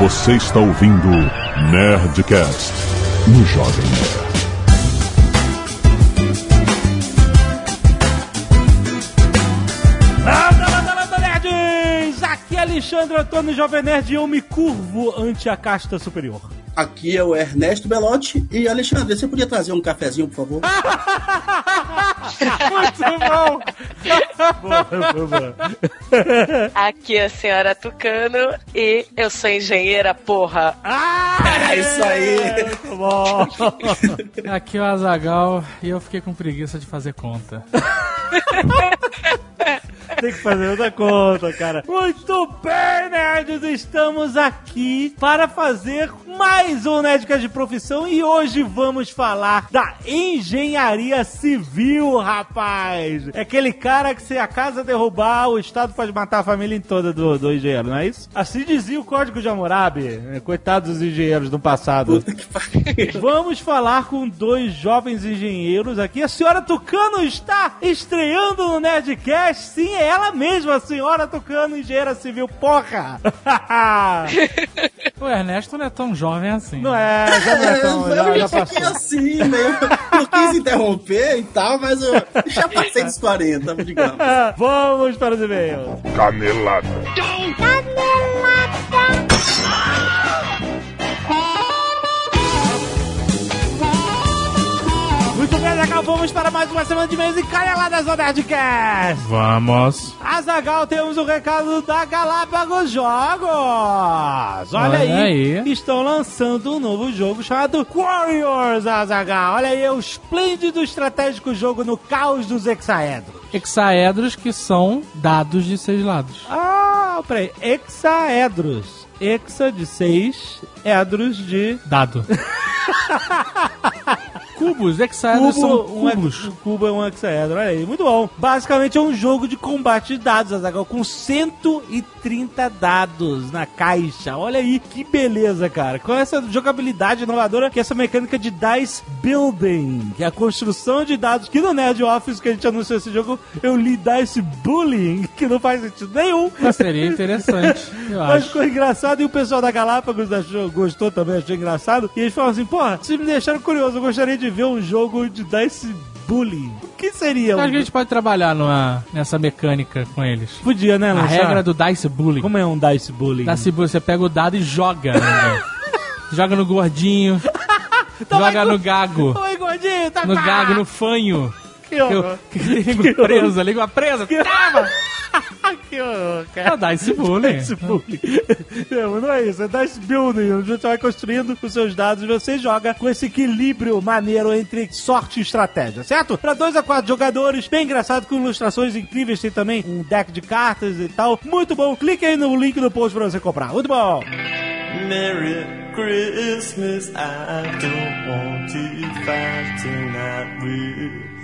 Você está ouvindo Nerdcast no Jovem Nerd. Landa, nerds! Aqui é Alexandre Antônio Jovem Nerd e eu me curvo ante a casta superior. Aqui é o Ernesto Belotti e Alexandre, você podia trazer um cafezinho, por favor? Muito bom! boa, boa, boa. Aqui é a senhora Tucano e eu sou engenheira, porra. Ah, É isso aí. Muito bom! Aqui é o Azagal e eu fiquei com preguiça de fazer conta. Tem que fazer outra conta, cara. Muito bem, nerds! Estamos aqui para fazer mais um Nerdcast de profissão e hoje vamos falar da engenharia civil, rapaz! É aquele cara que se a casa derrubar, o Estado pode matar a família em toda do, do engenheiro, não é isso? Assim dizia o Código de Hammurabi. né? Coitados dos engenheiros do passado. Puta que pariu. Vamos falar com dois jovens engenheiros aqui. A senhora Tucano está estreando no Nerdcast. Sim, é ela mesma, a senhora Tucano, engenheira civil. Porra! O Ernesto não é tão jovem assim. não é, já não é tão, eu já, já passou. assim, meio. Não quis interromper e tal, mas eu já passei dos 40, digamos. Vamos para os e-mails. Canelada. Muito Azagal, vamos para mais uma semana de e-mails e caneladas do Nerdcast. Vamos. Azagal, temos o recado da Galápagos Jogos. Olha, Olha aí, aí. estão lançando um novo jogo chamado Warriors, Azagal. Olha aí, o esplêndido estratégico jogo no caos dos hexaedros. Hexaedros que são dados de seis lados. Ah, peraí, hexaedros. Hexa de seis, edros de Dado. Cubos, hexaedros são um cubos. um cubo é um hexaedro, olha aí, muito bom. Basicamente é um jogo de combate de dados, Azaghal, com 130 dados na caixa. Olha aí que beleza, cara. Com essa jogabilidade inovadora, que é essa mecânica de dice building, que é a construção de dados. Que no Nerd Office que a gente anunciou esse jogo, eu li dice bullying, que não faz sentido nenhum. Mas seria interessante, eu Mas acho. ficou engraçado e o pessoal da Galápagos achou, gostou também, achou engraçado. E eles falaram assim: porra, vocês me deixaram curioso, eu gostaria de ver um jogo de dice bullying. O que seria? Eu um- acho que a gente pode trabalhar numa, nessa mecânica com eles. Podia, né, A regra do Dice Bullying. Como é um dice bullying? Dice Bullying, você pega o dado e joga. né? joga no gordinho, Toma joga no gago, Oi, gordinho, tá no gago, no fanho. Que Que, horror. que tem língua presa, língua presa. Tava! que horror, É cara. o Dice Bullying. Dice bullying. Não, não é isso, é dice building. onde Você vai construindo os seus dados e você joga com esse equilíbrio maneiro entre sorte e estratégia, certo? Pra dois a quatro jogadores, bem engraçado, com ilustrações incríveis. Tem também um deck de cartas e tal. Muito bom. Clique aí no link do post pra você comprar. Muito bom. Merry Christmas, I don't want to fight tonight with.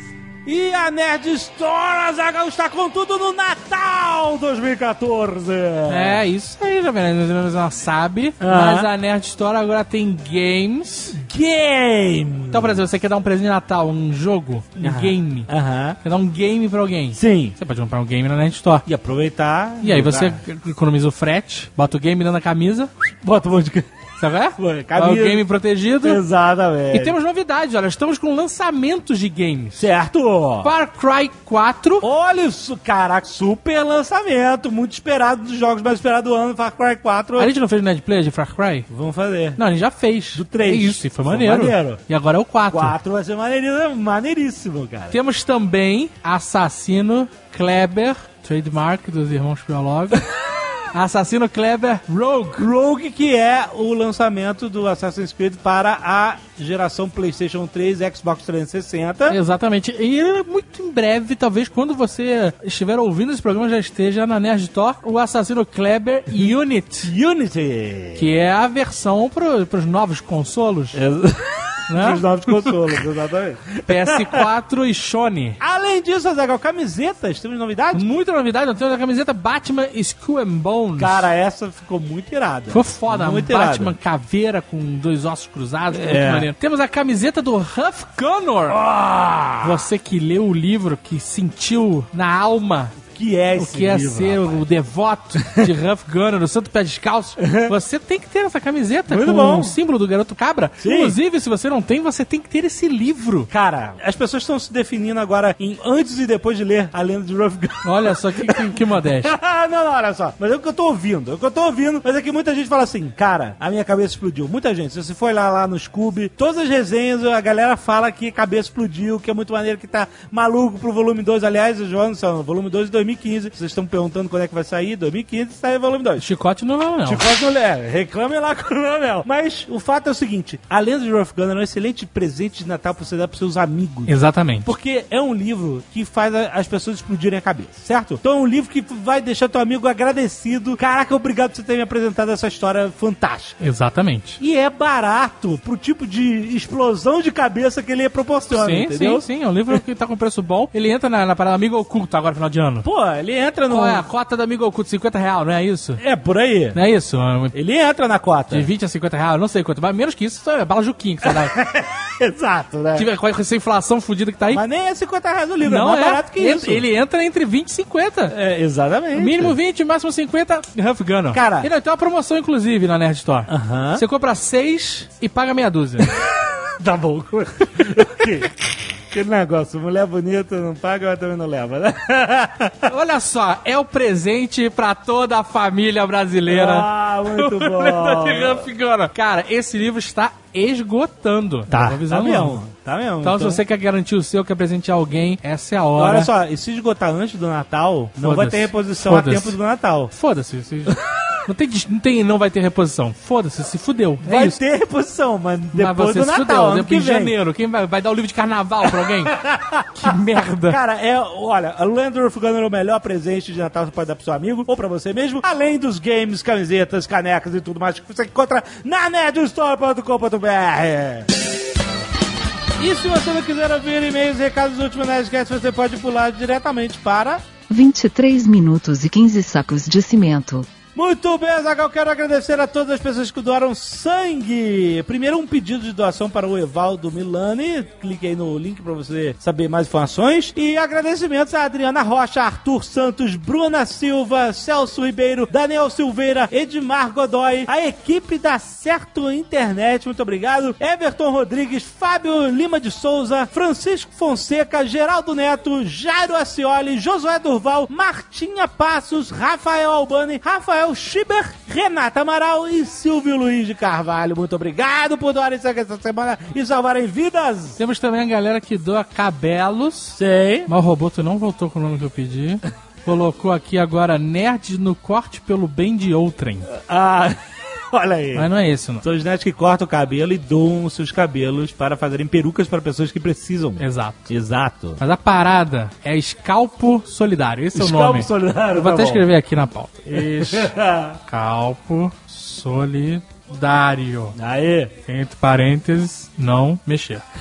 E a Nerd Store, Zagal está com tudo no Natal 2014. É, isso aí, Jovem Nerd. Não sabe, Ah. mas a Nerd Store agora tem games. Game. Então, por exemplo, você quer dar um presente de Natal, um jogo, um Aham. game. Aham. Quer dar um game pra alguém. Sim. Você pode comprar um game na Nerd Store. E aproveitar. E aí você economiza o frete, bota o game dentro da camisa, bota um monte de. Sabe? é? É camisa. o game protegido. Exatamente. E temos novidades, olha, estamos com lançamentos de games. Certo. Far Cry 4. Olha isso, caraca, super lançamento, muito esperado dos jogos mais esperados do ano, Far Cry 4. A gente não fez Nerd Play de Far Cry? Vamos fazer. Não, a gente já fez. Do três. É isso, e foi Foi maneiro. maneiro. E agora é o 4. 4 vai ser maneiríssimo, maneiríssimo, cara. Temos também Assassino Kleber, trademark dos irmãos biólogos. Assassino Kleber Rogue. Rogue, que é o lançamento do Assassin's Creed para a geração PlayStation 3 e Xbox 360. Exatamente. E muito em breve, talvez quando você estiver ouvindo esse programa, já esteja na Nerd Store, o Assassino Kleber Unit. Unity. Que é a versão para os novos consolos, né? Os novos consoles, exatamente. PS4 e Sony. Além disso, Azaghal, camisetas, temos novidades? Muita novidade, nós temos a camiseta Batman Skull and Bones. Cara, essa ficou muito irada. Ficou foda, muito Batman irada. caveira com dois ossos cruzados, É. muito maneiro. Temos a camiseta do Huff Connor. Ah! Você que leu o livro, que sentiu na alma que é o esse que é livro, ser rapaz. o devoto de Huff Gunner, do Santo Pé Descalço, você tem que ter essa camiseta Muito com bom. o símbolo do garoto cabra. Sim. Inclusive, se você não tem, você tem que ter esse livro. Cara, as pessoas estão se definindo agora em antes e depois de ler a lenda de Rough Gunner. Olha só que, que, que modéstia. Ah, não, não, olha só. Mas é o que eu tô ouvindo. É o que eu tô ouvindo. Mas é que muita gente fala assim, cara, a minha cabeça explodiu. Muita gente. Se você for lá, lá no Scooby, todas as resenhas, a galera fala que a cabeça explodiu, que é muito maneiro, que tá maluco pro volume 2. Aliás, o João, o volume 2 de 2015. Vocês estão perguntando quando é que vai sair. 2015 sai o volume 2. Chicote não vai, não. Chicote não é, reclame lá com o Leonel. Mas o fato é o seguinte: A Lenda de Rough Gunner é um excelente presente de Natal pra você dar pros seus amigos. Exatamente. Porque é um livro que faz a- as pessoas explodirem a cabeça, certo? Então é um livro que vai deixar teu amigo agradecido. Caraca, obrigado por você ter me apresentado essa história fantástica. Exatamente. E é barato pro tipo de explosão de cabeça que ele proporciona, Sim, entendeu? sim, sim. É um livro que tá com preço bom. Ele entra na, na parada Amigo Oculto agora, final de ano. Pô, ele entra no. Qual é a cota do Amigo Oculto? 50 real, não é isso? É, por aí. Não é isso? Ele entra na cota. De 20 a 50 reais, não sei quanto. Mas menos que isso, é bala Juquinha que você dá. Exato, né? Tive- Com essa inflação fodida que tá aí. Mas nem é 50 reais o livro, não é mais é. barato que isso. Ele entra entre 20 e 50. É, exatamente. Mínimo 20, máximo 50, Huff Gunner. Cara- E não, tem uma promoção, inclusive, na Nerd Store. Aham. Você compra 6 e paga meia dúzia. Tá bom. Que- Aquele negócio, mulher bonita não paga, mas também não leva, né? Olha só, é o presente pra toda a família brasileira. Ah, muito Lenda bom. Cara, esse livro está esgotando. Tá, tá mesmo. Tá mesmo. Então, se você quer garantir o seu, quer presentear alguém, essa é a hora. Olha só, e se esgotar antes do Natal, não vai ter reposição a tempo do Natal. Foda-se. se- Não tem, não tem, não vai ter reposição. Foda-se, se fudeu. É Vai isso. ter reposição, mas Mas depois você do se Natal, fudeu. ano Depois que em vem. janeiro. Quem vai, vai dar o livro de carnaval pra alguém? que merda. Cara, é, olha, a Land of Gunner é o melhor presente de Natal que você pode dar pro seu amigo ou pra você mesmo, além dos games, camisetas, canecas e tudo mais que você encontra na nerdstore.com.br. E se você não quiser ouvir e-mails e recados do último Nerdcast, você pode pular diretamente para 23 minutos e 15 sacos de cimento. Muito bem, Zagal, quero agradecer a todas as pessoas que doaram sangue. Primeiro, um pedido de doação para o Evaldo Milani. Clique aí no link para você saber mais informações. E agradecimentos a Adriana Rocha, Arthur Santos, Bruna Silva, Celso Ribeiro, Daniel Silveira, Edmar Godoy, a equipe da Certo Internet, muito obrigado. Everton Rodrigues, Fábio Lima de Souza, Francisco Fonseca, Geraldo Neto, Jairo Acioli, Josué Durval, Martinha Passos, Rafael Albani, Rafael Schieber, Renata Amaral e Silvio Luiz de Carvalho. Muito obrigado por doarem sangue essa semana e salvarem vidas. Temos também a galera que doa cabelos. Sei. Mas o Roboto não voltou com o nome que eu pedi. Colocou aqui agora nerd no corte pelo bem de outrem. Ah, olha aí. Mas não é esse, não. São os netos que cortam o cabelo e doam os seus cabelos para fazerem perucas para pessoas que precisam. Exato. Exato. Mas a parada é escalpo solidário. Esse é o Escalpo nome. solidário, Eu vou tá até bom. escrever aqui na pauta. Escalpo solidário. Aê. Entre parênteses, não mexer.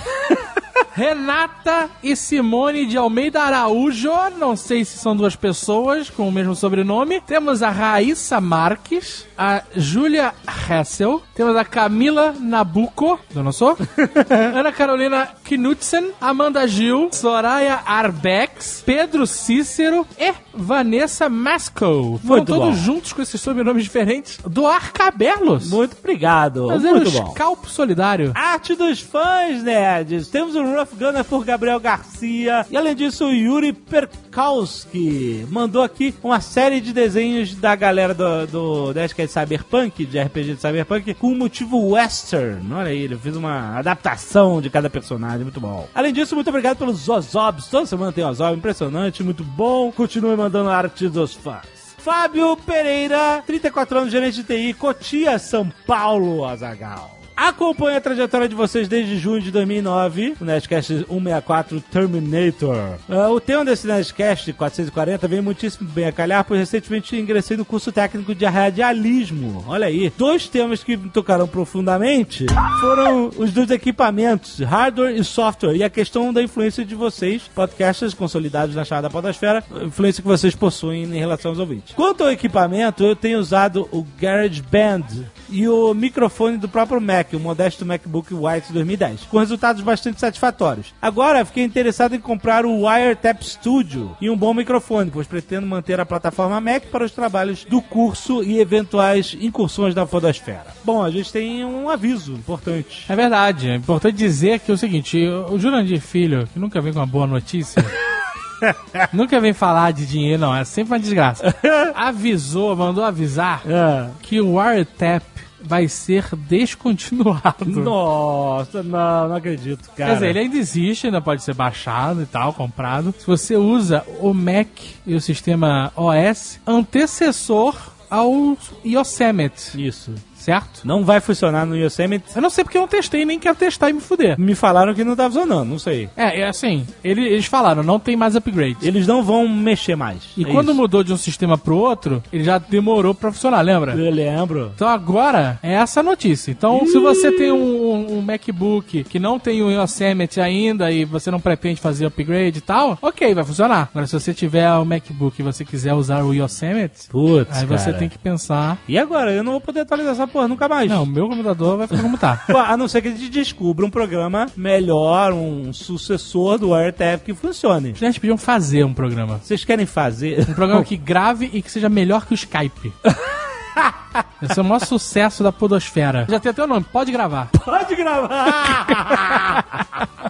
Renata e Simone de Almeida Araújo, não sei se são duas pessoas com o mesmo sobrenome. Temos a Raíssa Marques, a Júlia Hessel, temos a Camila Nabuco, eu não sou? Ana Carolina Knudsen, Amanda Gil, Soraya Arbex, Pedro Cícero e Vanessa Masco. Foram todos bom. juntos com esses sobrenomes diferentes. Doar cabelos. Muito obrigado. Fazer Muito um bom. escalpo solidário. Arte dos fãs, nerds. Temos o Gunner por Gabriel Garcia. E além disso, o Yuri Perkowski mandou aqui uma série de desenhos da galera do, do Nerdcast Cyberpunk, de RPG de Cyberpunk, com motivo western. Olha aí, ele fez uma adaptação de cada personagem, muito bom. Além disso, muito obrigado pelos Ozobs. Toda semana tem Ozob, impressionante, muito bom. Continue mandando arte dos fãs. Fábio Pereira, 34 anos, gerente de TI, Cotia, São Paulo, Azagal. Acompanhe a trajetória de vocês desde junho de 2009, o Nerdcast 164 Terminator. Ah, o tema desse Nerdcast 440 vem muitíssimo bem a calhar, pois recentemente ingressei no curso técnico de radialismo. Olha aí, dois temas que me tocaram profundamente foram os dos equipamentos, hardware e software, e a questão da influência de vocês, podcasters consolidados na chamada podosfera, influência que vocês possuem em relação aos ouvintes. Quanto ao equipamento, eu tenho usado o GarageBand e o microfone do próprio Mac, o modesto MacBook White 2010, com resultados bastante satisfatórios. Agora, fiquei interessado em comprar o WireTap Studio e um bom microfone, pois pretendo manter a plataforma Mac para os trabalhos do curso e eventuais incursões da Fodosfera. Bom, a gente tem um aviso importante. É verdade, é importante dizer que é o seguinte, o Jurandir Filho, que nunca vem com uma boa notícia, nunca vem falar de dinheiro, não, é sempre uma desgraça. Avisou, mandou avisar É. que o WireTap vai ser descontinuado. Nossa, não, não acredito, cara. Quer dizer, ele ainda existe, ainda pode ser baixado e tal, comprado. Se você usa o Mac e o sistema OS, antecessor ao Yosemite, Isso. Certo? Não vai funcionar no Yosemite. Eu não sei porque eu não testei, nem quero testar e me fuder. Me falaram que não tá funcionando, não sei. É, é assim, ele- eles falaram, não tem mais upgrade. Eles não vão mexer mais. E É quando isso. mudou de um sistema pro outro, ele já demorou pra funcionar, lembra? Eu lembro. Então agora é essa notícia. Então, se você tem um, um MacBook que não tem o Yosemite ainda e você não pretende fazer upgrade e tal, ok, vai funcionar. Agora, se você tiver o MacBook e você quiser usar o Yosemite, Putz, aí você cara. tem que pensar. E agora? Eu não vou poder atualizar essa porra nunca mais. Não, o meu computador vai ficar como tá. Pô, A não ser que a gente descubra um programa melhor, um sucessor do WireTap que funcione. Os nerds podiam fazer um programa. Vocês querem fazer? Um programa que grave e que seja melhor que o Skype. Esse é o maior sucesso da podosfera. Já tem até o nome, pode gravar. Pode gravar!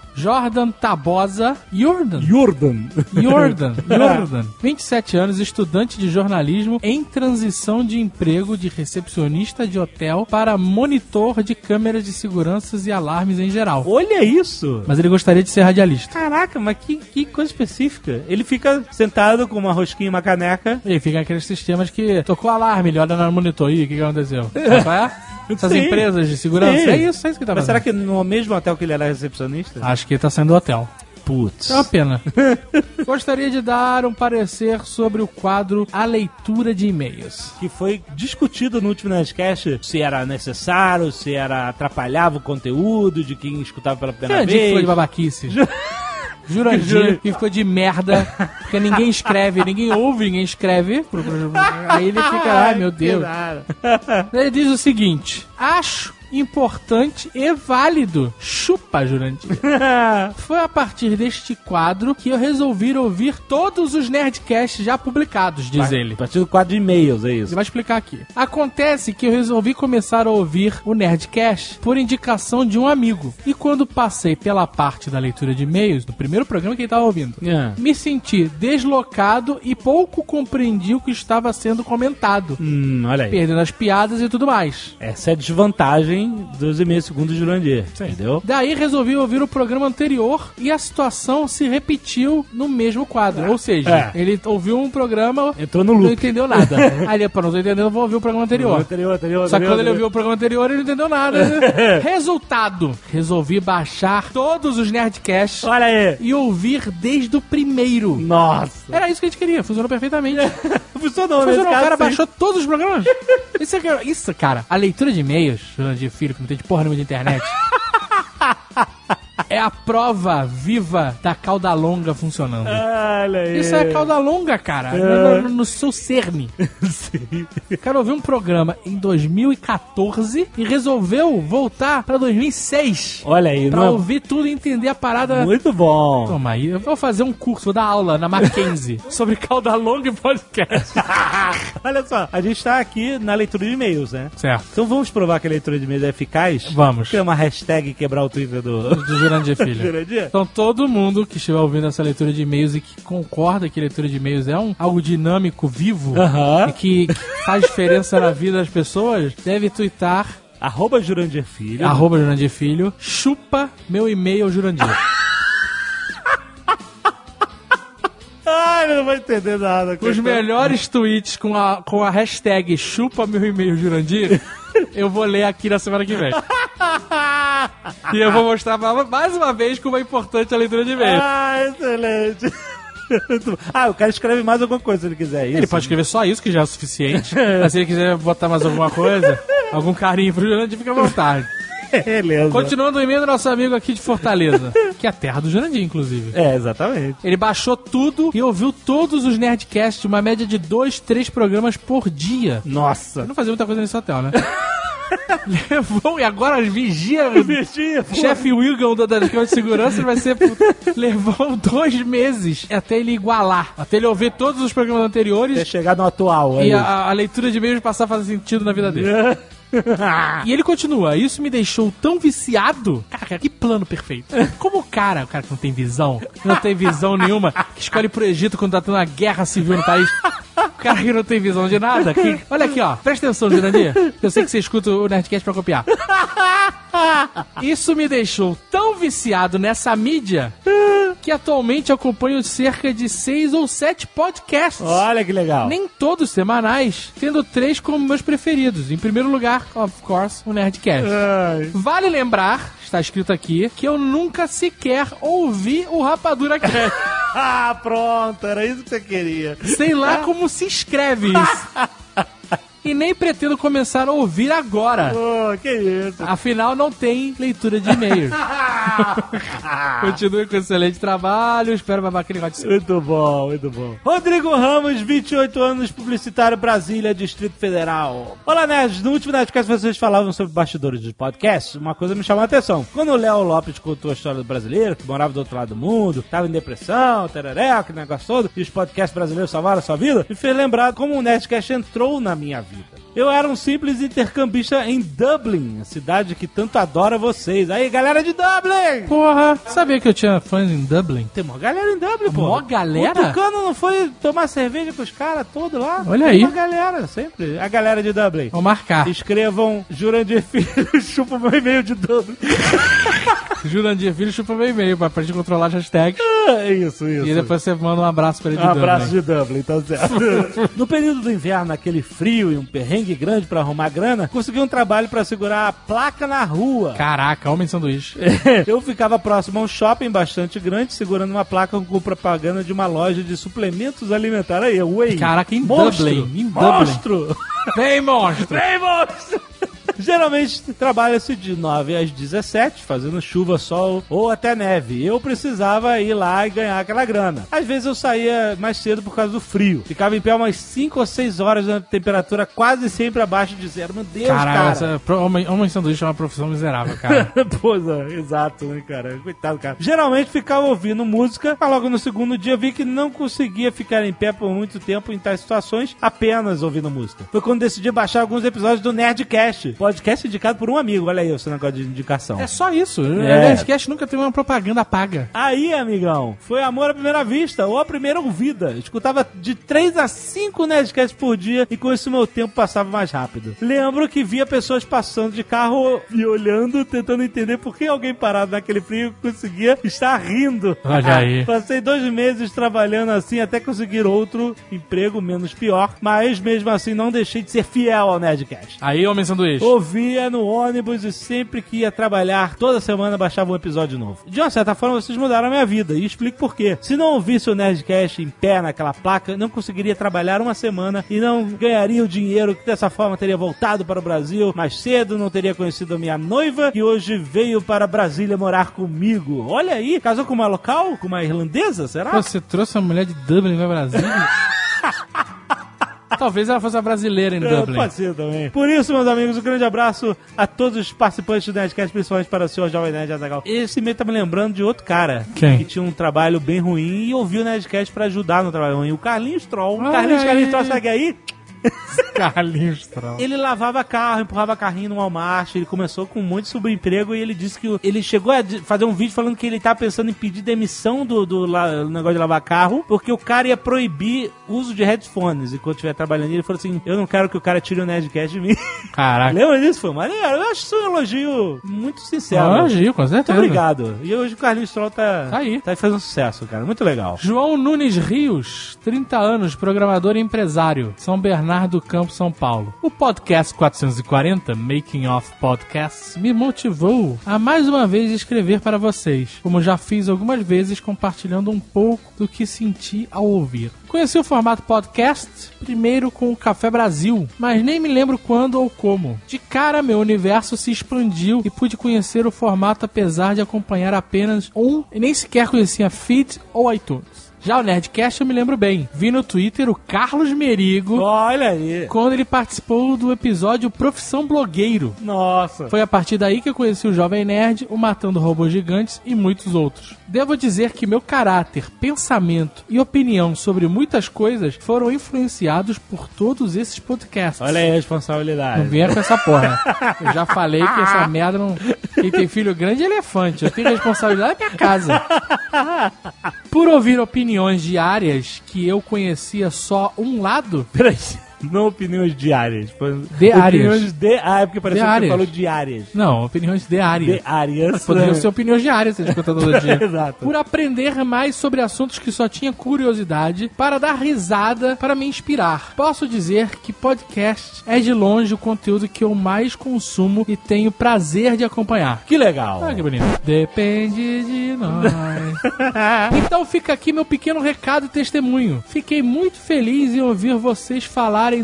Jordan Tabosa Jordan. Jordan. Jordan, Jordan, 27 anos, estudante de jornalismo em transição de emprego de recepcionista de hotel para monitor de câmeras de seguranças e alarmes em geral. Olha isso! Mas ele gostaria de ser radialista. Caraca, mas que, que coisa específica. Ele fica sentado com uma rosquinha e uma caneca. Ele fica naqueles sistemas que tocou alarme, ele olha no monitor, Ih, o que, que aconteceu? Qual é? Essas Sim. empresas de segurança. Sim. É isso, é isso que tá Mas fazendo. será que no mesmo hotel que ele era recepcionista? Acho que ele tá saindo do hotel. Putz. É uma pena. Gostaria de dar um parecer sobre o quadro A Leitura de E-mails. Que foi discutido no último Nerdcast se era necessário, se era atrapalhava o conteúdo de quem escutava pela primeira que vez. ficou de babaquice. Jurandir que ficou de merda, porque ninguém escreve, ninguém ouve, ninguém escreve. Aí ele fica, ai meu Deus. Ele diz o seguinte: acho importante e válido. Chupa, Jurandir. Foi a partir deste quadro que eu resolvi ouvir todos os Nerdcasts já publicados, diz ele. A partir do quadro de e-mails, é Ele isso. vai explicar aqui. Acontece que eu resolvi começar a ouvir o Nerdcast por indicação de um amigo. E quando passei pela parte da leitura de e-mails, do primeiro programa que ele estava ouvindo, É. me senti deslocado e pouco compreendi o que estava sendo comentado. Hum, olha aí. Perdendo as piadas e tudo mais. Essa é a desvantagem dos e-mails segundo o Jurandir. Entendeu? Daí resolvi ouvir o programa anterior e a situação se repetiu no mesmo quadro. Ou seja, É. ele ouviu um programa, Entrou no não loop. entendeu nada. Aí ele, pô, não tô entendendo, vou ouvir o programa anterior. Anterior, anterior, Só que anterior, quando ele ouviu o programa anterior, ele não entendeu nada. Resultado: resolvi baixar todos os Nerdcasts Olha aí. e ouvir desde o primeiro. Nossa. Era isso que a gente queria, funcionou perfeitamente. Funcionou, né? Funcionou, o Esse cara sim. baixou todos os programas. Isso, é que- isso, cara, a leitura de e-mails, Jurandir Filho, que não tem de porra nenhuma de internet. É a prova viva da cauda longa funcionando. Olha aí. Isso é cauda longa, cara. No, no- no seu cerne. Sim. O cara ouviu um programa em 2014 e resolveu voltar pra 2006. Olha aí, Pra não é ouvir tudo e entender a parada. muito bom. Toma aí, eu vou fazer um curso, vou dar aula na Mackenzie sobre cauda longa e podcast. Olha só, a gente tá aqui na leitura de e-mails, né? certo. Então vamos provar que a leitura de e-mails é eficaz? Vamos. Criar uma hashtag quebrar o Twitter do Do Jurandir Filho. Jurandir? Então todo mundo que estiver ouvindo essa leitura de e-mails e que concorda que leitura de e-mails é um algo dinâmico, vivo, Aham. e que, que faz diferença na vida das pessoas, deve twittar Arroba Jurandir Filho. arroba Jurandir Filho, chupa meu e-mail Jurandir. Ai, não vou entender nada. Os melhores tweets com a, com a hashtag chupa meu e-mail Jurandir, eu vou ler aqui na semana que vem. E eu vou mostrar mais uma vez como é importante a leitura de e-mail. Ah, excelente. Ah, o cara escreve mais alguma coisa se ele quiser. Isso. Ele pode escrever só isso, que já é o suficiente. Mas se ele quiser botar mais alguma coisa, algum carinho pro Jurandir, fica à vontade. Beleza. Continuando o e-mail do nosso amigo aqui de Fortaleza, que é a terra do Jurandir, inclusive. É, exatamente. Ele baixou tudo e ouviu todos os Nerdcasts, uma média de dois, três programas por dia. Nossa. Eu não fazia muita coisa nesse hotel, né? Levou, e agora vigia. Vigia. Chefe Wilgon da, câmeras de segurança vai ser. Levou dois meses até ele igualar. Até ele ouvir todos os programas anteriores Ter chegado no atual. e a, a leitura de e-mails passar a fazer sentido na vida dele. E ele continua, isso me deixou tão viciado. Cara, que plano perfeito. Como o cara, o cara que não tem visão, que não tem visão nenhuma, que escolhe pro Egito quando tá tendo uma guerra civil no país. O cara que não tem visão de nada. que- olha aqui, ó. Presta atenção, Jurandir. Eu sei que você escuta o Nerdcast pra copiar. Isso me deixou tão viciado nessa mídia que atualmente acompanho cerca de seis ou sete podcasts. Olha que legal. Nem todos semanais, tendo três como meus preferidos. Em primeiro lugar, of course, o Nerdcast. Ai. Vale lembrar, está escrito aqui, que eu nunca sequer ouvi o Rapadura Cast. Ah, pronto, era isso que você queria. Sei lá como se escreve isso. E nem pretendo começar a ouvir agora. Pô, que isso. Afinal, não tem leitura de e-mails. Continue com excelente trabalho. Espero babar aquele negócio de seu. Muito bom, muito bom. Rodrigo Ramos, 28 anos, publicitário Brasília, Distrito Federal. Olá, nerds. No último Nerdcast vocês falavam sobre bastidores dos podcasts. Uma coisa me chamou a atenção. Quando o Léo Lopes contou a história do brasileiro, que morava do outro lado do mundo, tava em depressão, tereré, aquele negócio todo, e os podcasts brasileiros salvaram a sua vida, me fez lembrar como o Nerdcast entrou na minha vida. Eu era um simples intercambista em Dublin, a cidade que tanto adora vocês. Aí, galera de Dublin! Porra, sabia que eu tinha fãs em Dublin? Tem uma galera em Dublin, pô. Mó galera? O Tucano não foi tomar cerveja com os caras todos lá? Olha Tem aí. uma galera, sempre. A galera de Dublin. Vou marcar. Escrevam Jurandir Filho, chupa meu e-mail de Dublin. Jurandir Filho chupa meu e-mail pra gente controlar as hashtags. É isso, isso. E depois você manda um abraço pra ele de Um abraço Dublin. de Dublin, tá certo. no período do inverno, aquele frio e um perrengue grande pra arrumar grana, consegui um trabalho pra segurar a placa na rua. Caraca, homem sanduíche. Eu ficava próximo a um shopping bastante grande, segurando uma placa com propaganda de uma loja de suplementos alimentares. Aí, Whey. Caraca, em monstro, Dublin, em monstro. Vem, monstro! Vem, monstro! Geralmente trabalha-se de 9 às 17, fazendo chuva, sol ou até neve. Eu precisava ir lá e ganhar aquela grana. Às vezes eu saía mais cedo por causa do frio. Ficava em pé umas 5 ou 6 horas na temperatura quase sempre abaixo de zero. Meu Deus, Caralho, cara. essa, pro- homem, homem sanduíche é uma profissão miserável, cara. Pois é, exato, né, cara? Coitado, cara. Geralmente ficava ouvindo música, mas logo no segundo dia vi que não conseguia ficar em pé por muito tempo em tais situações, apenas ouvindo música. Foi quando decidi baixar alguns episódios do Nerdcast, podcast indicado por um amigo. Olha aí o seu negócio de indicação. É só isso. O É. Nerdcast nunca teve uma propaganda paga. Aí, amigão, foi amor à primeira vista ou à primeira ouvida. Escutava de 3 a 5 Nerdcasts por dia e com isso meu tempo passava mais rápido. Lembro que via pessoas passando de carro e olhando, tentando entender por que alguém parado naquele frio conseguia estar rindo. Olha aí. Passei dois meses trabalhando assim até conseguir outro emprego menos pior, mas mesmo assim não deixei de ser fiel ao Nerdcast. Aí, homem sanduíche. Ouvia no ônibus e sempre que ia trabalhar, toda semana baixava um episódio novo. De uma certa forma, vocês mudaram a minha vida e explico por quê. Se não ouvisse o Nerdcast em pé naquela placa, não conseguiria trabalhar uma semana e não ganharia o dinheiro que dessa forma teria voltado para o Brasil mais cedo, não teria conhecido a minha noiva que hoje veio para Brasília morar comigo. Olha aí, casou com uma local? Com uma irlandesa, será? Pô, Você trouxe uma mulher de Dublin pra Brasília? Talvez ela fosse uma brasileira em É, Dublin. Pode ser também. Por isso, meus amigos, um grande abraço a todos os participantes do Nerdcast, principalmente para o senhor Jovem Nerd Azagal. Esse e-mail tá me lembrando de outro cara. Quem? Que tinha um trabalho bem ruim e ouviu o Nerdcast para ajudar no trabalho ruim. O Carlinhos Troll. Carlinhos. Carlinhos Troll, segue aí? Carlinhos Troll. Ele lavava carro, empurrava carrinho no Walmart, ele começou com um monte de subemprego e ele disse que ele chegou a fazer um vídeo falando que ele tá pensando em pedir demissão do, do la- negócio de lavar carro, porque o cara ia proibir o uso de headphones enquanto estiver trabalhando. E ele falou assim: Eu não quero que o cara tire o Nerdcast de mim. Caraca. Lembra disso? Foi maneiro. Eu acho isso um elogio muito sincero. Elogio, com Muito certeza. obrigado. E hoje o Carlinhos Troll tá, Tá aí. tá fazendo sucesso, cara. Muito legal. João Nunes Rios, 30 anos, programador e empresário, São Bernardo do Campo, São Paulo. O podcast 440, Making of Podcasts, me motivou a mais uma vez escrever para vocês, como já fiz algumas vezes compartilhando um pouco do que senti ao ouvir. Conheci o formato podcast primeiro com o Café Brasil, mas nem me lembro quando ou como. De cara, meu universo se expandiu e pude conhecer o formato apesar de acompanhar apenas um e nem sequer conhecia Feed ou iTunes. Já o Nerdcast eu me lembro bem. Vi no Twitter o Carlos Merigo Olha aí. quando ele participou do episódio Profissão Blogueiro. Nossa. Foi a partir daí que eu conheci o Jovem Nerd, o Matando Robôs Gigantes e muitos outros. Devo dizer que meu caráter, pensamento e opinião sobre muitas coisas foram influenciados por todos esses podcasts. Olha aí a Não responsabilidade. venha com essa porra. Eu já falei que essa merda não. Quem tem filho grande é elefante. Eu tenho responsabilidade da minha casa. Por ouvir opiniões diárias que eu conhecia só um lado, Peraí. Não opiniões diárias. Diárias. Opiniões de... Ah, é porque pareceu que Diárias. você falou diárias. não, opiniões diárias. Diárias. Poderiam ser opiniões diárias, você escuta todo dia. Exato. Por aprender mais sobre assuntos que só tinha curiosidade, para dar risada, para me inspirar. Posso dizer que podcast é de longe o conteúdo que eu mais consumo e tenho prazer de acompanhar. Que legal. Olha que bonito. Depende de nós. então fica aqui meu pequeno recado e testemunho. Fiquei muito feliz em ouvir vocês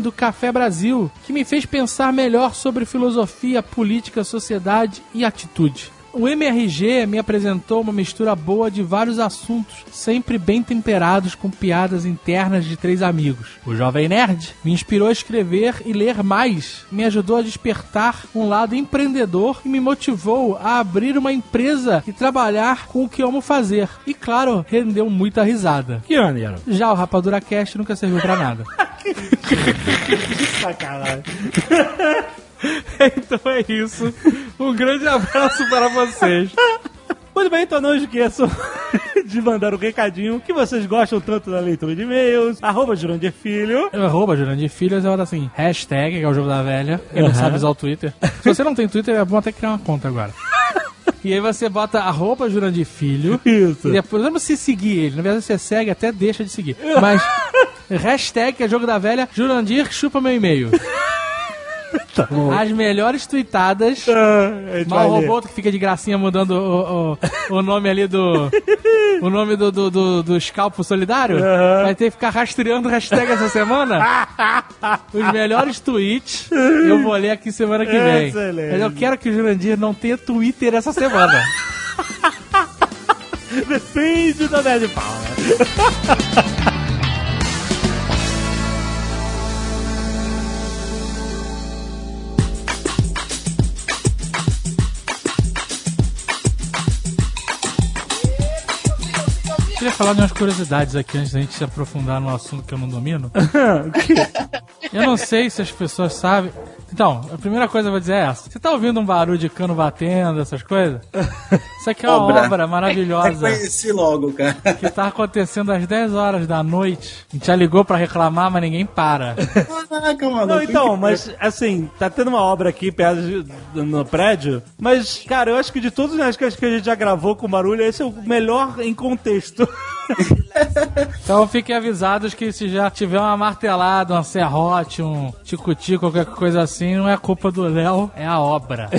do Café Brasil, que me fez pensar melhor sobre filosofia, política, sociedade e atitude. O MRG me apresentou uma mistura boa de vários assuntos, sempre bem temperados com piadas internas de três amigos. O Jovem Nerd me inspirou a escrever e ler mais, me ajudou a despertar um lado empreendedor e me motivou a abrir uma empresa e trabalhar com o que amo fazer. E claro, rendeu muita risada. Que maneiro. Já o Rapadura Cast nunca serviu pra nada. Sacanagem. então é isso. Um grande abraço para vocês. Muito bem, então não esqueçam de mandar o recadinho que vocês gostam tanto da leitura de e-mails. Arroba Jurandir Filho. Arroba Jurandir Filhos, eu boto assim, hashtag, que é o jogo da velha. Quem não Aham. sabe usar o Twitter. Se você não tem Twitter, é bom até criar uma conta agora. E aí você bota arroba Jurandir Filho. Isso. E depois, não precisa seguir ele. Na verdade, você segue até deixa de seguir. Mas, hashtag, que é jogo da velha, Jurandir chupa meu e-mail. As melhores tweetadas. Ah, Mal robô que fica de gracinha mudando o, o, o nome ali do. O nome do, do, do, do escalpo solidário. Aham. Vai ter que ficar rastreando hashtag essa semana. Os melhores tweets eu vou ler aqui semana que vem. Excelente. Mas eu quero que o Jurandir não tenha Twitter essa semana. Depende da Nerd Power. Falar de umas curiosidades aqui antes da gente se aprofundar no assunto que eu não domino. Eu não sei se as pessoas sabem. Então, a primeira coisa que eu vou dizer é essa. Você tá ouvindo um barulho de cano batendo, essas coisas? Isso aqui é uma Obra. obra maravilhosa Reconheci logo, cara. que tá acontecendo às 10 horas da noite. A gente já ligou pra reclamar, mas ninguém para. Caraca, mano. Não, então, que- mas assim, tá tendo uma obra aqui perto de- no prédio, mas, cara, eu acho que de todos os que a gente já gravou com barulho, esse é o melhor em contexto. Então fiquem avisados que se já tiver uma martelada, um serrote, um tico-tico, qualquer coisa assim, não é culpa do Léo, é a obra.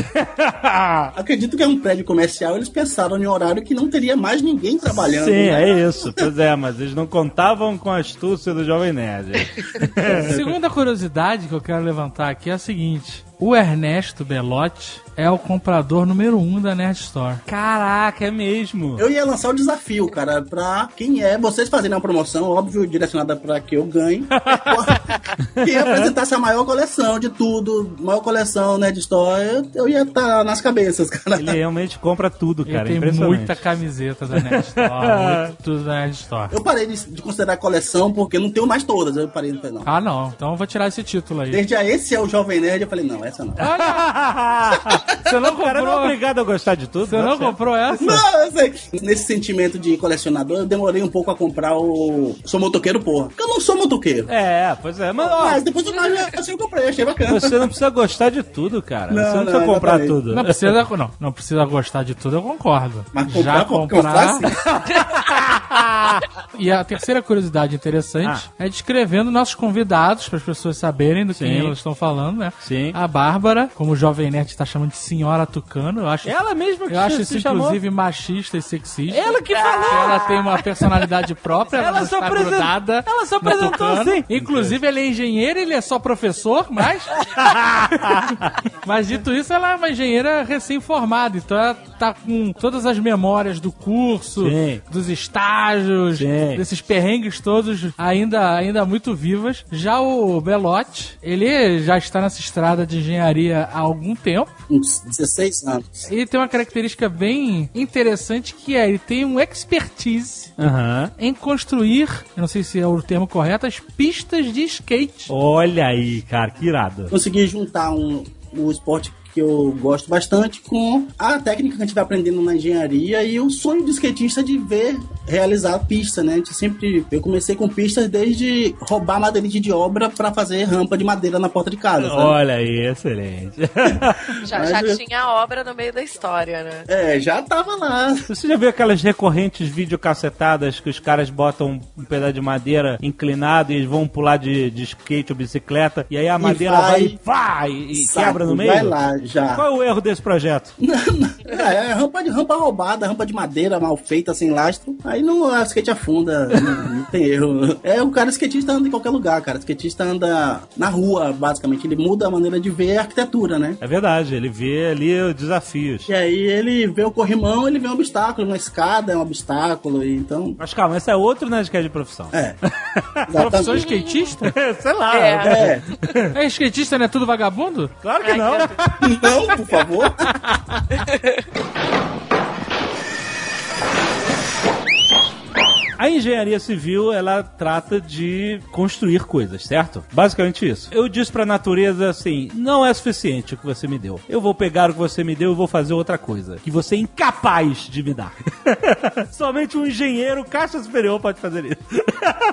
Acredito que é um prédio comercial, eles pensaram em horário que não teria mais ninguém trabalhando. Sim, né? é isso. Pois é, mas eles não contavam com a astúcia do Jovem Nerd. Segunda curiosidade que eu quero levantar aqui é a seguinte: o Ernesto Belotti é o comprador número um da Nerd Store. Caraca, é mesmo. Eu ia lançar o desafio, cara, pra quem é, vocês fazerem uma promoção, óbvio, direcionada pra que eu ganhe. quem apresentasse a maior coleção de tudo, maior coleção Nerd Store, eu, eu ia estar nas cabeças, cara. Ele realmente compra tudo, Ele cara. tem impressionante. muita camiseta da Nerd Store, muito tudo da Nerd Store. Eu parei de, de considerar coleção porque não tenho mais todas. Eu parei de não. Ah, não. Então eu vou tirar esse título aí. Desde a esse é o Jovem Nerd, eu falei, não, essa não. Você não O cara não é comprou? obrigado a gostar de tudo. Você não certo. comprou essa? Não, eu sei. Nesse sentimento de colecionador, eu demorei um pouco a comprar o. Sou motoqueiro, porra. Porque eu não sou motoqueiro. É, pois é. Mas, ó, Mas depois eu, assim, eu comprei, achei bacana. você não precisa gostar de tudo, cara. Não, você não, não, precisa comprar exatamente. tudo. Não precisa, não, não precisa gostar de tudo, eu concordo. Mas comprar, Já comprar, comprar. E a terceira curiosidade interessante é descrevendo nossos convidados, para as pessoas saberem do que elas estão falando, né? Sim. A Bárbara, como o Jovem Nerd está chamando de Senhora Tucano, eu acho, Ela mesma que eu acho isso chamou. inclusive machista e sexista. Ela que falou. Ela tem uma personalidade própria, ela, Ela se está apresen- grudada. ela no apresentou assim. Inclusive, ele é engenheiro, ele é só professor, mas. mas dito isso, ela é uma engenheira recém-formada, então ela tá com todas as memórias do curso, Sim. dos estágios, Sim. desses perrengues todos ainda, ainda muito vivas. Já o Belotti, ele já está nessa estrada de engenharia há algum tempo. Uns 16 anos. Ele tem uma característica bem interessante que é ele tem um expertise Aham. em construir, eu não sei se é o termo correto, as pistas de skate. Olha aí, cara, que irado. Consegui juntar um, o esporte que eu gosto bastante com a técnica que a gente vai aprendendo na engenharia e o sonho de skatista de ver realizar pista, né? A gente sempre eu comecei com pistas desde roubar madeirite de obra pra fazer rampa de madeira na porta de casa. sabe? Olha aí, excelente. Já, Mas já eu- tinha a obra no meio da história, né? É, já tava lá. Você já viu aquelas recorrentes videocassetadas que os caras botam um pedaço de madeira inclinado e eles vão pular de, de skate ou bicicleta e aí a madeira vai, vai- e vai e Saco, quebra no meio? Vai lá, já. Qual é o erro desse projeto? É, é rampa, de, rampa roubada, rampa de madeira mal feita, sem lastro. Aí não, a skate afunda, não, não tem erro. É, o cara skatista anda em qualquer lugar, cara. O skatista anda na rua, basicamente. Ele muda a maneira de ver a arquitetura, né? É verdade, ele vê ali os desafios. E aí ele vê o corrimão, ele vê um obstáculo, uma escada é um obstáculo, e então... Mas calma, esse é outro Nerdcast de profissão. É. Profissão skatista? Sei lá. É. É. É skatista, não é tudo vagabundo? Claro que não. Não, por favor. A engenharia civil, ela trata de construir coisas, certo? Basicamente isso. Eu disse pra natureza assim: não é suficiente o que você me deu. Eu vou pegar o que você me deu e vou fazer outra coisa. Que você é incapaz de me dar. Somente um engenheiro caixa superior pode fazer isso.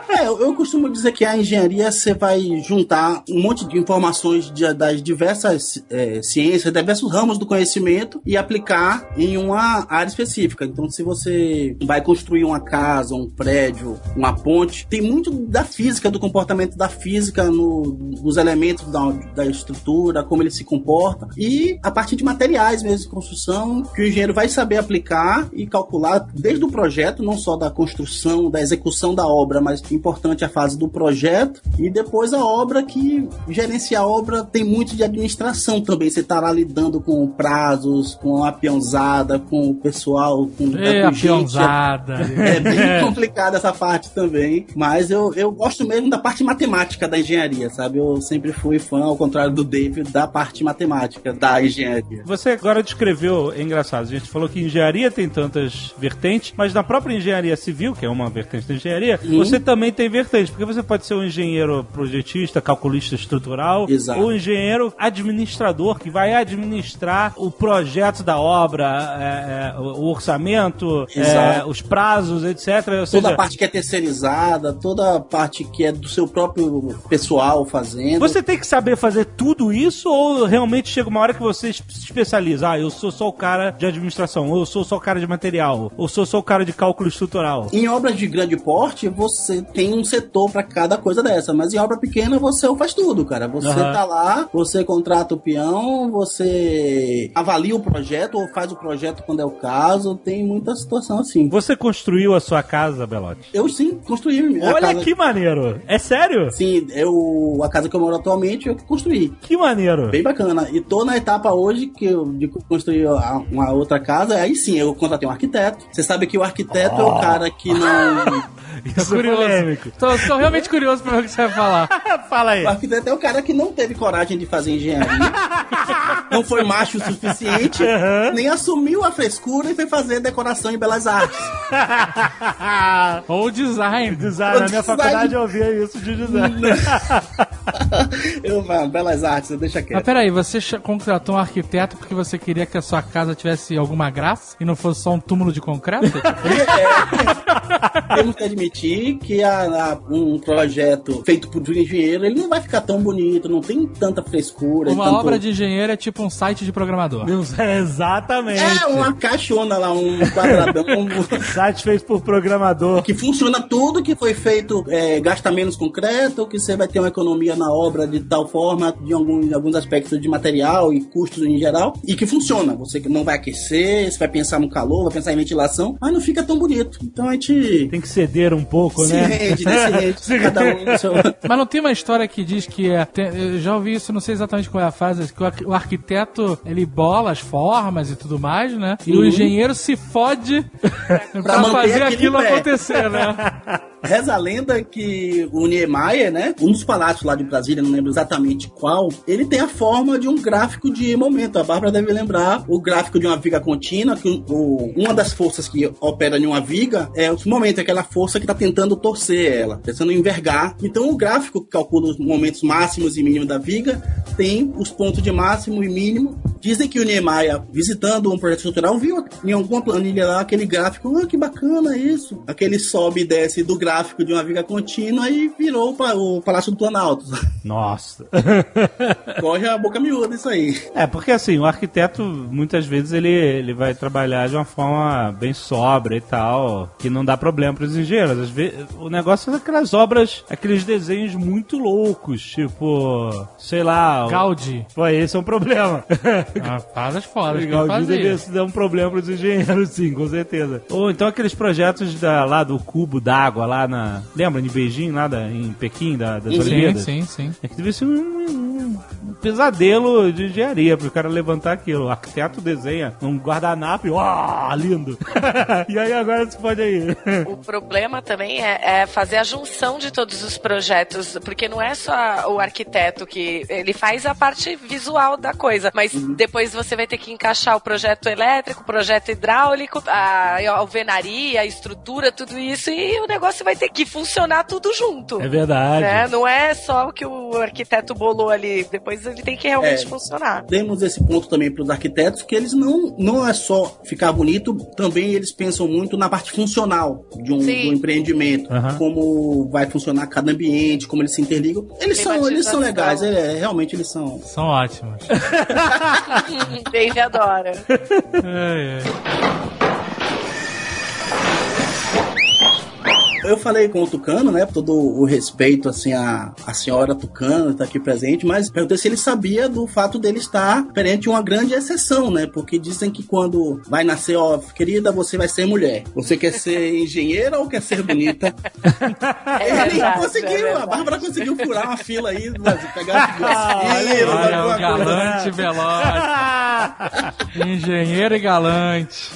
É, eu, eu costumo dizer que a engenharia você vai juntar um monte de informações de- das diversas é, ciências, diversos ramos do conhecimento e aplicar em uma área específica. Então, se você vai construir uma casa, um prédio, uma ponte, tem muito da física, do comportamento da física no- nos elementos da, da estrutura, como ele se comporta e a partir de materiais mesmo de construção que o engenheiro vai saber aplicar e calcular desde o projeto, não só da construção, da execução da obra, mas importante a fase do projeto e depois a obra que gerenciar a obra tem muito de administração também. Você tá lá lidando com prazos, com a peãozada, com o pessoal, com, É, com a gente, peãozada. é bem complicada essa parte também, mas eu, eu gosto mesmo da parte matemática da engenharia, sabe? Eu sempre fui fã, ao contrário do David, da parte matemática da engenharia. Você agora descreveu, é engraçado, a gente falou que engenharia tem tantas vertentes, mas na própria engenharia civil, que é uma vertente da engenharia, você também tem vertentes, porque você pode ser um engenheiro projetista, calculista estrutural, Exato. ou engenheiro administrador, que vai administrar o projeto da obra, é, é, o orçamento, é, os prazos, etc. Toda seja, a parte que é terceirizada, toda a parte que é do seu próprio pessoal fazendo. Você tem que saber fazer tudo isso ou realmente chega uma hora que você se especializa? Ah, eu sou só o cara de administração, ou eu sou só o cara de material, ou sou só o cara de cálculo estrutural. Em obras de grande porte, você tem um setor pra cada coisa dessa, mas em obra pequena você faz tudo, cara. Você Aham. tá lá, você contrata o peão, você avalia o projeto ou faz o projeto quando é o caso, tem muita situação assim. Você construiu a sua casa, Belote? Eu sim construí Olha casa. que maneiro! É sério? Sim, eu a casa que eu moro atualmente eu construí. Que maneiro! Bem bacana. E tô na etapa hoje que eu, de construir uma outra casa. Aí sim, eu contratei um arquiteto. Você sabe que o arquiteto é o cara que não. Isso é curioso. polêmico. Tô, tô realmente curioso pra ver o que você vai falar. Fala aí. O arquiteto é o cara que não teve coragem de fazer engenharia. não foi macho o suficiente, nem assumiu a frescura e foi fazer decoração em belas artes. Ou design. Design, na minha Design. faculdade eu ouvia isso de design. eu falo, belas artes, deixa Mas quieto. peraí, você contratou um arquiteto porque você queria que a sua casa tivesse alguma graça e não fosse só um túmulo de concreto? É, temos que admitir que a- a- um projeto feito por um engenheiro, ele não vai ficar tão bonito, não tem tanta frescura. Uma tanto- obra de engenheiro é tipo um site de programador. É, Exatamente. É uma caixona lá, um quadradão um- Site feito por programador. que funciona tudo, que foi feito, é, gasta menos concreto, que você vai ter uma economia na obra obra de tal forma, de alguns, alguns aspectos de material e custos em geral, e que funciona. Você que não vai aquecer, você vai pensar no calor, vai pensar em ventilação, mas não fica tão bonito. Então a gente Tem que ceder um pouco, se né? rende, né? Se rende. Cada um seu... Mas não tem uma história que diz que é, tem- eu já ouvi isso, não sei exatamente qual é a fase, que o, arqu- o arquiteto ele bola as formas e tudo mais, né? E o engenheiro se fode pra, manter fazer aquilo acontecer, né? Reza a lenda que o Niemeyer, né, um dos palácios lá de Brasília, não lembro exatamente qual, ele tem a forma de um gráfico de momento. A Bárbara deve lembrar o gráfico de uma viga contínua, que o- uma das forças que opera em uma viga é o momento, é aquela força que está tentando torcer ela, tentando envergar. Então o gráfico que calcula os momentos máximos e mínimos da viga tem os pontos de máximo e mínimo. Dizem que o Niemeyer, visitando um projeto estrutural, viu em alguma planilha lá aquele gráfico, ah, que bacana isso. Aquele sobe e desce do gráfico de uma viga contínua e virou o Palácio do Planalto. Nossa. Corre a boca miúda isso aí. É, porque assim, o arquiteto, muitas vezes, ele, ele vai trabalhar de uma forma bem sóbria e tal, que não dá problema para os engenheiros. Às vezes, o negócio é aquelas obras, aqueles desenhos muito loucos, tipo, sei lá... Gaudi. Pô, esse é um problema. Ah, faz as fodas, Legal, tem que devia fazer. se dar um problema para os engenheiros, sim, com certeza. Ou então aqueles projetos da, lá do cubo d'água, lá na... Lembra, em Beijing, lá da, em Pequim, da, das Sim, Olimpíadas? sim, sim. É que devia ser um, um- um pesadelo de engenharia pro cara levantar aquilo. O arquiteto desenha um guardanapo e, ó, lindo. e aí agora você pode aí. O problema também é, é fazer a junção de todos os projetos, porque não é só o arquiteto que ele faz a parte visual da coisa, mas depois você vai ter que encaixar o projeto elétrico, o projeto hidráulico, a alvenaria, a estrutura, tudo isso, e o negócio vai ter que funcionar tudo junto. É verdade. né? Não é só o que o arquiteto bolou ali, depois ele tem que realmente É. funcionar. Temos esse ponto também para os arquitetos, que eles não, não é só ficar bonito, também eles pensam muito na parte funcional de um, Sim. do empreendimento. Aham. Como vai funcionar cada ambiente, como eles se interligam. Eles são, eles são legais, é, realmente eles são. São ótimos. Dave adora. É, é. Eu falei com o Tucano, né? Todo o respeito, assim, a, a senhora Tucano tá aqui presente, mas perguntei se ele sabia do fato dele estar perante uma grande exceção, né? Porque dizem que quando vai nascer, ó, querida, você vai ser mulher. Você quer ser engenheira ou quer ser bonita? É ele verdade, conseguiu, é a. Bárbara conseguiu furar uma fila aí, pegar filas, Olha, alguma o galante veloz. Engenheiro e galante.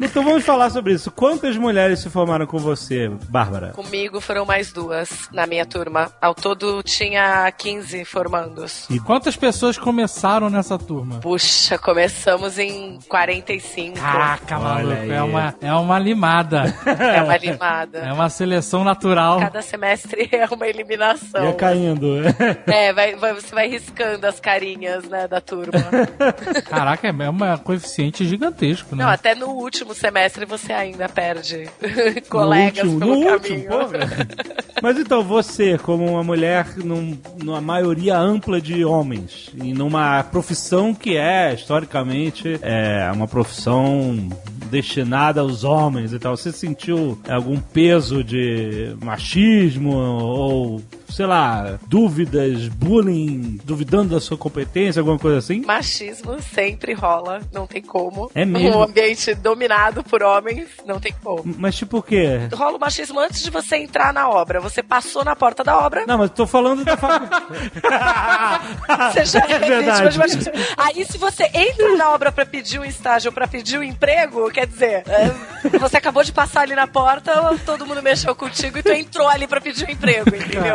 então vamos falar sobre isso. Quantas mulheres se formaram com você, Bárbara? Comigo foram mais duas na minha turma. Ao todo tinha 15 formandos. E quantas pessoas começaram nessa turma? Puxa, começamos em 45. Caraca, maluco, é uma, é uma limada. É uma limada. É uma seleção natural. Cada semestre é uma eliminação. Ia caindo. É, vai, vai- você vai riscando as carinhas, né, da turma. Caraca, é um coeficiente gigantesco, né? Não, até no último semestre você ainda perde colegas último, pelo no caminho. último, pô. Mas então, você, como uma mulher num- numa maioria ampla de homens, e numa profissão que é, historicamente, é uma profissão destinada aos homens e tal, você sentiu algum peso de machismo ou, sei lá, dúvidas, bullying, duvidando da sua competência, alguma coisa assim? Machismo sempre rola, não tem como. É mesmo? Um ambiente dominado por homens, não tem como. Mas tipo o quê? Rola o machismo antes de você entrar na obra. Você passou na porta da obra, Não, mas tô falando da faculdade. você já é, É verdade. de machismo. Aí, se você entra na obra pra pedir um estágio, pra pedir um emprego, quer dizer, é, você acabou de passar ali na porta, todo mundo mexeu contigo e tu entrou ali pra pedir um emprego, entendeu?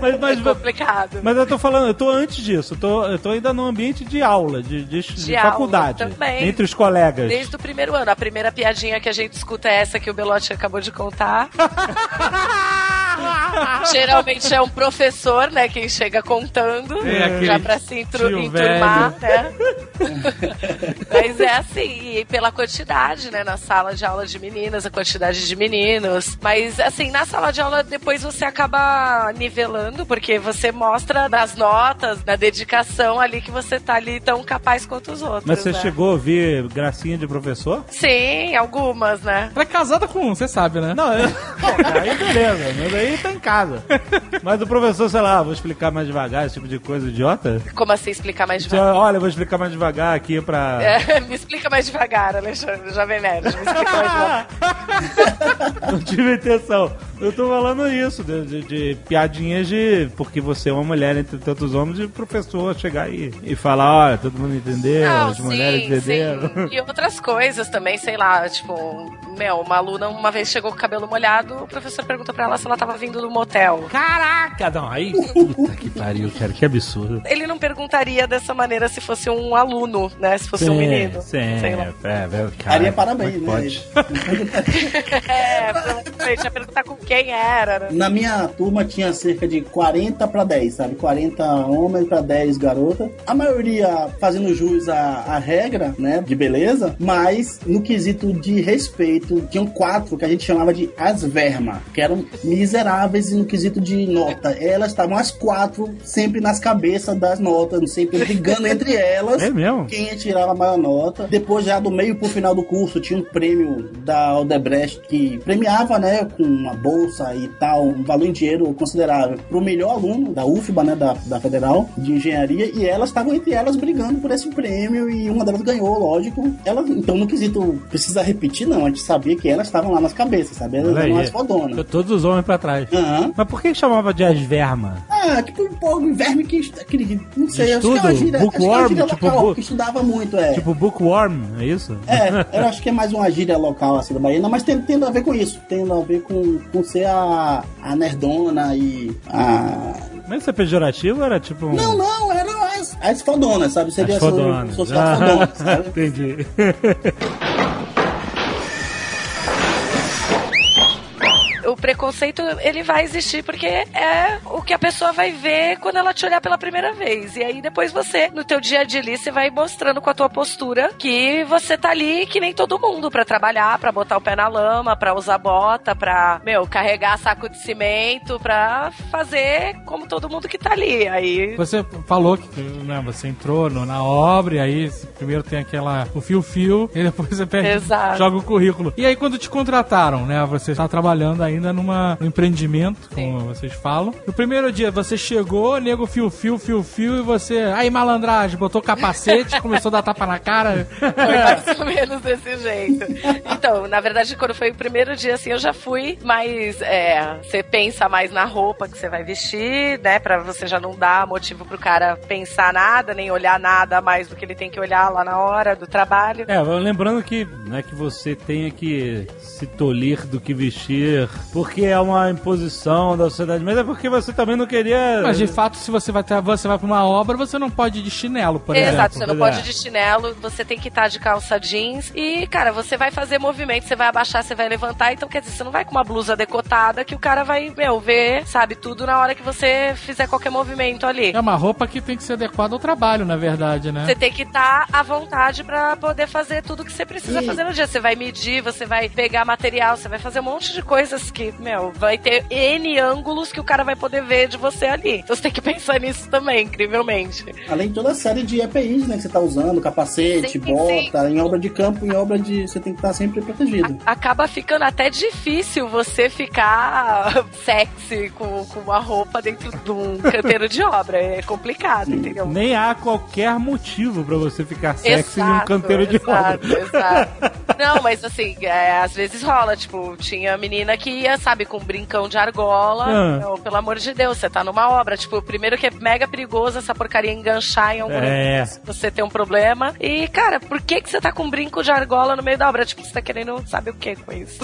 mas, mas, É complicado. Mas eu tô falando, eu tô antes disso, eu tô, eu tô ainda no ambiente de aula, de, de, de aula faculdade. também. Entre os colegas. Desde o primeiro ano. A primeira piadinha que a gente escuta é essa que o Belotti acabou de contar. Geralmente é um professor, né, quem chega contando, É, aquele já pra se enturmar, né? Mas é assim, e pela quantidade, né? Na sala de aula de meninas, a quantidade de meninos. Mas assim, na sala de aula depois você acaba nivelando, porque você mostra nas notas, na dedicação ali que você tá ali tão capaz quanto os outros. Mas você né? chegou a ouvir gracinha de professor? Sim, algumas, né? Ela é casada com um, você sabe, né? Não, eu... Bom, aí beleza, mas aí tá em casa. Mas o professor, sei lá, vou explicar mais devagar, esse tipo de coisa idiota. Como assim explicar mais Você, devagar? olha, eu vou explicar mais devagar aqui pra. É, me explica mais devagar, Alexandre, Jovem Nerd. Me explica mais devagar. Não tive intenção. Eu tô falando isso, de, de- de piadinhas de. Porque você é uma mulher entre tantos homens, e o professor chegar e, e falar: olha, todo mundo entendeu, Não, as mulheres sim, entenderam. sim. E outras coisas também, sei lá, tipo, meu, uma aluna uma vez chegou com o cabelo molhado, o professor perguntou pra ela se ela tava vindo do motel. Caraca, não, aí. Puta que pariu, cara, que absurdo. Ele não perguntaria dessa maneira se fosse um aluno, né? Se fosse um menino. Sim, Sei lá. é, é, cara, Daria parabéns, é né? Pode. É, provavelmente ia perguntar com quem era, né? Na minha turma tinha cerca de 40 para 10, sabe? 40 homens para 10 garotas. A maioria fazendo jus à, à regra, né? De beleza. Mas no quesito de respeito, tinham quatro que a gente chamava de as verma, que eram miseráveis e no quesito de nota. Elas estavam as quatro sempre nas cabeças das notas, sempre brigando entre elas. É mesmo? Quem tirar a maior nota. Depois, já do meio pro final do curso, tinha um prêmio da Aldebrecht que premiava, né, com uma bolsa e tal, um valor em dinheiro considerável pro melhor aluno da UFBA, né, da, da Federal de Engenharia. E elas estavam entre elas brigando por esse prêmio e uma delas ganhou, lógico. Elas, então, no quesito, precisa repetir, não. A gente sabia que elas estavam lá nas cabeças, sabe? Elas Olha eram aí. as fodonas. Todos os homens pra trás. Aham. Mas por que que chamava de asverma? Ah, tipo, pô, um verme que. Aquele, não sei, acho que é estudo? uma gíria, acho que é tipo local, book- que estudava muito, é. Tipo bookworm, é isso? É, eu acho que é mais uma gíria local assim da Bahia, não, mas tem, tem a ver com isso, tem a ver com, com ser a, a nerdona e a. Mas isso é pejorativo era tipo um. Não, não, eram as, as fodonas, sabe? Seria As fodonas. Fosse as fodonas, sabe? Entendi. preconceito, ele vai existir porque é o que a pessoa vai ver quando ela te olhar pela primeira vez. E aí depois você, no teu dia a dia ali, você vai mostrando com a tua postura que você tá ali que nem todo mundo pra trabalhar, pra botar o pé na lama, pra usar bota, pra, meu, carregar saco de cimento, pra fazer como todo mundo que tá ali. Aí Você falou que né, você entrou no- na obra e aí primeiro tem aquela o fio-fio e depois você pega, Exato. joga o currículo. E aí quando te contrataram, né, você está trabalhando ainda numa num empreendimento, como vocês falam. No primeiro dia você chegou, nego fio-fio, fio-fio e você, aí malandragem, botou capacete, começou a dar tapa na cara. Foi mais ou menos desse jeito. Então, na verdade, quando foi o primeiro dia, assim, eu já fui, mas é, você pensa mais na roupa que você vai vestir, né? Pra você já não dar motivo pro cara pensar nada, nem olhar nada mais do que ele tem que olhar lá na hora do trabalho. É, lembrando que não é que você tenha que se tolir do que vestir, porque é uma imposição da sociedade, mas é porque você também não queria. Mas de fato, se você vai ter, você vai pra uma obra, você não pode ir de chinelo, por exemplo. Exato, você não pode ir de chinelo, você tem que estar de calça jeans e, cara, você vai fazer movimento, você vai abaixar, você vai levantar, então quer dizer, você não vai com uma blusa decotada que o cara vai, meu, ver, sabe, tudo na hora que você fizer qualquer movimento ali. É uma roupa que tem que ser adequada ao trabalho, na verdade, né? Você tem que estar à vontade pra poder fazer tudo que você precisa E- fazer no dia. Você vai medir, você vai pegar material, você vai fazer um monte de coisas que, meu, vai ter N ângulos que o cara vai poder ver de você ali. Então você tem que pensar nisso também, incrivelmente. Além de toda a série de EPIs, né, que você tá usando, capacete, Sim, bota, em obra de campo, em obra de. Você tem que estar sempre protegido. Acaba ficando até difícil você ficar sexy com, com uma roupa dentro de um canteiro de obra. É complicado, entendeu? Nem há qualquer motivo pra você ficar sexy em um Exato, canteiro de exato, obra. Exato. Não, mas assim, é, às vezes rola. Tipo, tinha menina que ia, sabe, com um brincão de argola. Ah. Então, pelo amor de Deus, você tá numa obra. Tipo, primeiro que é mega perigoso essa porcaria enganchar em algum É. se você tem um problema. E, cara, por que, que você tá com um brinco de argola no meio da obra? Tipo, você tá querendo sabe o que com isso?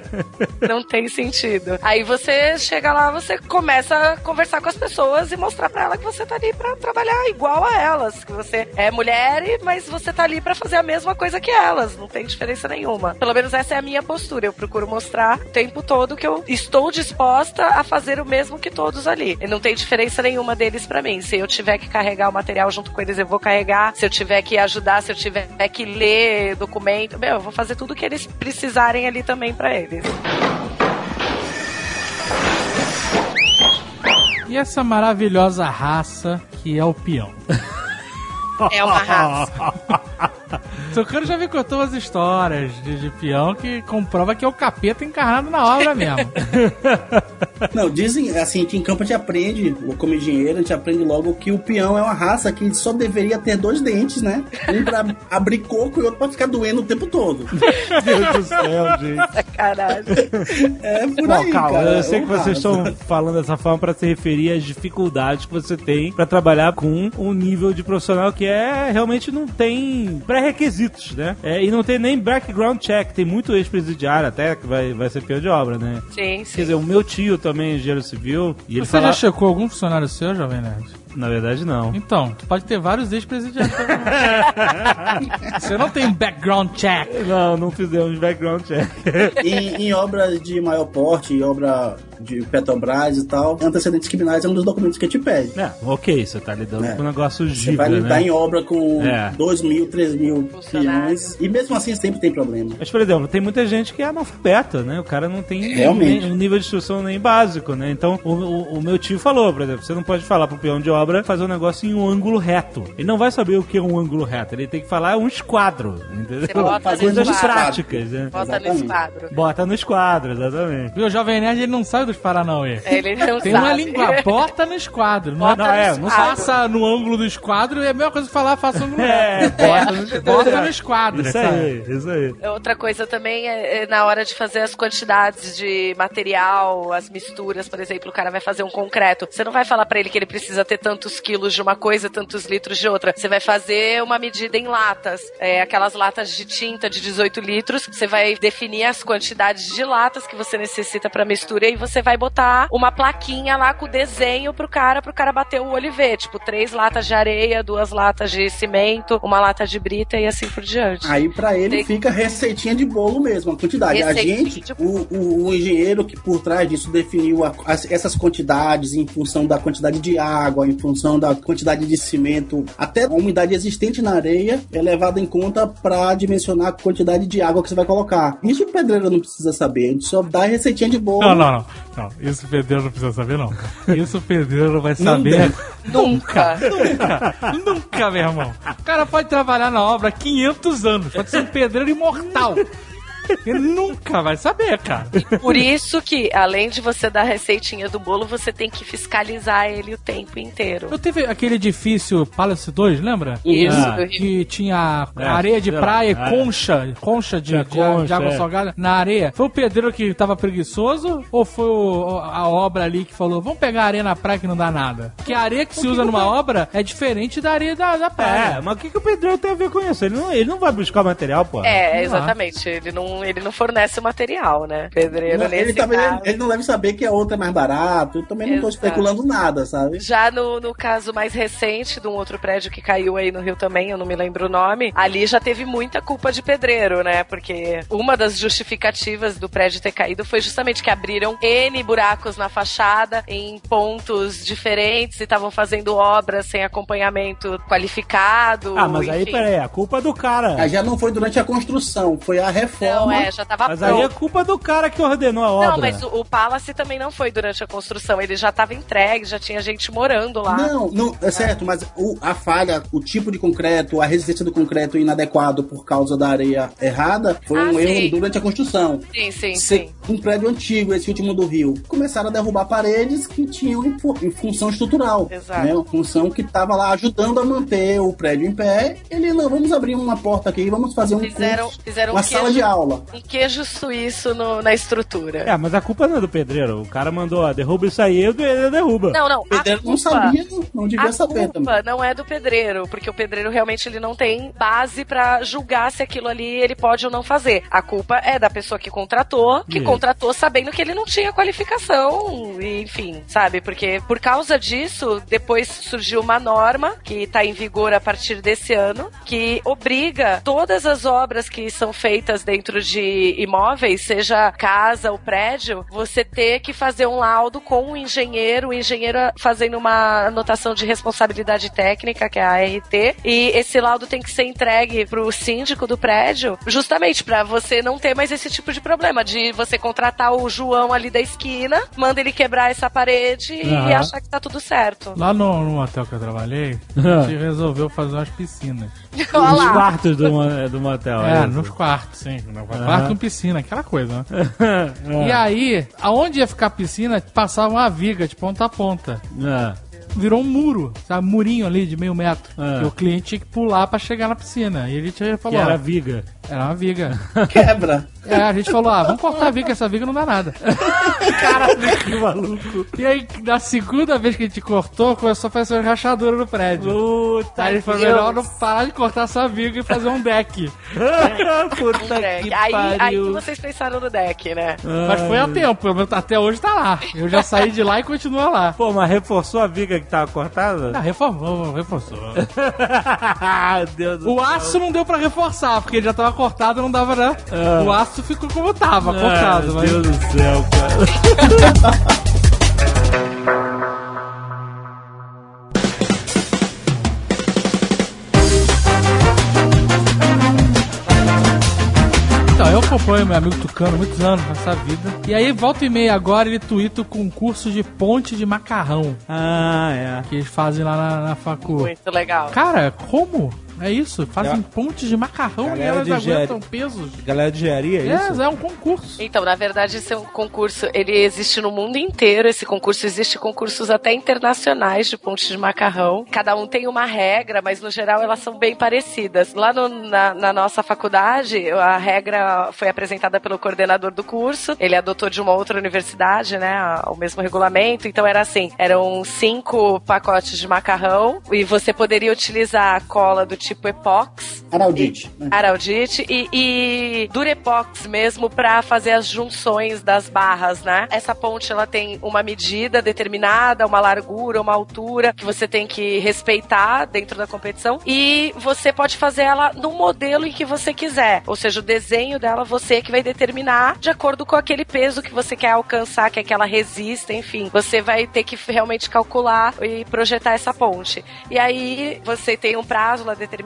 Não tem sentido. Aí você chega lá, você começa a conversar com as pessoas e mostrar pra ela que você tá ali pra trabalhar igual a elas. Que você é mulher, mas você tá ali pra fazer a mesma coisa que elas. Não tem diferença nenhuma. Pelo menos essa é a minha postura. Eu procuro mostrar o tempo todo que eu estou disposta a fazer o mesmo que todos ali. E não tem diferença nenhuma deles pra mim. Se eu tiver que carregar o material junto com eles, eu vou carregar. Se eu tiver que ajudar, se eu tiver que ler documento, meu, eu vou fazer tudo que eles precisarem ali também pra eles. E essa maravilhosa raça que é o peão. É uma raça. Tucano já me contou umas histórias de, de peão que comprova que é o capeta encarnado na obra mesmo. Não, dizem assim que em campo a gente aprende, como engenheiro, a gente aprende logo que o peão é uma raça que só deveria ter dois dentes, né? Um pra abrir coco e outro pra ficar doendo o tempo todo. Meu Deus do céu, gente. Caralho. É por Bom, aí, calma, cara. eu sei é que uma vocês raça. estão falando dessa forma para se referir às dificuldades que você tem para trabalhar com um nível de profissional que é realmente não tem né? É, e não tem nem background check, tem muito ex-presidiário até que vai, vai ser peão de obra, né? Sim, Quer sim. dizer, o meu tio também é engenheiro civil e ele Você fala... já checou algum funcionário seu, Jovem Nerd? Na verdade, não. Então, tu pode ter vários ex-presidiários. Você não tem background check. Não, não fizemos background check. em, em obras de maior porte, em obra de Petrobras e tal, antecedentes criminais é um dos documentos que te pede. É, ok, você tá lidando É. com um negócio Você giga, vai lidar né? em obra com É. 2 mil, 3 mil peões. E mesmo assim sempre tem problema. Mas, por exemplo, tem muita gente que é analfabeta, né? O cara não tem Realmente. nem- um nível de instrução nem básico, né? Então, o, o- o meu tio falou, por exemplo, você não pode falar pro peão de obra fazer um negócio em um ângulo reto. Ele não vai saber o que é um ângulo reto, ele tem que falar um esquadro, entendeu? Você bota no Coisas práticas, né? Bota no Exatamente. esquadro. Bota no esquadro, exatamente. Viu, o Jovem Nerd ele não sabe dos Paranauê. Ele não Tem sabe. uma língua, bota no esquadro. Não, Bota não no é, esquadro. não faça no ângulo do esquadro, é a mesma coisa que falar faça no ângulo É, reto. bota no, Bota no esquadro, Isso sabe? aí, isso aí. Outra coisa também é, é na hora de fazer as quantidades de material, as misturas, por exemplo, o cara vai fazer um concreto. Você não vai falar pra ele que ele precisa ter tantos quilos de uma coisa, tantos litros de outra. Você vai fazer uma medida em latas. É, aquelas latas de tinta de 18 litros. Você vai definir as quantidades de latas que você necessita pra mistura e você vai botar uma plaquinha lá com o desenho pro cara, pro cara bater o olho e ver. Tipo, três latas de areia, duas latas de cimento, uma lata de brita e assim por diante. Aí pra ele Tem- fica receitinha de bolo mesmo, a quantidade. A Receitinha gente, de o, o- o engenheiro que por trás disso definiu a- as- essas quantidades em função da quantidade de água, em função da quantidade de cimento, até a umidade existente na areia é levada em conta pra dimensionar a quantidade de água que você vai colocar. Isso o pedreiro não precisa saber, a gente só dá a receitinha de bolo. Não, não, não, não. Isso o pedreiro não precisa saber, não. Isso o pedreiro vai saber. Nunca. Nunca, nunca, meu irmão. O cara pode trabalhar na obra há 500 anos, pode ser um pedreiro imortal. Ele nunca vai saber, cara. Por isso que, além de você dar a receitinha do bolo, você tem que fiscalizar ele o tempo inteiro. Eu teve aquele edifício Palace 2, lembra? Isso, Ah. Que tinha É, areia de lá, praia, é. concha, concha de, de- de água é. salgada na areia. Foi o pedreiro que tava preguiçoso ou foi o- a obra ali que falou, vamos pegar areia na praia que não dá nada? Porque a areia que se usa numa obra é diferente da areia da, da praia. É, mas o que, que o pedreiro tem a ver com isso? Ele não, ele não vai buscar material, pô. É, exatamente. Ele não, ele não fornece o material, né? Pedreiro Não, nesse ele, também, caso. ele não deve saber que a outra é mais barato. Eu também não tô Exato. especulando nada, sabe? Já no, no caso mais recente de um outro prédio que caiu aí no Rio também, eu não me lembro o nome, ali já teve muita culpa de pedreiro, né? Porque uma das justificativas do prédio ter caído foi justamente que abriram N buracos na fachada em pontos diferentes e estavam fazendo obras sem acompanhamento qualificado. Ah, mas aí, enfim. peraí, a culpa é do cara. Aí já não foi durante a construção, foi a reforma. Não, é, já tava Mas aí é pronto. culpa do cara que ordenou a obra. Não, mas o, o Palace também não foi durante a construção. Ele já estava entregue, já tinha gente morando lá. Não, não, é certo, mas o- a falha, o tipo de concreto, a resistência do concreto inadequado por causa da areia errada, foi Ah, um sim. erro durante a construção. Sim, sim, Se- sim. Um prédio antigo, esse último do Rio, começaram a derrubar paredes que tinham em, em função estrutural. Exato. Né? Uma função que estava lá ajudando a manter o prédio em pé. Ele, não, vamos abrir uma porta aqui, vamos fazer um Fizeram, curso, fizeram uma um sala de aula. Cola. Um queijo suíço no- na estrutura. É, mas a culpa não é do pedreiro. O cara mandou, ó, derruba isso aí, ele derruba. Não, não. O pedreiro a não culpa- sabia, não devia A saber também. culpa não é do pedreiro, porque o pedreiro realmente ele não tem base pra julgar se aquilo ali ele pode ou não fazer. A culpa é da pessoa que contratou, que contratou sabendo que ele não tinha qualificação, e, enfim, sabe? Porque por causa disso, depois surgiu uma norma que tá em vigor a partir desse ano, que obriga todas as obras que são feitas dentro de imóveis, seja casa ou prédio, você ter que fazer um laudo com o engenheiro, o engenheiro fazendo uma anotação de responsabilidade técnica, que é a ART, e esse laudo tem que ser entregue pro síndico do prédio, justamente pra você não ter mais esse tipo de problema, de você contratar o João ali da esquina, manda ele quebrar essa parede e Aham. achar que tá tudo certo. Lá no, no hotel que eu trabalhei, a gente resolveu fazer umas piscinas. Olha Nos quartos do, mo- do motel. É, isso. nos quartos, sim. No Quarto com piscina, aquela coisa, né? É. E aí, aonde ia ficar a piscina, passava uma viga de ponta a ponta. É. Virou um muro, sabe? Um murinho ali de meio metro. Ah. Que o cliente tinha que pular pra chegar na piscina. E ele tinha Que falou, era viga. Era uma viga. Quebra. É, a gente falou, ah, vamos cortar a viga, essa viga não dá nada. Caralho, que maluco. E aí, na segunda vez que a gente cortou, começou a fazer uma rachadura no prédio. Puta Aí Deus. melhor não parar de cortar essa viga e fazer um deck. Puta É, que aí, aí vocês pensaram no deck, né? Mas foi a tempo, até hoje tá lá. Eu já saí de lá e continua lá. Pô, mas reforçou a viga que tava cortada? Ah, reformou, reforçou. Deus do O aço não deu pra reforçar, porque ele já tava cortado, não dava, né? Ah. O aço ficou como tava, céu. cortado. Ah, mas... Deus do céu, cara. Então, eu acompanho meu amigo Tucano há muitos anos nessa vida. E aí, volta e meia agora, ele tuita o concurso de ponte de macarrão Ah, é. que eles fazem lá na, na facu. Muito legal. Cara, como? É isso? Fazem pontes de macarrão e Galera elas de aguentam pesos. Galera de engenharia, é isso? É, é um concurso. Então, na verdade, esse é um concurso, ele existe no mundo inteiro, esse concurso existe concursos até internacionais de ponte de macarrão. Cada um tem uma regra, mas no geral elas são bem parecidas. Lá no- na, na nossa faculdade, a regra foi apresentada pelo coordenador do curso, ele adotou de uma outra universidade, né, o mesmo regulamento, então era assim, eram cinco pacotes de macarrão e você poderia utilizar a cola do tipo epox, Araldite. né? Araldite e, e Durepox mesmo pra fazer as junções das barras, né? Essa ponte ela tem uma medida determinada, uma largura, uma altura que você tem que respeitar dentro da competição e você pode fazer ela no modelo em que você quiser, ou seja, o desenho dela você que vai determinar de acordo com aquele peso que você quer alcançar, quer que ela resista, enfim. Você vai ter que realmente calcular e projetar essa ponte. E aí você tem um prazo lá determinado,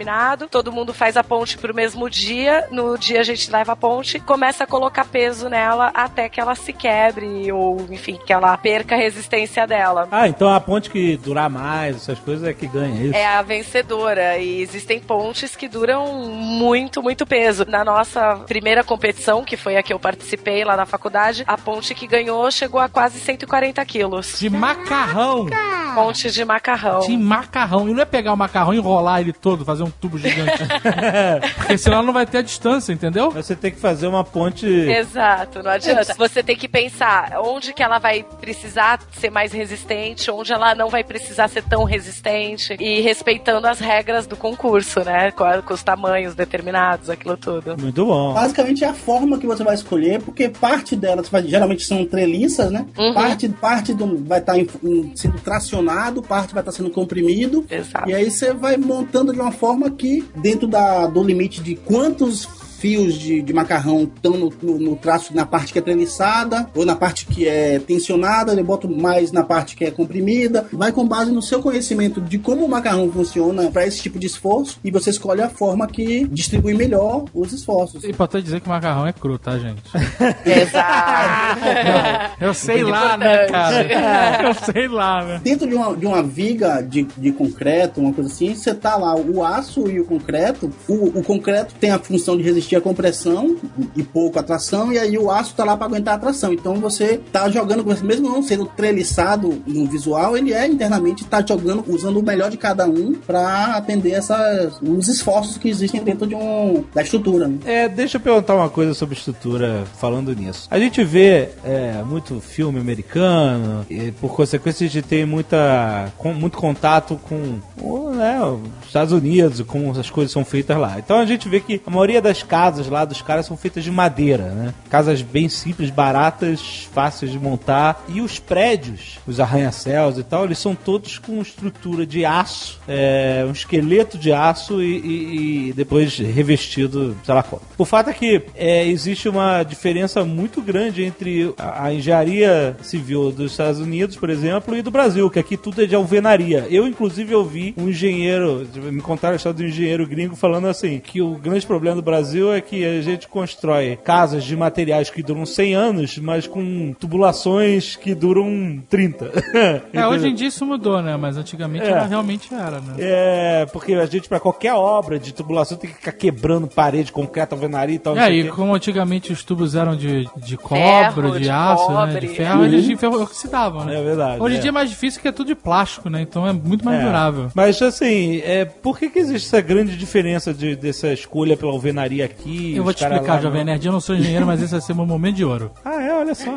todo mundo faz a ponte pro mesmo dia, no dia a gente leva a ponte, começa a colocar peso nela até que ela se quebre ou, enfim, que ela perca a resistência dela. Ah, então a ponte que durar mais, essas coisas é que ganha, é isso? É a vencedora e existem pontes que duram muito, muito peso. Na nossa primeira competição, que foi a que eu participei lá na faculdade, a ponte que ganhou chegou a quase 140 quilos. De macarrão. Ponte de macarrão. De macarrão. E não é pegar o macarrão e enrolar ele todo, fazer um tubo gigante. Porque senão não vai ter a distância, entendeu? Você tem que fazer uma ponte. Exato, não adianta. Você tem que pensar onde que ela vai precisar ser mais resistente, onde ela não vai precisar ser tão resistente e respeitando as regras do concurso, né? Com, os tamanhos determinados, aquilo tudo. Muito bom. Basicamente é a forma que você vai escolher, porque parte delas geralmente são treliças, né? Uhum. Parte, parte do, vai estar sendo tracionado, parte vai estar sendo comprimido. Exato. E aí você vai montando de uma forma que, dentro da, do limite de quantos fios de, de macarrão estão no, no- no traço, na parte que é treliçada, ou na parte que é tensionada, eu boto mais na parte que é comprimida. Vai com base no seu conhecimento de como o macarrão funciona para esse tipo de esforço, e você escolhe a forma que distribui melhor os esforços. É importante dizer que o macarrão é cru, tá, gente? Exato. Eu sei lá, né, cara? Eu sei lá, né? Dentro de uma, de uma viga de, de concreto, uma coisa assim, você tá lá o aço e o concreto. O, o concreto tem a função de resistir existia compressão e pouco atração, e aí o aço tá lá para aguentar a atração. Então você tá jogando, mesmo não sendo treliçado no visual, ele é internamente tá jogando, usando o melhor de cada um para atender essas, os esforços que existem dentro de um, da estrutura. Né? É, deixa eu perguntar uma coisa sobre estrutura falando nisso. A gente vê é, muito filme americano, e por consequência a gente tem muita, com, muito contato com né, os Estados Unidos, como as coisas são feitas lá. Então a gente vê que a maioria das casas lá dos caras são feitas de madeira, né? Casas bem simples, baratas, fáceis de montar. E os prédios, os arranha-céus e tal, eles são todos com estrutura de aço, é, um esqueleto de aço e, e- e depois revestido, sei lá como. O fato é que é, existe uma diferença muito grande entre a, a engenharia civil dos Estados Unidos, por exemplo, e do Brasil, que aqui tudo é de alvenaria. Eu, inclusive, ouvi um engenheiro, me contaram a história de um engenheiro gringo falando assim, que o grande problema do Brasil é que a gente constrói casas de materiais que duram 100 anos, mas com tubulações que duram 30. É, hoje em dia isso mudou, né? Mas antigamente É. ela realmente era, né? É, porque a gente, pra qualquer obra de tubulação, tem que ficar quebrando parede, concreto, alvenaria e tal. É, e como antigamente os tubos eram de, de cobre, Ferro, de, de aço, né? cobre. De ferro, eles de ferro oxidavam, né? É verdade, Hoje em é. dia é mais difícil que é tudo de plástico, né? Então é muito mais É. durável. Mas assim, é, por que, que existe essa grande diferença de, dessa escolha pela alvenaria aqui? Eu vou te explicar, Jovem não? Nerd. Eu não sou engenheiro, mas esse vai ser meu momento de ouro. Ah, é, olha só.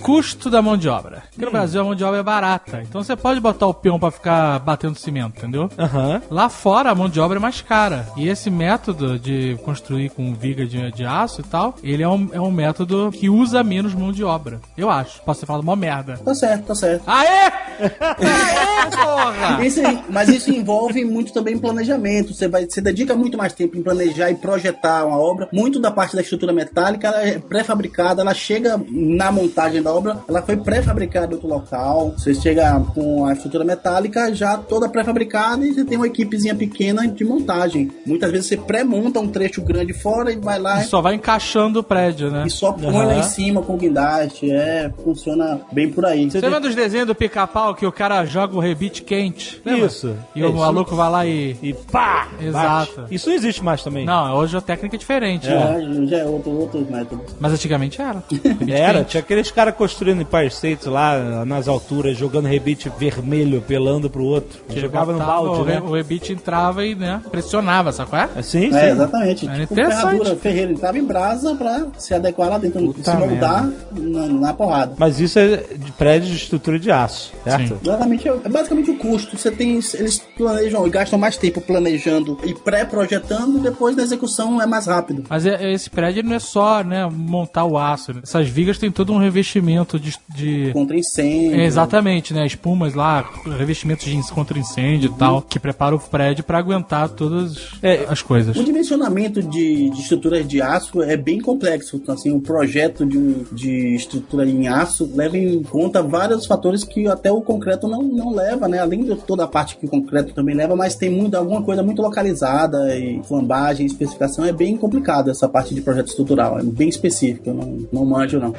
Custo da mão de obra. Hum. Porque no Brasil a mão de obra é barata. Então você pode botar o peão pra ficar batendo cimento, entendeu? Aham. Lá fora a mão de obra é mais cara. E esse método de construir com viga de, de aço e tal, ele é um, é um método que usa menos mão de obra. Eu acho. Posso ter falado mó merda. Tá certo, tá certo. Aê! Aê, porra! Isso aí, mas isso envolve muito também planejamento. Você vai, você dedica muito mais tempo em planejar e projetar uma obra. Muito da parte da estrutura metálica ela é pré-fabricada, ela chega na montagem da obra, ela foi pré-fabricada em outro local. Você chega com a estrutura metálica já toda pré-fabricada e você tem uma equipezinha pequena de montagem. Muitas vezes você pré-monta um trecho grande fora e vai lá E só vai encaixando o prédio, né? e só põe Aham. lá em cima com guindaste. É, funciona bem por aí. Você lembra dos desenhos do pica-pau que o cara joga o rebite quente? Lembra? Isso. E É o isso. maluco vai lá e. E pá! Exato. bate. Isso não existe mais também. Não, hoje a técnica é diferente. Já, já é outro, outros métodos. Mas antigamente era. Era, tinha aqueles caras construindo Empire States lá nas alturas, jogando rebite vermelho, pelando pro outro. Que Jogava no balde, o, né? o rebite entrava e né, pressionava, sabe qual é? Assim, sim. É, exatamente. Era tipo interessante. ferradura, ferreiro. Ele tava em brasa pra se adequar lá dentro, Puta se moldar na, na porrada. Mas isso é de prédio de estrutura de aço, certo? Sim. Exatamente, é basicamente o custo. Você tem, eles planejam, gastam mais tempo planejando e pré-projetando, depois da execução é mais rápido. Mas é- esse prédio não é só né, montar o aço. né? Essas vigas têm todo um revestimento de. de- Contra incêndio. É, exatamente, né? Espumas lá, revestimentos de contra incêndio e tal, que prepara o prédio pra aguentar todas É, as coisas. O dimensionamento de, de estruturas de aço é bem complexo. Então, assim, o projeto de, um- de estrutura em aço leva em conta vários fatores que até o concreto não, não leva, né? Além de toda a parte que o concreto também leva, mas tem muito, alguma coisa muito localizada e flambagem, especificação. É bem complicado essa parte de projeto estrutural. É bem específico. Eu não, não manjo, não.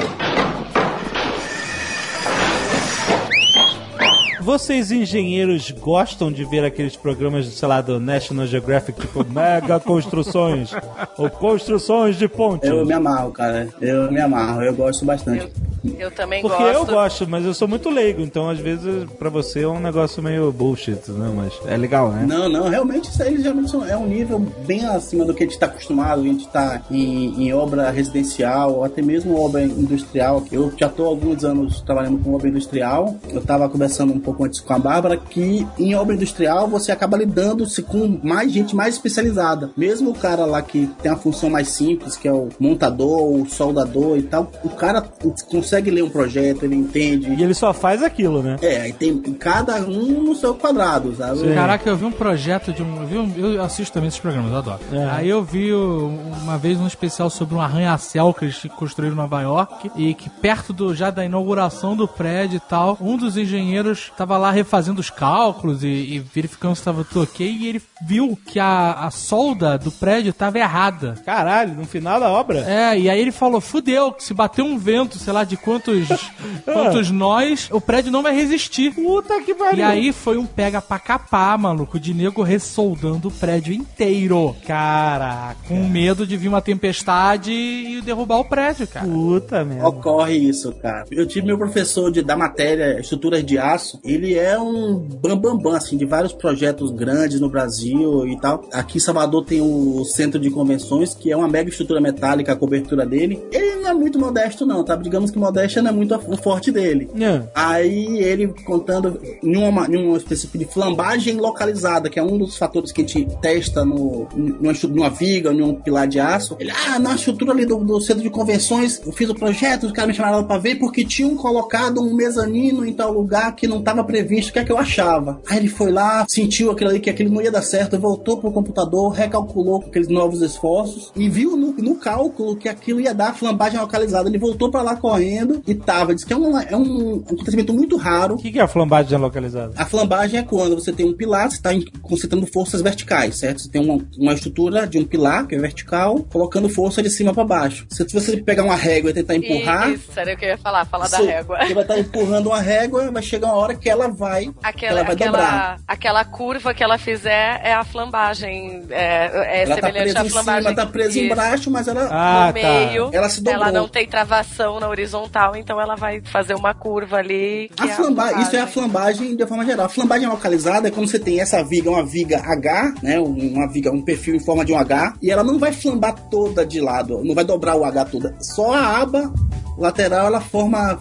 Vocês engenheiros gostam de ver aqueles programas, sei lá, do National Geographic, tipo mega construções ou construções de pontes? Eu me amarro, cara. Eu me amarro. Eu gosto bastante. Eu, eu também Porque gosto. eu gosto, mas eu sou muito leigo, então às vezes pra você é um negócio meio bullshit, né? Mas é legal, né? Não, não, realmente isso aí geralmente são- é um nível bem acima do que a gente está acostumado, a gente está em, em obra residencial, ou até mesmo obra industrial. Eu já estou há alguns anos trabalhando com obra industrial. Eu estava conversando um pouco antes com a Bárbara que em obra industrial você acaba lidando-se com mais gente mais especializada. Mesmo o cara lá que tem a função mais simples, que é o montador, o soldador e tal, o cara consegue ler um projeto, ele entende. E ele só faz aquilo, né? É, aí tem cada um no seu quadrado, sabe? Caraca, eu vi um projeto de um. Eu, vi um- eu assisto também esses programas, eu adoro. É. Aí eu vi o- uma vez um especial sobre um arranha-céu que eles construíram em Nova York e que perto do, já da inauguração do prédio e tal, um dos engenheiros estava lá refazendo os cálculos e, e verificando se estava tudo ok e ele viu que a, a solda do prédio estava errada. Caralho, no final da obra. É, e aí ele falou, fudeu, que se bater um vento, sei lá, de quantos, quantos nós, o prédio não vai resistir. Puta que pariu. E aí foi um pega pra capar, maluco, de nego ressoldando o prédio inteiro. Caraca. Com medo de vir uma tempestade e derrubar o prédio, cara. Puta merda. Ocorre isso, cara. Eu tive meu professor de, da matéria Estruturas de Aço. Ele é um bambambam, bam, bam, assim, de vários projetos grandes no Brasil e tal. Aqui em Salvador tem o Centro de Convenções, que é uma mega estrutura metálica, a cobertura dele. Ele não é muito modesto, não, tá? Digamos que modéstia não é muito o forte dele. É. Aí ele contando em uma, em um específico de flambagem localizada, que é um dos fatores que a gente testa no, numa, numa viga, num pilar de aço. Ele, ah, na estrutura ali do, do centro de convenções, eu fiz o projeto, os caras me chamaram pra ver porque tinham colocado um mezanino em tal lugar que não estava previsto, o que é que eu achava. Aí ele foi lá, sentiu aquilo ali, que aquilo não ia dar certo, voltou pro computador, recalculou com aqueles novos esforços e viu no, no cálculo que aquilo ia dar flambagem localizada. Ele voltou pra lá correndo e tava. Diz que é um, é um acontecimento muito raro. O que, que é a flambagem localizada? A flambagem é quando você tem um pilar, você está concentrando forças verticais, certo? Você tem uma, uma estrutura de um pilar, que é vertical, colocando força de cima para baixo. Se você pegar uma régua e tentar empurrar, Isso, era o que eu ia falar, falar da régua. Você vai estar empurrando uma régua, vai chegar uma hora que ela vai, Aquela, ela vai dobrar. aquela, aquela curva que ela fizer é a flambagem. É, é Ela tá semelhante presa à em flambagem. cima, tá presa Isso. embaixo, mas ela Ah, no meio, Ela se dobrou. não tem travação na horizontal, então ela vai fazer uma curva ali. Que A é a flambagem, isso é a flambagem. flambagem de forma geral. A flambagem localizada é quando você tem essa viga, uma viga H, né? Uma viga, um perfil em forma de um H, e ela não vai flambar toda de lado, não vai dobrar o H toda. Só a aba lateral ela forma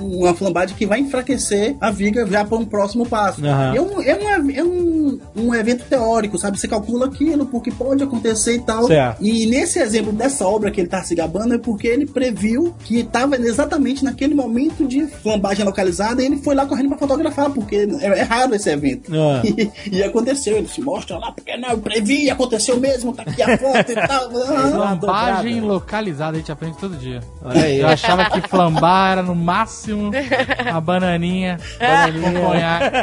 uma flambagem que vai enfraquecer a viga já para um próximo passo. E É, um, é, um, é um, um evento teórico, sabe? Você calcula aquilo, porque pode acontecer e tal. Certo. E nesse exemplo dessa obra que ele tá se gabando é porque ele previu que estava exatamente naquele momento de flambagem localizada e ele foi lá correndo para fotografar, porque é, é raro esse evento. Ah. E, e aconteceu, ele se mostra lá, porque não, eu previ, aconteceu mesmo, tá aqui a foto e tal. Ah, Flambagem localizada, a gente aprende todo dia. Olha aí. Eu achava que flambar era no máximo uma bananinha, com conhaque.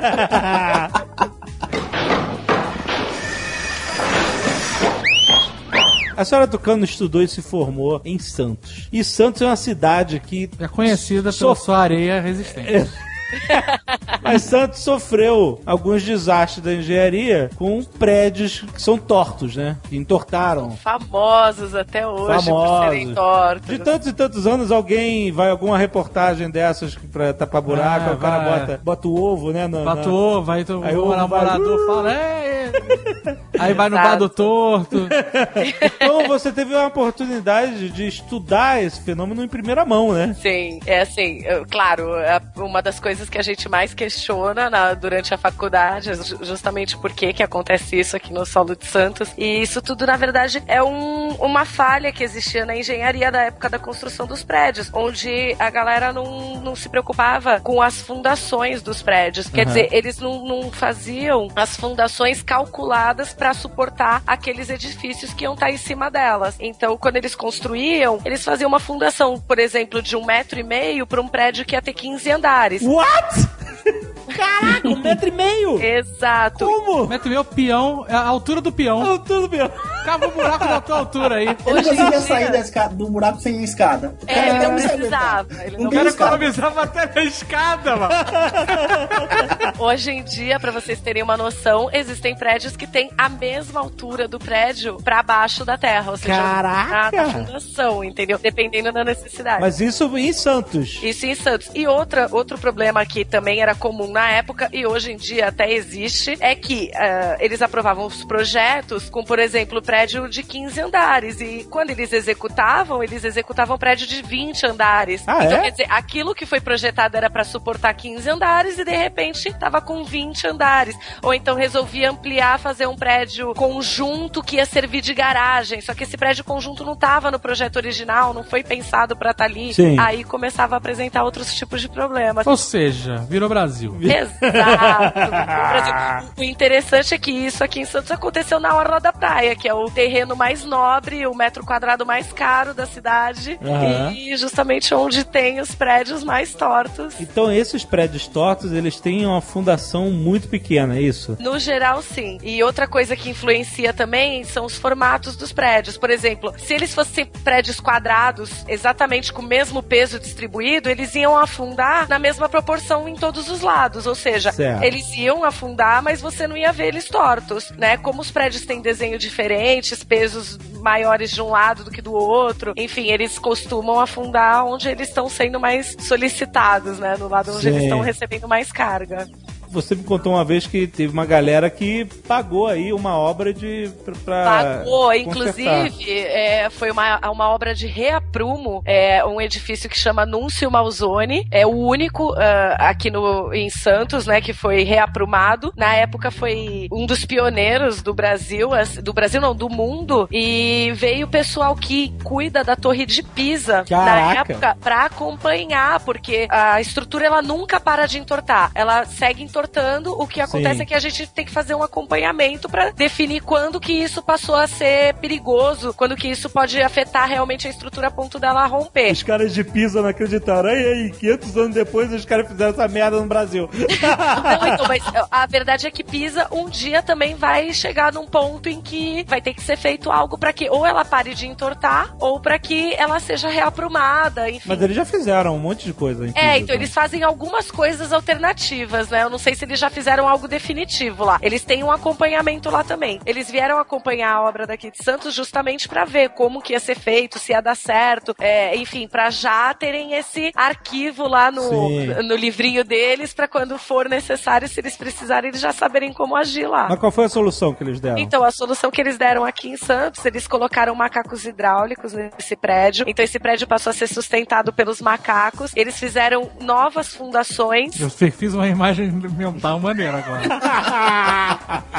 A senhora Tucano estudou e se formou em Santos. E Santos é uma cidade que. É conhecida pela So- sua areia resistente. Mas Santos sofreu alguns desastres da engenharia com prédios que são tortos, né? Que entortaram. Famosos até hoje por serem Famosos. tortos. De tantos e tantos anos, alguém vai alguma reportagem dessas que pra tapar buraco, Ah, o cara vai. bota, bota o ovo, né? na- na- Batou, vai tu, Aí o o namorador vai- fala, é, é. Aí vai no bar do torto. Então você teve uma oportunidade de estudar esse fenômeno em primeira mão, né? Sim, é assim, eu- claro, uma das coisas que a gente mais questiona na- durante a faculdade, ju- justamente por que acontece isso aqui no solo de Santos. E isso tudo, na verdade, é um- uma falha que existia na engenharia da época da construção dos prédios, onde a galera não, não se preocupava com as fundações dos prédios. Quer Aham. dizer, eles não, não faziam as fundações calculadas para suportar aqueles edifícios que iam estar em cima delas. Então, quando eles construíam, eles faziam uma fundação, por exemplo, de um metro e meio para um prédio que ia ter 15 andares. What? Caraca, um metro e meio! Exato. Como? Mete meu peão, é a altura do peão. Oh, tudo bem. Cava um buraco da tua altura aí. Ele Hoje conseguia sair da escada- do buraco sem escada. O É, cara não precisava. Ele Não tem Cara, economizava até na escada, mano. Hoje em dia, para vocês terem uma noção, existem prédios que têm a mesma altura do prédio para baixo da terra, ou seja, Caraca! na fundação, entendeu? Dependendo da necessidade. Mas isso em Santos. Isso em Santos. E outra, outro problema que também era comum na época e hoje em dia até existe é que ah, eles aprovavam os projetos com, por exemplo, prédio de 15 andares. E quando eles executavam, eles executavam prédio de 20 andares. Ah, então, é? quer dizer, aquilo que foi projetado era para suportar 15 andares e de repente tava com 20 andares. Ou então resolvia ampliar, fazer um prédio conjunto que ia servir de garagem. Só que esse prédio conjunto não tava no projeto original, não foi pensado para estar ali. Sim. Aí começava a apresentar outros tipos de problemas. Ou seja, virou Brasil. Clube. Exato. Brasil. O interessante é que isso aqui em Santos aconteceu na Orla da Praia, que é o terreno mais nobre, o metro quadrado mais caro da cidade. Aham. E justamente onde tem os prédios mais tortos. Então esses prédios tortos, eles têm uma fundação muito pequena, é isso? No geral, sim. E outra coisa que influencia também são os formatos dos prédios. Por exemplo, se eles fossem prédios quadrados, exatamente com o mesmo peso distribuído, eles iam afundar na mesma proporção em todos os lados. Ou seja, Certo. eles iam afundar, mas você não ia ver eles tortos, né? Como os prédios têm desenho diferentes, pesos maiores de um lado do que do outro, enfim, eles costumam afundar onde eles estão sendo mais solicitados, né? No lado onde Sim. eles estão recebendo mais carga. Você me contou uma vez que teve uma galera que pagou aí uma obra de pra, Pagou, consertar. inclusive, é, foi uma, uma obra de reaprumo, é, um edifício que chama Núncio Malzone, é o único ah, aqui no, em Santos, né, que foi reaprumado. Na época foi um dos pioneiros do Brasil, as- do Brasil não, do mundo, e veio o pessoal que cuida da Torre de Pisa na Caraca. época pra acompanhar, porque a estrutura ela nunca para de entortar, ela segue entortando. O que acontece Sim. é que a gente tem que fazer um acompanhamento pra definir quando que isso passou a ser perigoso, quando que isso pode afetar realmente a estrutura a ponto dela romper. Os caras de Pisa não acreditaram. Aí, aí, 500 anos depois, os caras fizeram essa merda no Brasil. Não, então, mas a verdade é que Pisa um dia também vai chegar num ponto em que vai ter que ser feito algo pra que ou ela pare de entortar ou pra que ela seja reaprumada, enfim. Mas eles já fizeram um monte de coisa. Pisa, É, então eles fazem algumas coisas alternativas, né? Eu não sei se eles já fizeram algo definitivo lá. Eles têm um acompanhamento lá também. Eles vieram acompanhar a obra daqui de Santos justamente pra ver como que ia ser feito, se ia dar certo, é, enfim, pra já terem esse arquivo lá no, Sim. no livrinho deles pra quando for necessário, se eles precisarem, eles já saberem como agir lá. Mas qual foi a solução que eles deram? Então, a solução que eles deram aqui em Santos, eles colocaram macacos hidráulicos nesse prédio. Então, esse prédio passou a ser sustentado pelos macacos. Eles fizeram novas fundações. Eu fiz uma imagem mental maneira agora.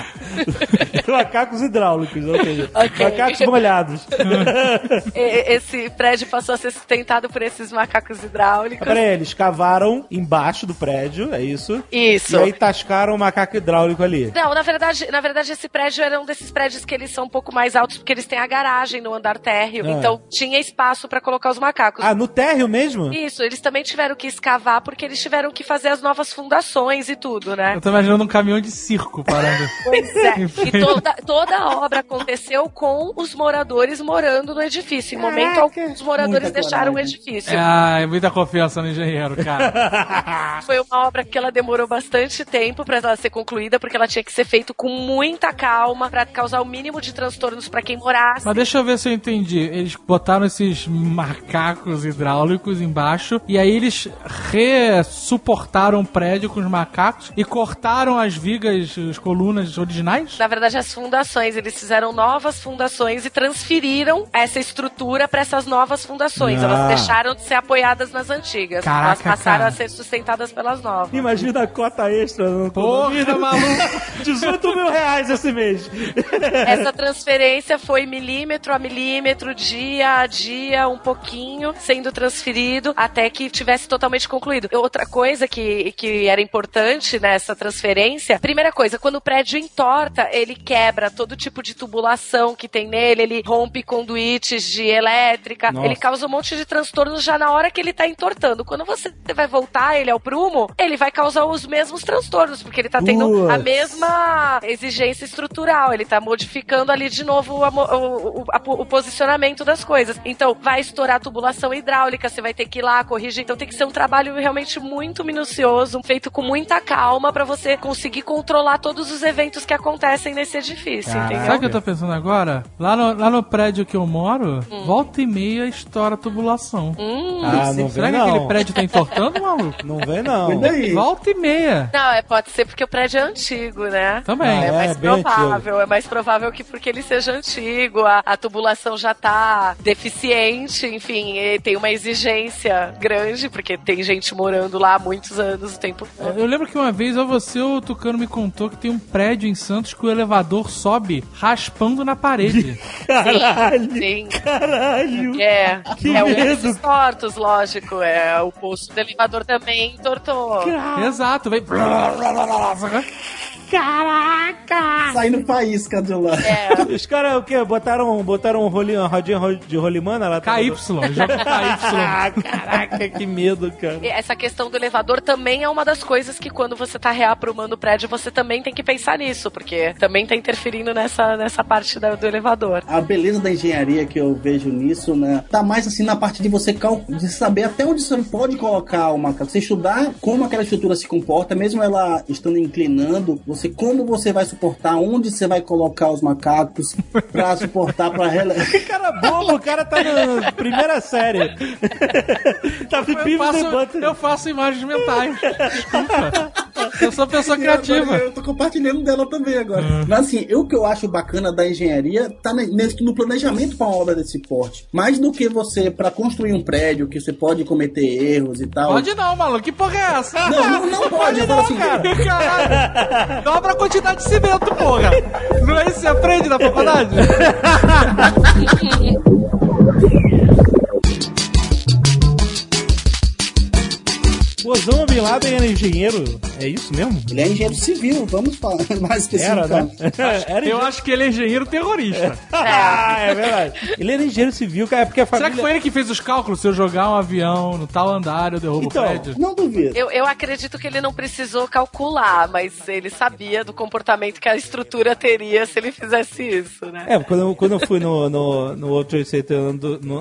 Macacos hidráulicos, ou seja, Ok. macacos molhados. Esse prédio passou a ser sustentado por esses macacos hidráulicos. Peraí, eles cavaram embaixo do prédio, é isso? Isso. E aí tascaram o macaco hidráulico ali. Não, na verdade, na verdade, esse prédio era um desses prédios que eles são um pouco mais altos, porque eles têm a garagem no andar térreo. Ah. Então tinha espaço pra colocar os macacos. Ah, no térreo mesmo? Isso, eles também tiveram que escavar porque eles tiveram que fazer as novas fundações e tudo, né? Eu tô imaginando um caminhão de circo parando. Pois é. E toda, toda a obra aconteceu com os moradores morando no edifício. Em momento algum, os moradores Muita deixaram o coragem. edifício. É, ah, é muita confiança no engenheiro, cara. Foi uma obra que ela demorou bastante tempo pra ela ser concluída, porque ela tinha que ser feita com muita calma pra causar o mínimo de transtornos pra quem morasse. Mas deixa eu ver se eu entendi. Eles botaram esses macacos hidráulicos embaixo e aí eles ressuportaram o prédio com os macacos e cortaram as vigas, as colunas originais? Na verdade, as fundações, eles fizeram novas fundações e transferiram essa estrutura para essas novas fundações. Ah. Elas deixaram de ser apoiadas nas antigas. Caraca, Elas passaram cara. a ser sustentadas pelas novas. Imagina a cota extra no Porra, maluco! 18 mil reais esse mês. Essa transferência foi milímetro a milímetro, dia a dia, um pouquinho, sendo transferido até que tivesse totalmente concluído. Outra coisa que, que era importante nessa transferência, primeira coisa, quando o prédio entorta, ele quebra todo tipo de tubulação que tem nele, ele rompe conduítes de elétrica, Nossa. ele causa um monte de transtornos já na hora que ele tá entortando. Quando você vai voltar ele ao prumo, ele vai causar os mesmos transtornos, porque ele tá tendo a mesma exigência estrutural, ele tá modificando ali de novo a o, o- a- o posicionamento das coisas. Então, vai estourar a tubulação hidráulica, você vai ter que ir lá corrigir. Então, tem que ser um trabalho realmente muito minucioso, feito com muita calma pra você conseguir controlar todos os eventos que acontecem nesse edifício, entendeu? Sabe o que eu tô pensando agora? Lá no, lá no prédio que eu moro, volta e meia estoura a tubulação. Hum. Ah, não Será vem que aquele não. prédio tá entortando, maluco? Não vem não. Aí. Volta e meia. Não, é, pode ser porque o prédio é antigo, né? Também. Ah, É É, mais bem provável, é mais provável que porque ele seja antigo, a, a tubulação já tá deficiente, enfim, e tem uma exigência grande, porque tem gente morando lá há muitos anos o tempo todo. Eu lembro que uma vez, ou você ou o Tucano me contou que tem um prédio em Santos que o elevador sobe raspando na parede. Caralho! Sim. Caralho! É, Que é um medo. desses tortos, lógico. É, o posto do elevador também entortou. Exato, vem. Saindo faísca de lá. É, Os caras o quê? Botaram, botaram um rolinho, uma rodinha ro- de rolimana lá? KY, jogo KY. Ah, caraca, que medo, cara. e essa questão do elevador também é uma das coisas que quando você tá reaprumando o prédio, você também tem que pensar nisso, porque também tá interferindo nessa, nessa parte da- do elevador. A beleza da engenharia que eu vejo nisso, né? Tá mais assim na parte de você cal- de saber até onde você pode colocar macaco. Você estudar como aquela estrutura se comporta, mesmo ela estando inclinando, você como você vai suportar, onde você vai colocar os macacos pra suportar pra rele... Que cara bobo, o cara tá na primeira série. tá Eu faço, eu faço imagens mentais. Desculpa. Eu sou pessoa criativa. Eu tô compartilhando dela também agora. Mas assim, eu, o que eu acho bacana da engenharia tá no planejamento pra uma obra desse porte. Mais do que você, pra construir um prédio, que você pode cometer erros e tal. Pode não, maluco. Que porra é essa? Não, não, não pode. Eu falo assim, Caralho. Dobra a quantidade de cimento, porra. Não é isso que você aprende na faculdade? Osama Bin Laden era engenheiro? É isso mesmo? Ele é engenheiro civil, vamos falar mais Era, né? especificamente. Era Eu acho que ele é engenheiro terrorista. Ah, é verdade. Ele era engenheiro civil, cara, é porque a família... Será que foi ele que fez os cálculos? Se eu jogar um avião no tal andar, eu derrubo Então, o prédio? Não duvido. Eu, eu acredito que ele não precisou calcular, mas ele sabia do comportamento que a estrutura teria se ele fizesse isso, né? É, quando eu, quando eu fui no, no, no World Trade Center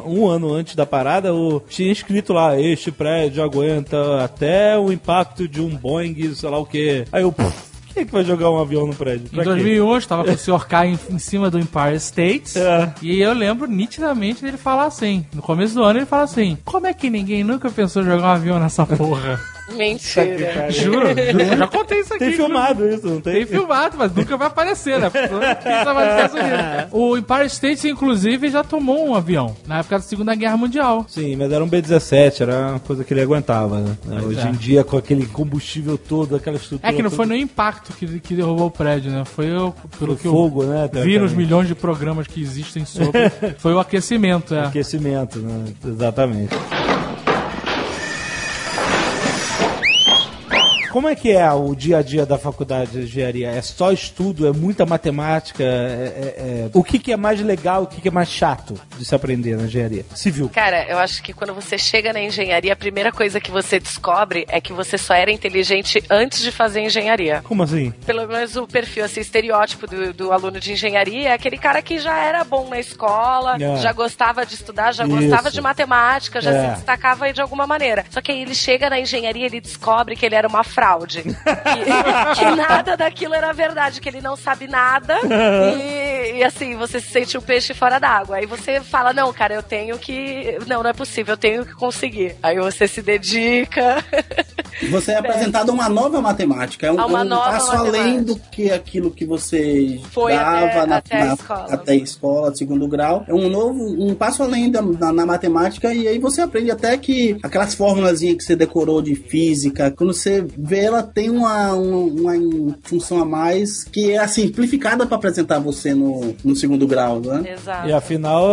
um ano antes da parada, o, tinha escrito lá, este prédio aguenta até o impacto de um Boeing, sei lá o quê. Aí eu, pff, quem é que vai jogar um avião no prédio? Em Pra? 2001, eu estava com o Sr. K em, em cima do Empire State. É. E eu lembro nitidamente dele falar assim. No começo do ano, ele fala assim: Como é que ninguém nunca pensou em jogar um avião nessa porra? Mentira. juro, juro. Eu já contei isso aqui. Tem filmado isso, não tem? Tem filmado, mas nunca vai aparecer, né? Unidos. O Empire State, inclusive, já tomou um avião na época da Segunda Guerra Mundial. Sim, mas era um B-17, era uma coisa que ele aguentava, né? Hoje é. em dia, com aquele combustível todo, aquela estrutura É que não foi toda, nem o impacto que, que derrubou o prédio, né? Foi o, pelo o que fogo, eu né? vi nos milhões de programas que existem sobre. foi o aquecimento, é. Aquecimento, né? Exatamente. Como é que é o dia a dia da faculdade de engenharia? É só estudo? É muita matemática? É- é- é- O que, que é mais legal? O que, que é mais chato de se aprender na engenharia? Civil. Cara, eu acho que quando você chega na engenharia, a primeira coisa que você descobre é que você só era inteligente antes de fazer engenharia. Como assim? Pelo menos o perfil, assim, estereótipo do, do aluno de engenharia é aquele cara que já era bom na escola, É. já gostava de estudar, já Isso. gostava de matemática, já É. se destacava de alguma maneira. Só que aí ele chega na engenharia e ele descobre que ele era uma fraude. que, que nada daquilo era verdade, que ele não sabe nada. e, e, assim, você se sente um peixe fora d'água. Aí você fala, não, cara, eu tenho que. Não, não é possível, eu tenho que conseguir. Aí você se dedica. Você é apresentado a uma nova matemática. É um, A uma um nova passo matemática. além do que aquilo que você Foi dava até- na, até a na- escola. até a escola, segundo grau. É um novo, um passo além da, na, na matemática e aí você aprende até que aquelas fórmulas que você decorou de física, quando você vê ela tem uma, uma, uma função a mais que é simplificada para apresentar você no, no segundo grau, né? Exato. E afinal,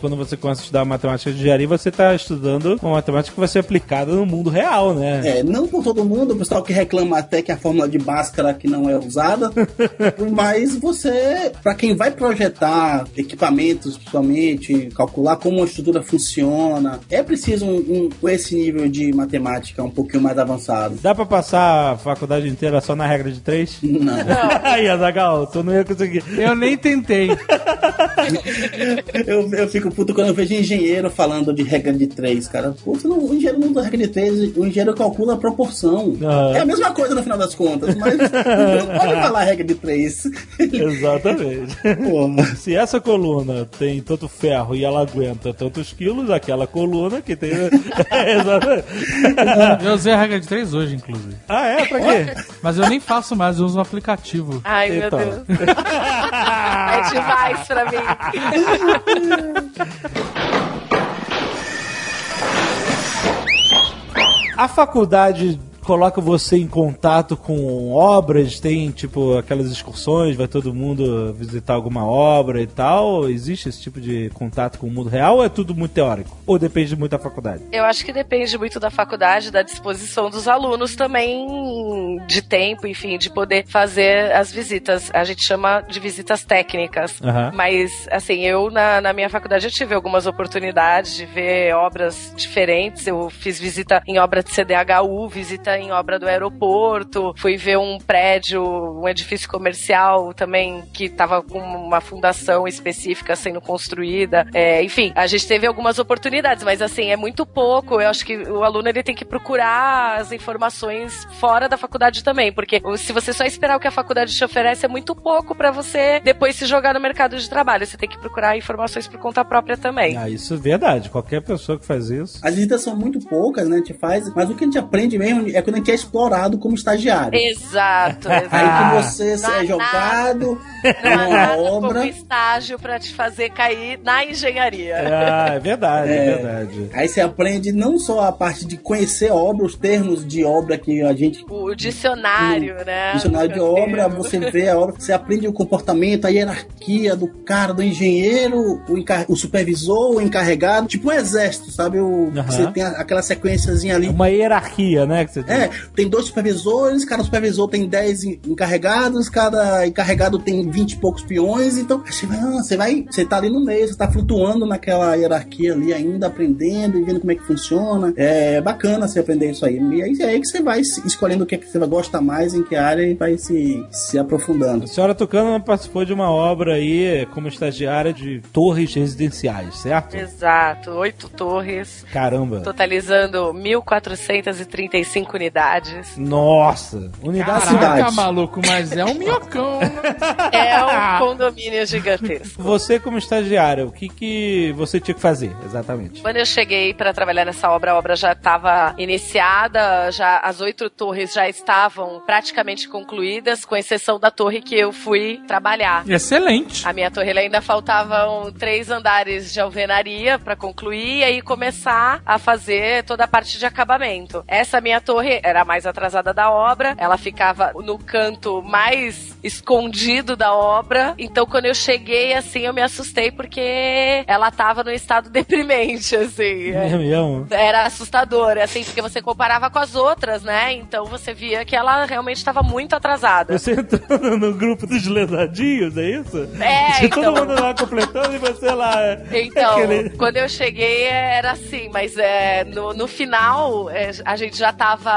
quando você começa a estudar matemática de engenharia, você está estudando uma matemática que vai ser aplicada no mundo real, né? É, não por todo mundo, o pessoal que reclama até que a fórmula de Bhaskara que não é usada, mas você, para quem vai projetar equipamentos, principalmente, calcular como a estrutura funciona, é preciso um, um- esse nível de matemática um pouquinho mais avançado. Dá pra passar a faculdade inteira só na regra de três? Não. Aí, Azagal, tu não ia conseguir. Eu nem tentei. Eu, eu fico puto quando eu vejo engenheiro falando de regra de três, cara. Pô, não, o engenheiro não usa regra de três, o engenheiro calcula a proporção. Ah. É a mesma coisa no final das contas, mas não pode falar regra de três. Exatamente. Se essa coluna tem tanto ferro e ela aguenta tantos quilos, aquela coluna que tem. É, exatamente. Eu usei a regra de três hoje, inclusive. Ah, é? Pra quê? Mas eu nem faço mais, eu uso um aplicativo. Ai, meu Então. Deus. É demais pra mim. A faculdade coloca você em contato com obras? Tem, tipo, aquelas excursões, vai todo mundo visitar alguma obra e tal? Existe esse tipo de contato com o mundo real ou é tudo muito teórico? Ou depende muito da faculdade? Eu acho que depende muito da faculdade, da disposição dos alunos também, de tempo, enfim, de poder fazer as visitas. A gente chama de visitas técnicas. Aham. Mas, assim, eu na, na minha faculdade eu tive algumas oportunidades de ver obras diferentes. Eu fiz visita em obra de CDHU, visita em obra do aeroporto, fui ver um prédio, um edifício comercial também que estava com uma fundação específica sendo construída. É, enfim, a gente teve algumas oportunidades, mas assim, é muito pouco. Eu acho que o aluno ele tem que procurar as informações fora da faculdade também, porque se você só esperar o que a faculdade te oferece, é muito pouco para você depois se jogar no mercado de trabalho. Você tem que procurar informações por conta própria também. Ah, isso é verdade. Qualquer pessoa que faz isso. As visitas são muito poucas, né? A gente faz, mas o que a gente aprende mesmo é quando a gente é explorado como estagiário. Exato, exato. Aí que você Não há é jogado Não numa nada obra. como estágio pra te fazer cair na engenharia. Ah, é verdade, é, É. verdade. Aí você aprende não só a parte de conhecer a obra, os termos de obra que a gente. O dicionário, né? Dicionário de obra, você vê a obra, você aprende o comportamento, a hierarquia do cara, do engenheiro, o, encar- o supervisor, o encarregado, tipo um exército, sabe? O, Aham. Você tem aquela sequenciazinha ali. Uma hierarquia, né? Que você tem. É, tem dois supervisores, cada supervisor tem 10 en- encarregados, cada encarregado tem 20 e poucos peões, então você vai, ah, você vai, você tá ali no meio, você tá flutuando naquela hierarquia ali ainda, aprendendo e vendo como é que funciona. É bacana você aprender isso aí. E aí é aí que você vai escolhendo o que, é que você gosta mais, em que área e vai se, se aprofundando. A senhora Tucano participou de uma obra aí como estagiária de torres residenciais, certo? Exato, oito torres, Caramba. totalizando 1.435 unidades. Nossa. Unidade Caraca, cidade. maluco, mas é um minhocão. né? É um condomínio gigantesco. Você como estagiária, o que que você tinha que fazer, exatamente? Quando eu cheguei para trabalhar nessa obra, a obra já estava iniciada, já as oito torres já estavam praticamente concluídas, com exceção da torre que eu fui trabalhar. Excelente. A minha torre ainda faltavam três andares de alvenaria para concluir e aí começar a fazer toda a parte de acabamento. Essa minha torre era a mais atrasada da obra, ela ficava no canto mais escondido da obra. Então quando eu cheguei assim, eu me assustei porque ela tava num estado deprimente assim. É mesmo? Era assustador, assim, porque você comparava com as outras, né? Então você via que ela realmente estava muito atrasada. Você entrando no grupo dos lesadinhos, é isso? É, então. todo mundo lá completando e você lá. é, Então, aquele- quando eu cheguei era assim, mas é, no, no final é, a gente já tava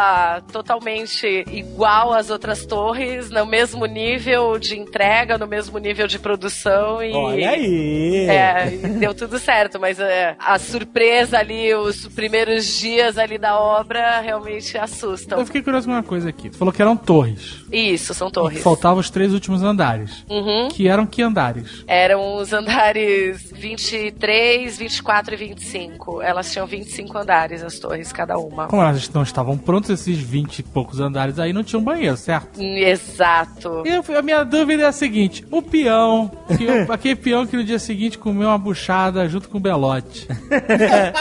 totalmente igual às outras torres, no mesmo nível de entrega, no mesmo nível de produção e. Olha aí. É, e deu tudo certo, mas é, a surpresa ali, os primeiros dias ali da obra realmente assustam. Eu fiquei curioso com uma coisa aqui. Tu falou que eram torres. Isso, são torres. Faltavam os três últimos andares. Uhum. Que eram que andares? Eram os andares 23, 24 e 25. Elas tinham 25 andares, as torres, cada uma. Como elas não estavam prontas, esses 20 e poucos andares aí não tinham banheiro, certo? Exato. E eu- a minha dúvida é a seguinte: o peão, que eu- aquele peão que no dia seguinte comeu uma buchada junto com o Belote. É,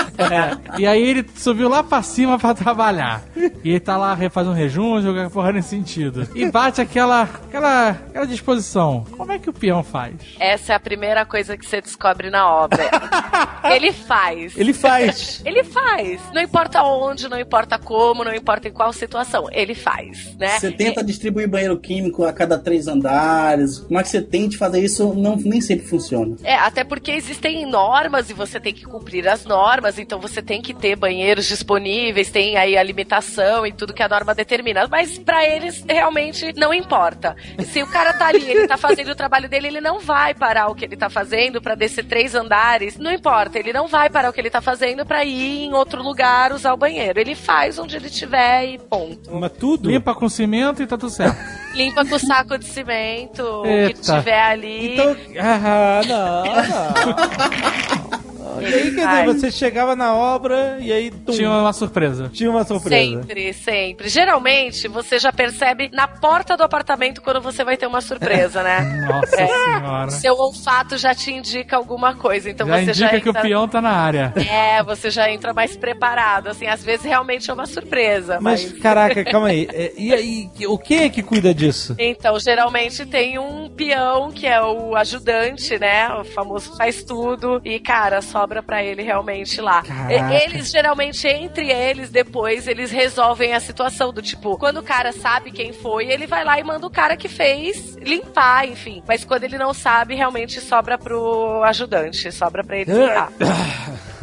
e aí ele subiu lá pra cima pra trabalhar. E ele tá lá, refaz um rejum, joga porra nesse sentido. E bate aquela, aquela, aquela disposição. Como é que o peão faz? Essa é a primeira coisa que você descobre na obra. Ele faz. Ele faz. Ele faz. Não importa onde, não importa como, não importa em qual situação. Ele faz, né? Você tenta distribuir banheiro químico a cada três andares. Como é que você tente fazer isso? Não, nem sempre funciona. É, até porque existem normas e você tem que cumprir as normas, então você tem que ter banheiros disponíveis, tem aí a limitação e tudo que a norma determina. Mas pra eles realmente não importa. Se o cara tá ali, ele tá fazendo o trabalho dele, ele não vai parar o que ele tá fazendo pra descer três andares. Não importa, ele não vai parar o que ele tá fazendo pra ir em outro lugar usar o banheiro. Ele faz onde ele e ponto. Mas tudo. Limpa com cimento e tá tudo certo. Limpa com saco de cimento, o que tiver ali. Então. Ah, não, não. E aí, quer dizer, você chegava na obra e aí tum, Tinha uma surpresa. tinha uma surpresa. Sempre, sempre. Geralmente, você já percebe na porta do apartamento quando você vai ter uma surpresa, né? Nossa É. senhora. Seu olfato já te indica alguma coisa, então já você indica já que o peão tá na área. É, você já entra mais preparado. Assim, às vezes realmente é uma surpresa, Mas, mas. caraca, calma aí. É, E aí, o que é que cuida disso? Então, geralmente tem um peão que é o ajudante, né? O famoso faz tudo. E, cara, sobra pra ele realmente lá. Caraca. Eles, geralmente, entre eles, depois, eles resolvem a situação do tipo, quando o cara sabe quem foi, ele vai lá e manda o cara que fez limpar, enfim. Mas quando ele não sabe, realmente sobra pro ajudante, sobra pra ele limpar.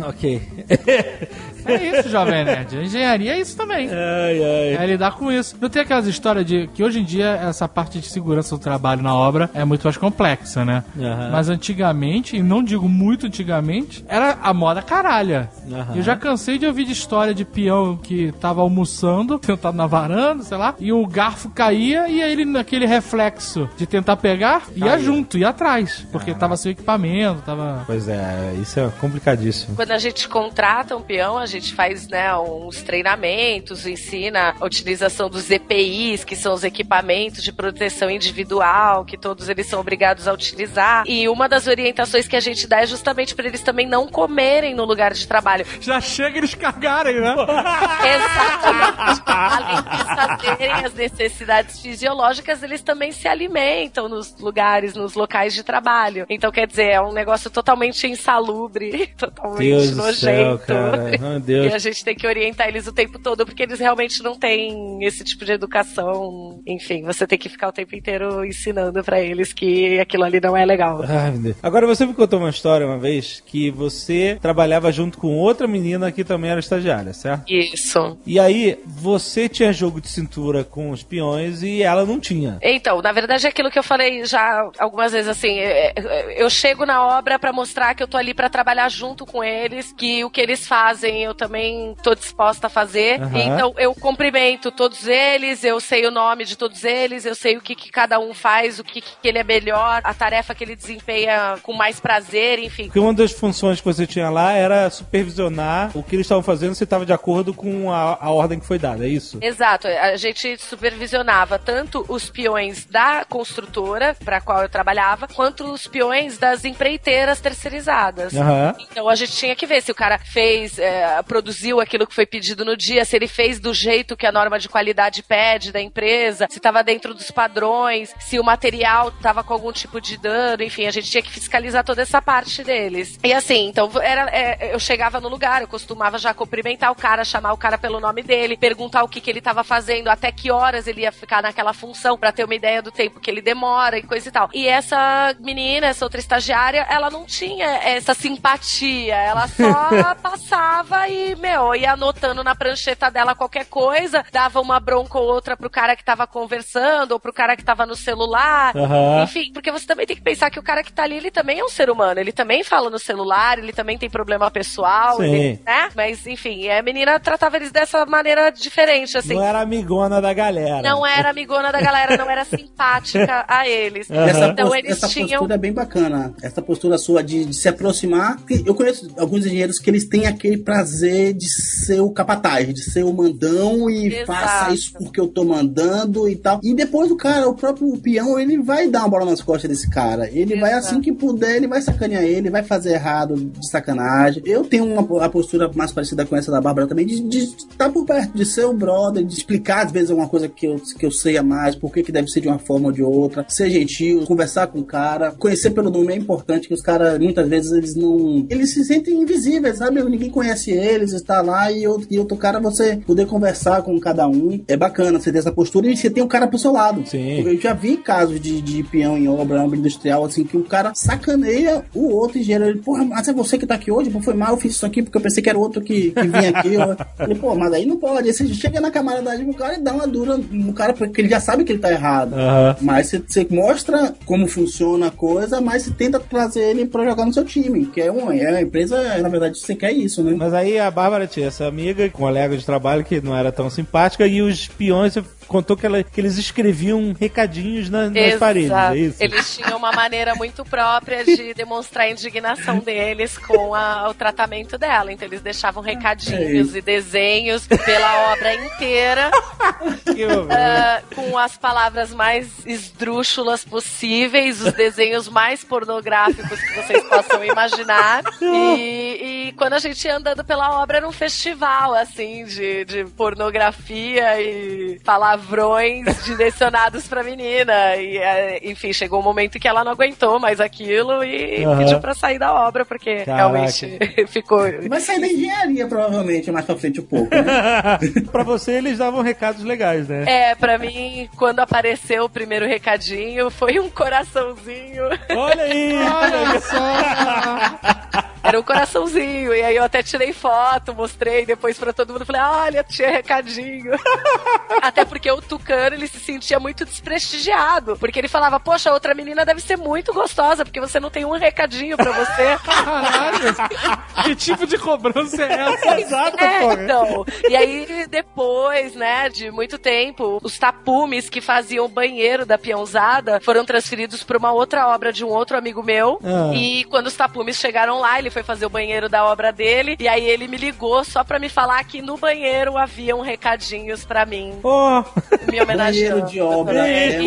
ok. É isso, Jovem Nerd. A engenharia é isso também. Ai, ai. É lidar com isso. Não tem aquelas histórias de que hoje em dia essa parte de segurança do trabalho na obra é muito mais complexa, né? Aham. Mas antigamente, e não digo muito antigamente, era a moda caralha. Aham. Eu já cansei de ouvir de história de peão que tava almoçando, sentado na varanda, sei lá, e o garfo caía e aí ele, naquele reflexo de tentar pegar, ia junto, ia atrás. Porque tava sem equipamento, tava. Pois é, isso é complicadíssimo. Quando a gente contrata um peão, a gente faz né, uns treinamentos, ensina a utilização dos EPIs, que são os equipamentos de proteção individual, que todos eles são obrigados a utilizar. E uma das orientações que a gente dá é justamente para eles também não comerem no lugar de trabalho. Já chega eles cagarem, né? Exatamente. Além de fazerem as necessidades fisiológicas, eles também se alimentam nos lugares, nos locais de trabalho. Então, quer dizer, é um negócio totalmente insalubre, totalmente Deus do nojento. céu, cara. Deus. E a gente tem que orientar eles o tempo todo, porque eles realmente não têm esse tipo de educação. Enfim, você tem que ficar o tempo inteiro ensinando pra eles que aquilo ali não é legal. Ai, meu Deus. Agora você me contou uma história uma vez que você trabalhava junto com outra menina que também era estagiária, certo? Isso. E aí, você tinha jogo de cintura com os peões e ela não tinha. Então, na verdade é aquilo que eu falei já algumas vezes assim, é, é, eu chego na obra pra mostrar que eu tô ali pra trabalhar junto com eles, que o que eles fazem eu também tô disposta a fazer. Aham. Então eu cumprimento todos eles, eu sei o nome de todos eles, eu sei o que, que cada um faz, o que, que ele é melhor, a tarefa que ele desempenha com mais prazer, enfim. Porque uma das funções que você tinha lá era supervisionar o que eles estavam fazendo se estava de acordo com a, a ordem que foi dada, é isso? Exato, a gente supervisionava tanto os peões da construtora para qual eu trabalhava, quanto os peões das empreiteiras terceirizadas. Aham. Então a gente tinha que ver se o cara fez, é, produziu aquilo que foi pedido no dia, se ele fez do jeito que a norma de qualidade pede da empresa, se estava dentro dos padrões, se o material estava com algum tipo de dano, enfim, a gente tinha que fiscalizar toda essa parte deles. E assim, então era, é, eu chegava no lugar, eu costumava já cumprimentar o cara, chamar o cara pelo nome dele, perguntar o que, que ele estava fazendo, até que horas ele ia ficar naquela função, para ter uma ideia do tempo que ele demora e coisa e tal. E essa menina, essa outra estagiária, ela não tinha essa simpatia, ela só passava e, meu, ia anotando na prancheta dela qualquer coisa, dava uma bronca ou outra pro cara que tava conversando, ou pro cara que tava no celular. Aham. Enfim, porque você também tem que pensar que o cara que tá ali, ele também é um ser humano, ele também fala no celular, ele também tem problema pessoal, Sim. ele- né? Mas, enfim, a menina tratava eles dessa maneira diferente, assim. Não era amigona da galera. Não era amigona da galera, não era simpática a eles. Essa, Então eles essa tinham. postura é bem bacana. Essa postura sua de, de se aproximar. Eu conheço alguns engenheiros que eles têm aquele prazer de ser o capataz, de ser o mandão e Exato. faça isso porque eu tô mandando e tal. E depois o cara, o próprio peão, ele vai dar uma bola nas costas desse cara. Ele vai Exato. assim que puder, ele vai sacanear ele, vai fazer errado de sacanagem. Eu tenho uma a postura mais parecida com essa da Bárbara também, de estar por perto, de ser o brother, de explicar às vezes alguma coisa que eu, que eu sei a mais, por que que deve ser de uma forma ou de outra, ser gentil, conversar com o cara, conhecer pelo nome é importante, que os caras, muitas vezes, eles não... Eles se sentem invisíveis, sabe? Ninguém conhece eles, está lá e, eu, e outro cara, você poder conversar com cada um, é bacana, você ter essa postura e você tem o cara pro seu lado. Sim. Eu já vi casos de, de peão em obra, obra industrial, assim, que o cara sacaneia o outro engenheiro. Ele, porra, mas é você que tá aqui hoje? Pô, foi mal, eu fiz isso aqui porque eu pensei que era outro que, que vinha aqui. Eu falei, pô, mas aí não pode. Aí você chega na camaradagem do cara e dá uma dura no cara, porque ele já sabe que ele tá errado. Aham. Mas você, você mostra como funciona a coisa, mas você tenta trazer ele pra jogar no seu time, que é uma, é uma empresa, na verdade, você quer isso, né? Mas aí a Bárbara tinha essa amiga, colega de trabalho que não era tão simpática, e os peões contou que, ela- que eles escreviam recadinhos na- nas Exato. paredes, é isso? Eles tinham uma maneira muito própria de demonstrar a indignação deles com a- o tratamento dela. Então eles deixavam recadinhos e desenhos pela obra inteira, ah, com as palavras mais esdrúxulas possíveis, os desenhos mais pornográficos que vocês possam imaginar. E, e quando a gente ia andando pela obra, era um festival, assim, de, de pornografia e palavrões direcionados pra menina. E, eh, enfim, chegou um momento que ela não aguentou mais aquilo e Aham. pediu pra sair da obra, porque Caraca. realmente ficou. Vai sair da engenharia, provavelmente, mais pra frente um pouco, né? pra você, eles davam recados legais, né? É, pra mim, quando apareceu o primeiro recadinho, foi um coraçãozinho. Olha aí! Olha só! Era um coraçãozinho. E aí eu até tirei foto, mostrei depois pra todo mundo. Falei, olha, tinha recadinho. até porque o Tucano, ele se sentia muito desprestigiado. Porque ele falava, poxa, a outra menina deve ser muito gostosa, porque você não tem um recadinho pra você. Caralho! Que tipo de cobrança é essa? Exato, É, porra. então. E aí, depois, né, de muito tempo, os tapumes que faziam o banheiro da peãozada foram transferidos pra uma outra obra de um outro amigo meu. Ah. E quando os tapumes chegaram lá, ele foi fazer o banheiro da obra dele. E aí ele me ligou só pra me falar que no banheiro haviam recadinhos pra mim, Oh, me homenageando. De obra. é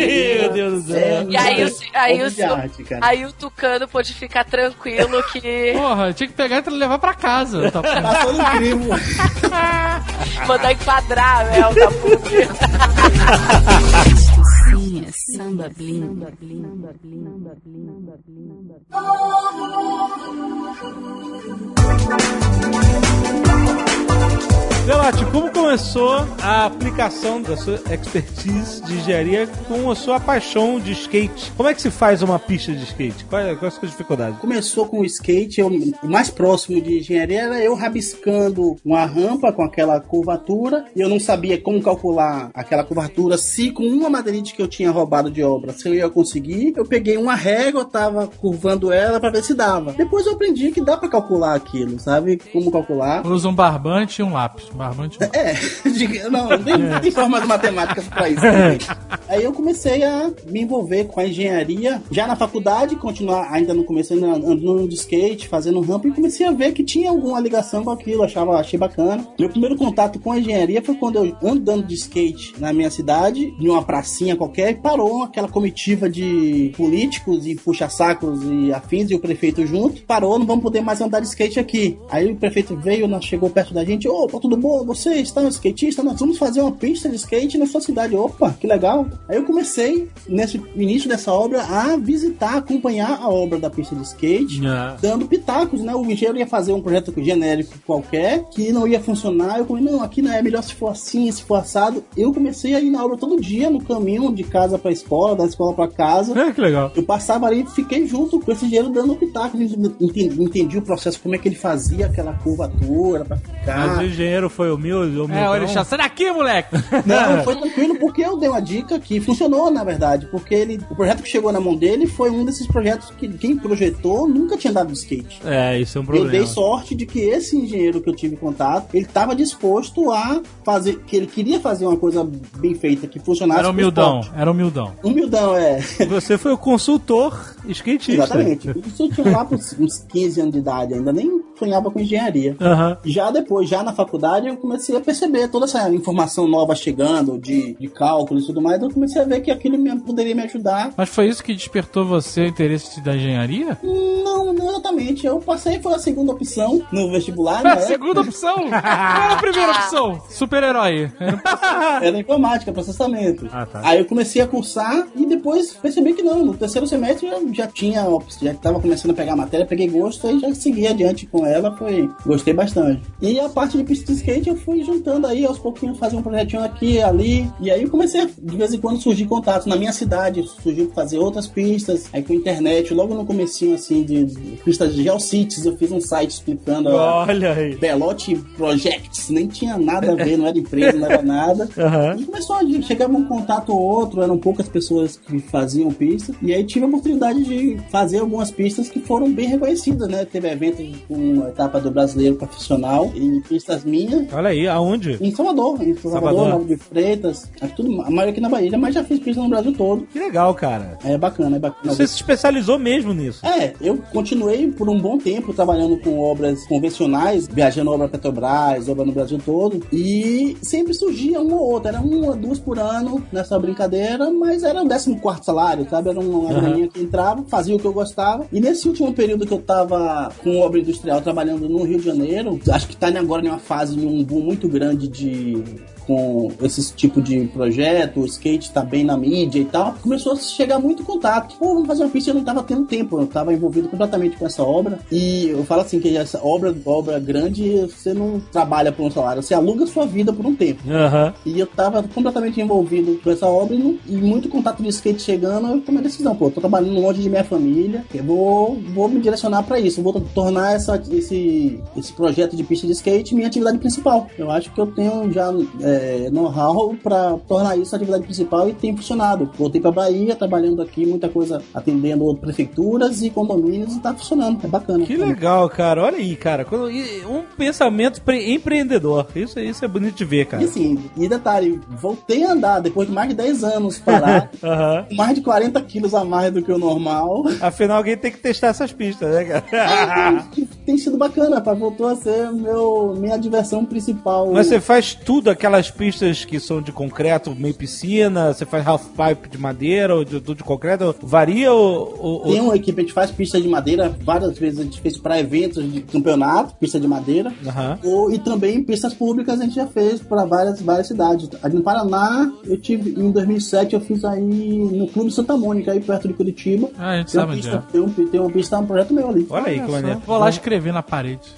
Meu Deus do céu. E aí, o- aí, o, aí o Tucano pôde ficar tranquilo que Porra, tinha que pegar e levar pra casa. Tá Passou no crivo. mandar enquadrar, né, o tapume. Sim, é samba bling. Delate, como começou a aplicação da sua expertise de engenharia com a sua paixão de skate? Como é que se faz uma pista de skate? Quais quais são as dificuldades? Começou com o skate, eu- o mais próximo de engenharia era eu rabiscando uma rampa com aquela curvatura e eu não sabia como calcular aquela curvatura se com uma madeirite que eu tinha roubado de obra, se eu ia conseguir. Eu peguei uma régua, tava curvando ela pra ver se dava. Depois eu aprendi que dá pra calcular aquilo, sabe? Como calcular. Usa um barbante e um lápis. Barbante lápis. É, diga- não, tem, não tem formas matemáticas pra isso. também. Aí eu comecei a me envolver com a engenharia, já na faculdade, continuar, ainda no começo, andando de skate, fazendo rampa, e comecei a ver que tinha alguma ligação com aquilo, achava, achei bacana. Meu primeiro contato com a engenharia foi quando eu andando de skate na minha cidade, em uma pracinha qualquer, e parou aquela comitiva de políticos e puxa-sacos e afins, e o prefeito junto, parou, não vamos poder mais andar de skate aqui. Aí o prefeito veio, chegou perto da gente, opa, tudo bom? Você está um skatista? Nós vamos fazer uma pista de skate na sua cidade. Opa, que legal. Aí eu comecei, nesse início dessa obra, a visitar, acompanhar a obra da pista de skate, dando pitacos, né? O engenheiro ia fazer um projeto genérico qualquer, que não ia funcionar. Eu falei, não, aqui não é melhor se for assim, se for assado. Eu comecei a ir na obra todo dia, no caminho de casa pra escola, da escola pra casa. É, que legal. Eu passava ali e fiquei junto com esse engenheiro dando pitacos, entendi, entendi o processo, como é que ele fazia aquela curvatura pra ficar. Mas o engenheiro foi humilde, humilde. É, olha, deixa, sai daqui, moleque! Não, foi tranquilo porque eu dei uma dica que funcionou, na verdade. Porque ele, o projeto que chegou na mão dele foi um desses projetos que quem projetou nunca tinha dado de skate. É, isso é um Eu problema. dei sorte de que esse engenheiro que eu tive contato, ele estava disposto a fazer, que ele queria fazer uma coisa bem feita, que funcionasse. Era humildão, esporte. era humildão. Humildão, é. Você foi o consultor skatista. Exatamente. Isso eu tinha lá por uns 15 anos de idade, ainda nem sonhava com engenharia. Aham. Já depois, já na faculdade, eu comecei a perceber toda essa informação nova chegando de, de cálculo e tudo mais. Eu comecei a ver que aquilo me- poderia me ajudar. Mas foi isso que despertou você o interesse da engenharia? Não, não exatamente. Eu passei, foi a segunda opção no vestibular. É na a época. segunda opção! Qual era a primeira opção? Super-herói. Era- Era informática, processamento. Ah, tá. Aí eu comecei a cursar e depois percebi que não. No terceiro semestre eu já tinha, já estava começando a pegar a matéria, peguei gosto e já segui adiante com ela. Foi, gostei bastante. E a parte de de skate eu fui juntando aí aos pouquinhos, fazer um projetinho aqui e ali. E aí eu comecei a, de vez em quando surgir contatos. Na minha cidade surgiu fazer outras pistas. Aí com internet, logo no comecinho assim de, de pistas de Geocities, eu fiz um site explicando a, Olha aí. Belote Projects, nem tinha nada a ver, não era empresa, não era nada. Aham. E começou a chegava um contato ou outro, eram poucas pessoas que faziam pistas. E aí tive a oportunidade de fazer algumas pistas que foram bem reconhecidas, né? Teve evento com uma etapa do brasileiro profissional em pistas minhas. Olha aí, aonde? Em Salvador, em Salvador, Salvador. Nova de Freitas, aqui tudo, a maioria aqui na Bahia, mas já fiz pista no Brasil todo. Que legal, cara. É bacana, é bacana. Você se especializou mesmo nisso. É, eu continuei por um bom tempo trabalhando com obras convencionais, viajando obra Petrobras, obra no Brasil todo, e sempre surgia uma ou outra, era uma, duas por ano nessa brincadeira, mas era o 14 quarto salário, sabe? Era uma graninha que entrava, fazia o que eu gostava, e nesse último período que eu tava com obra industrial trabalhando no Rio de Janeiro, acho que tá agora em uma fase, em um boom muito grande de com esse tipo de projeto, o skate tá bem na mídia e tal, começou a chegar muito contato. Pô, vamos fazer uma pista, eu não tava tendo tempo, eu tava envolvido completamente com essa obra. E eu falo assim, que essa obra, obra grande, você não trabalha por um salário, você aluga sua vida por um tempo. Aham. E eu tava completamente envolvido com essa obra e, não- e muito contato de skate chegando, eu tomei a decisão, pô, tô trabalhando longe de minha família, eu vou, vou me direcionar pra isso, vou tornar essa, esse, esse projeto de pista de skate minha atividade principal. Eu acho que eu tenho já é, know-how pra tornar isso a atividade principal e tem funcionado. Voltei pra Bahia, trabalhando aqui, muita coisa atendendo prefeituras e condomínios e tá funcionando, é bacana. Que legal, cara. Olha aí, cara. E Um pensamento pre- empreendedor. Isso, isso é bonito de ver, E cara. assim, e detalhe, voltei a andar depois de mais de 10 anos parar, com mais de 40 quilos a mais do que o normal. Afinal, alguém tem que testar essas pistas, né, cara? tem, tem sido bacana, pá, voltou a ser meu, minha diversão principal. Mas você faz tudo, aquelas pistas que são de concreto, meio piscina, você faz half pipe de madeira ou de, tudo de concreto, varia ou... ou- Tem uma equipe, a gente faz pista de madeira, várias vezes a gente fez para eventos de campeonato, pista de madeira. Aham. Ou, e também pistas públicas a gente já fez para várias, várias cidades. Ali no Paraná, eu tive, em 2007, eu fiz aí no Clube Santa Mônica, aí perto de Curitiba. Ah, a gente Tem sabe onde pista, é. tem, um, tem uma pista, um projeto meu ali. Olha aí que maneiro. Vou lá escrever na parede.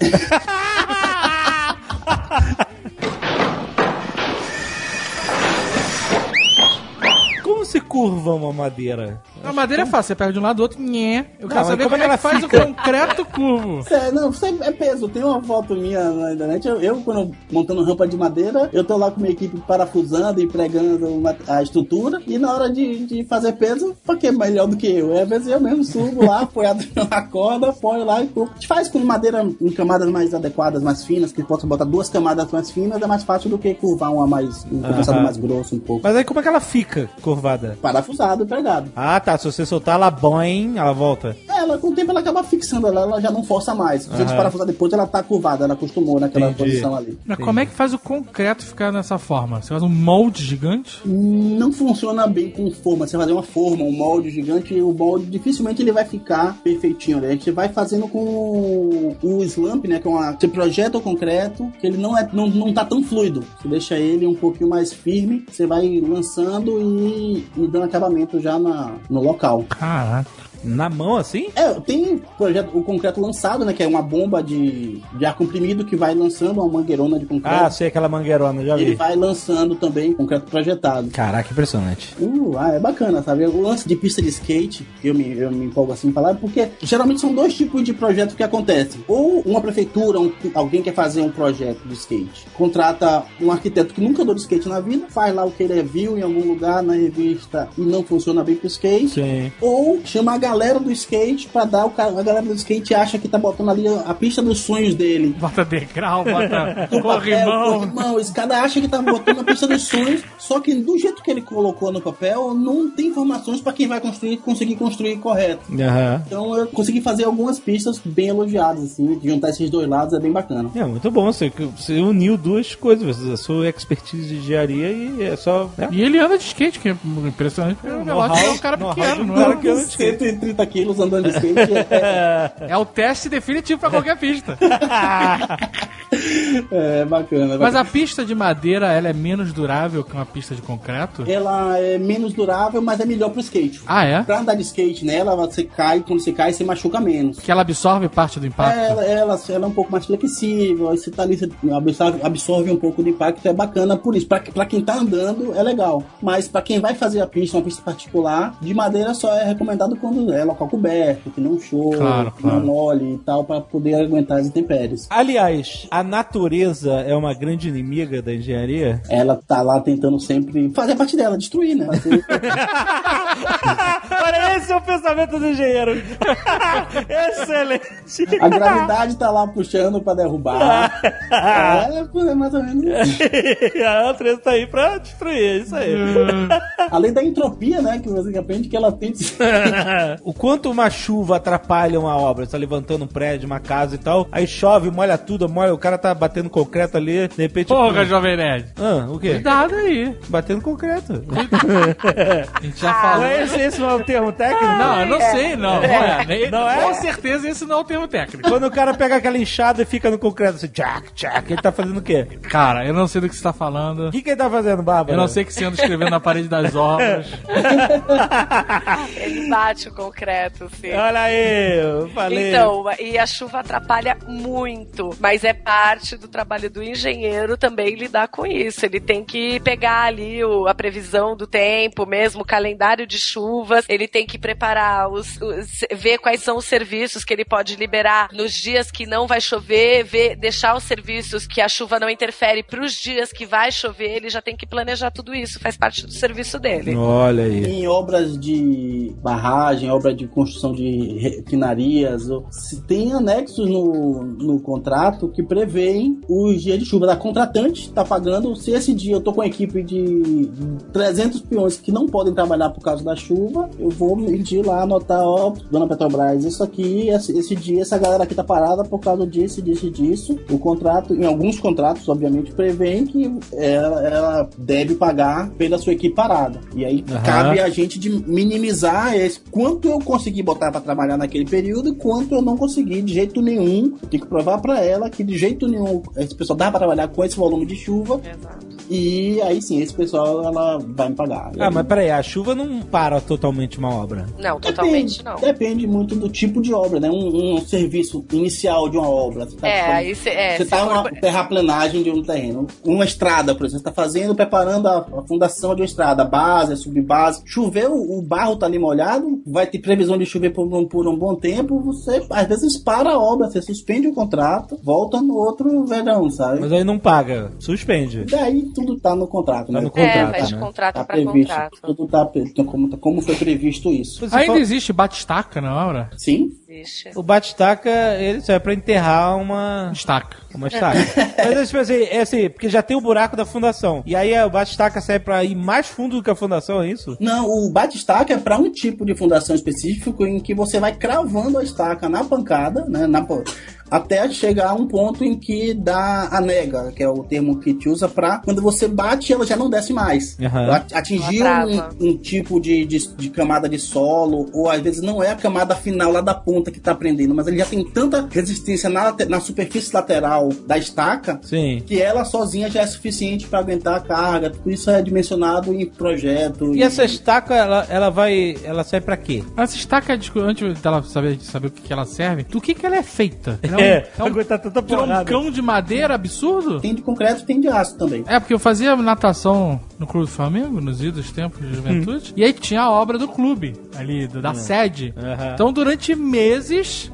Como se curva uma madeira? A madeira é fácil, você pega de um lado do outro, nhé. Eu quero saber como é que é faz fica? o concreto curvo. É, não, você é peso. Tem uma foto minha na internet. Eu, eu, quando montando rampa de madeira, eu tô lá com minha equipe parafusando e pregando uma- a estrutura. E na hora de, de fazer peso, pra que melhor do que eu? É, Às vezes eu mesmo subo lá, apoiado na corda, apoio lá e curvo. A gente faz com madeira em camadas mais adequadas, mais finas, que possa botar duas camadas mais finas, é mais fácil do que curvar uma mais, um compensado Aham. mais grosso um pouco. Mas aí como é que ela fica curvada? Parafusado e pregado. Ah, tá. Se você soltar ela boing, ela volta. Ela, com o tempo, ela acaba fixando ela, ela já não força mais. Se você desparafusar depois, ela tá curvada, ela acostumou naquela Entendi. posição ali. Mas como é que faz o concreto ficar nessa forma? Você faz um molde gigante? não funciona bem com forma. Você fazer uma forma, um molde gigante, o molde dificilmente ele vai ficar perfeitinho. Né? A gente vai fazendo com o slump, né? Com a, você projeta o concreto, que ele não é não, não tá tão fluido. Você deixa ele um pouquinho mais firme, você vai lançando e, e dando acabamento já na, no local. Caraca. Na mão, assim? É, tem projeto, o concreto lançado, né? Que é uma bomba de, de ar comprimido que vai lançando uma mangueirona de concreto. Ah, sei aquela mangueirona, já ele vi. vai lançando também concreto projetado. Caraca, impressionante. Uh, ah, é bacana, sabe? O lance de pista de skate, eu me, eu me empolgo assim em falar, porque geralmente são dois tipos de projetos que acontecem. Ou uma prefeitura, um- alguém quer fazer um projeto de skate, contrata um arquiteto que nunca andou de skate na vida, faz lá o que ele viu em algum lugar na revista e não funciona bem pro skate. Sim. Ou chama a galera do skate pra dar o cara, a galera do skate acha que tá botando ali a pista dos sonhos dele. Bota degrau, bota corrimão. corrimão. Esse cara acha que tá botando a pista dos sonhos, só que do jeito que ele colocou no papel, não tem informações pra quem vai construir conseguir construir correto. Aham. Então eu consegui fazer algumas pistas bem elogiadas, assim, de juntar esses dois lados é bem bacana. É muito bom, você, você uniu duas coisas, a sua expertise de engenharia e é só. né? E ele anda de skate, que é impressionante. porque O know-how- Velote é um cara pequeno, um não cara é? que anda de skate. 130 quilos andando de skate é, É o teste definitivo pra qualquer pista. é bacana. Mas a pista de madeira, ela é menos durável que uma pista de concreto? Ela é menos durável, mas é melhor pro skate. Ah, é? Pra andar de skate nela, você cai, quando você cai, você machuca menos. Que ela absorve parte do impacto? Ela, ela, ela é um pouco mais flexível, aí você tá ali, você absorve, absorve um pouco do impacto, é bacana por isso. Pra, pra quem tá andando, é legal. Mas pra quem vai fazer a pista, uma pista particular, de madeira só é recomendado quando é local coberto, que não chove, Claro, que claro. não mole e tal, pra poder aguentar as intempéries. Aliás, a natureza é uma grande inimiga da engenharia? Ela tá lá tentando sempre fazer a parte dela, destruir, né? Olha, esse é o pensamento do engenheiro. Excelente. A gravidade tá lá puxando pra derrubar. É, é mais ou menos isso. a natureza tá aí pra destruir, é isso aí. Além da entropia, né? Que você aprende que ela tem. O quanto uma chuva atrapalha uma obra, você tá levantando um prédio, uma casa e tal, aí chove, molha tudo, molha, o cara tá batendo concreto ali, de repente. Porra, Jovem Nerd. Ah, o quê? Cuidado aí. Batendo concreto. A gente já falou. Não é esse, esse não é o termo técnico? Não, eu não sei, não. Não é. Não é? Com certeza esse não é o termo técnico. Quando o cara pega aquela enxada e fica no concreto assim, tchac, tchac, ele tá fazendo o quê? Cara, eu não sei do que você tá falando. O que, que ele tá fazendo, Bárbara? Eu não sei o que você anda escrevendo na parede das obras. Ele bate o concreto, sim. Olha aí, eu falei. Então, e a chuva atrapalha muito, mas é parte do trabalho do engenheiro também lidar com isso. Ele tem que pegar ali o- a previsão do tempo, mesmo o calendário de chuvas, ele tem que preparar os, os- ver quais são os serviços que ele pode liberar nos dias que não vai chover, ver, deixar os serviços que a chuva não interfere para os dias que vai chover, ele já tem que planejar tudo isso, faz parte do serviço dele. Olha aí. Em obras de barragem, obra de construção de refinarias, ou- se tem anexos no, no contrato que prevêem os dias de chuva. Da contratante está pagando, se esse dia eu tô com uma equipe de 300 peões que não podem trabalhar por causa da chuva, eu vou medir lá, anotar, ó, dona Petrobras, isso aqui, esse, esse dia, essa galera aqui tá parada por causa disso, disso e disso. O contrato, em alguns contratos, obviamente, prevêem que ela, ela deve pagar pela sua equipe parada. E aí Aham. cabe a gente de minimizar esse, quanto eu consegui botar para trabalhar naquele período e quanto eu não consegui de jeito nenhum. Tenho que provar para ela que de jeito nenhum esse pessoal dá para trabalhar com esse volume de chuva Exato. E aí sim, esse pessoal ela vai me pagar. Ah, mas peraí, a chuva não para totalmente uma obra. Não, totalmente Depende, não. depende muito do tipo de obra, né? Um, um serviço inicial de uma obra. Você tá, É, fazendo- aí cê- é, você tá for uma terraplenagem de um terreno. Uma estrada, por exemplo, você tá fazendo, preparando a, a fundação de uma estrada, base, a subbase. Choveu, o barro tá ali molhado, vai ter previsão de chover por um, por um bom tempo, você às vezes para a obra, você suspende o contrato, volta no outro verão, sabe? Mas aí não paga, suspende. Daí tudo tá no contrato, Tá né? no É, contrato, vai de né? contrato Tá pra previsto, contrato. tudo tá como, como foi previsto isso. Ainda fala- existe batistaca na obra? Sim, Existe. O batistaca, ele serve pra enterrar uma, Estaca. uma estaca. Mas é tipo assim, é assim, porque já tem o buraco da fundação. E aí o batistaca serve pra ir mais fundo do que a fundação, é isso? Não, o bate-estaca é para um tipo de fundação específico em que você vai cravando a estaca na pancada, né, na até chegar a um ponto em que dá a nega, que é o termo que te usa para quando você bate ela já não desce mais. At- Atingir um, um tipo de, de, de camada de solo, ou às vezes não é a camada final lá da ponta que tá prendendo, mas ele já tem tanta resistência na, na superfície lateral da estaca Sim. que ela sozinha já é suficiente para aguentar a carga. Tudo isso é dimensionado em projeto. E essa estaca, ela, ela vai. Ela serve pra quê? Essa estaca, desculpa, antes dela saber, saber o que, que ela serve, do que, que ela é feita? Ela É, é um, é aguentar tanta um porrada. troncão de madeira absurdo? Tem de concreto tem de aço também. É, porque eu fazia natação no Clube do Flamengo, nos idos tempos de juventude, e aí tinha a obra do clube, ali, do- da sede. Aham. Então, durante meses,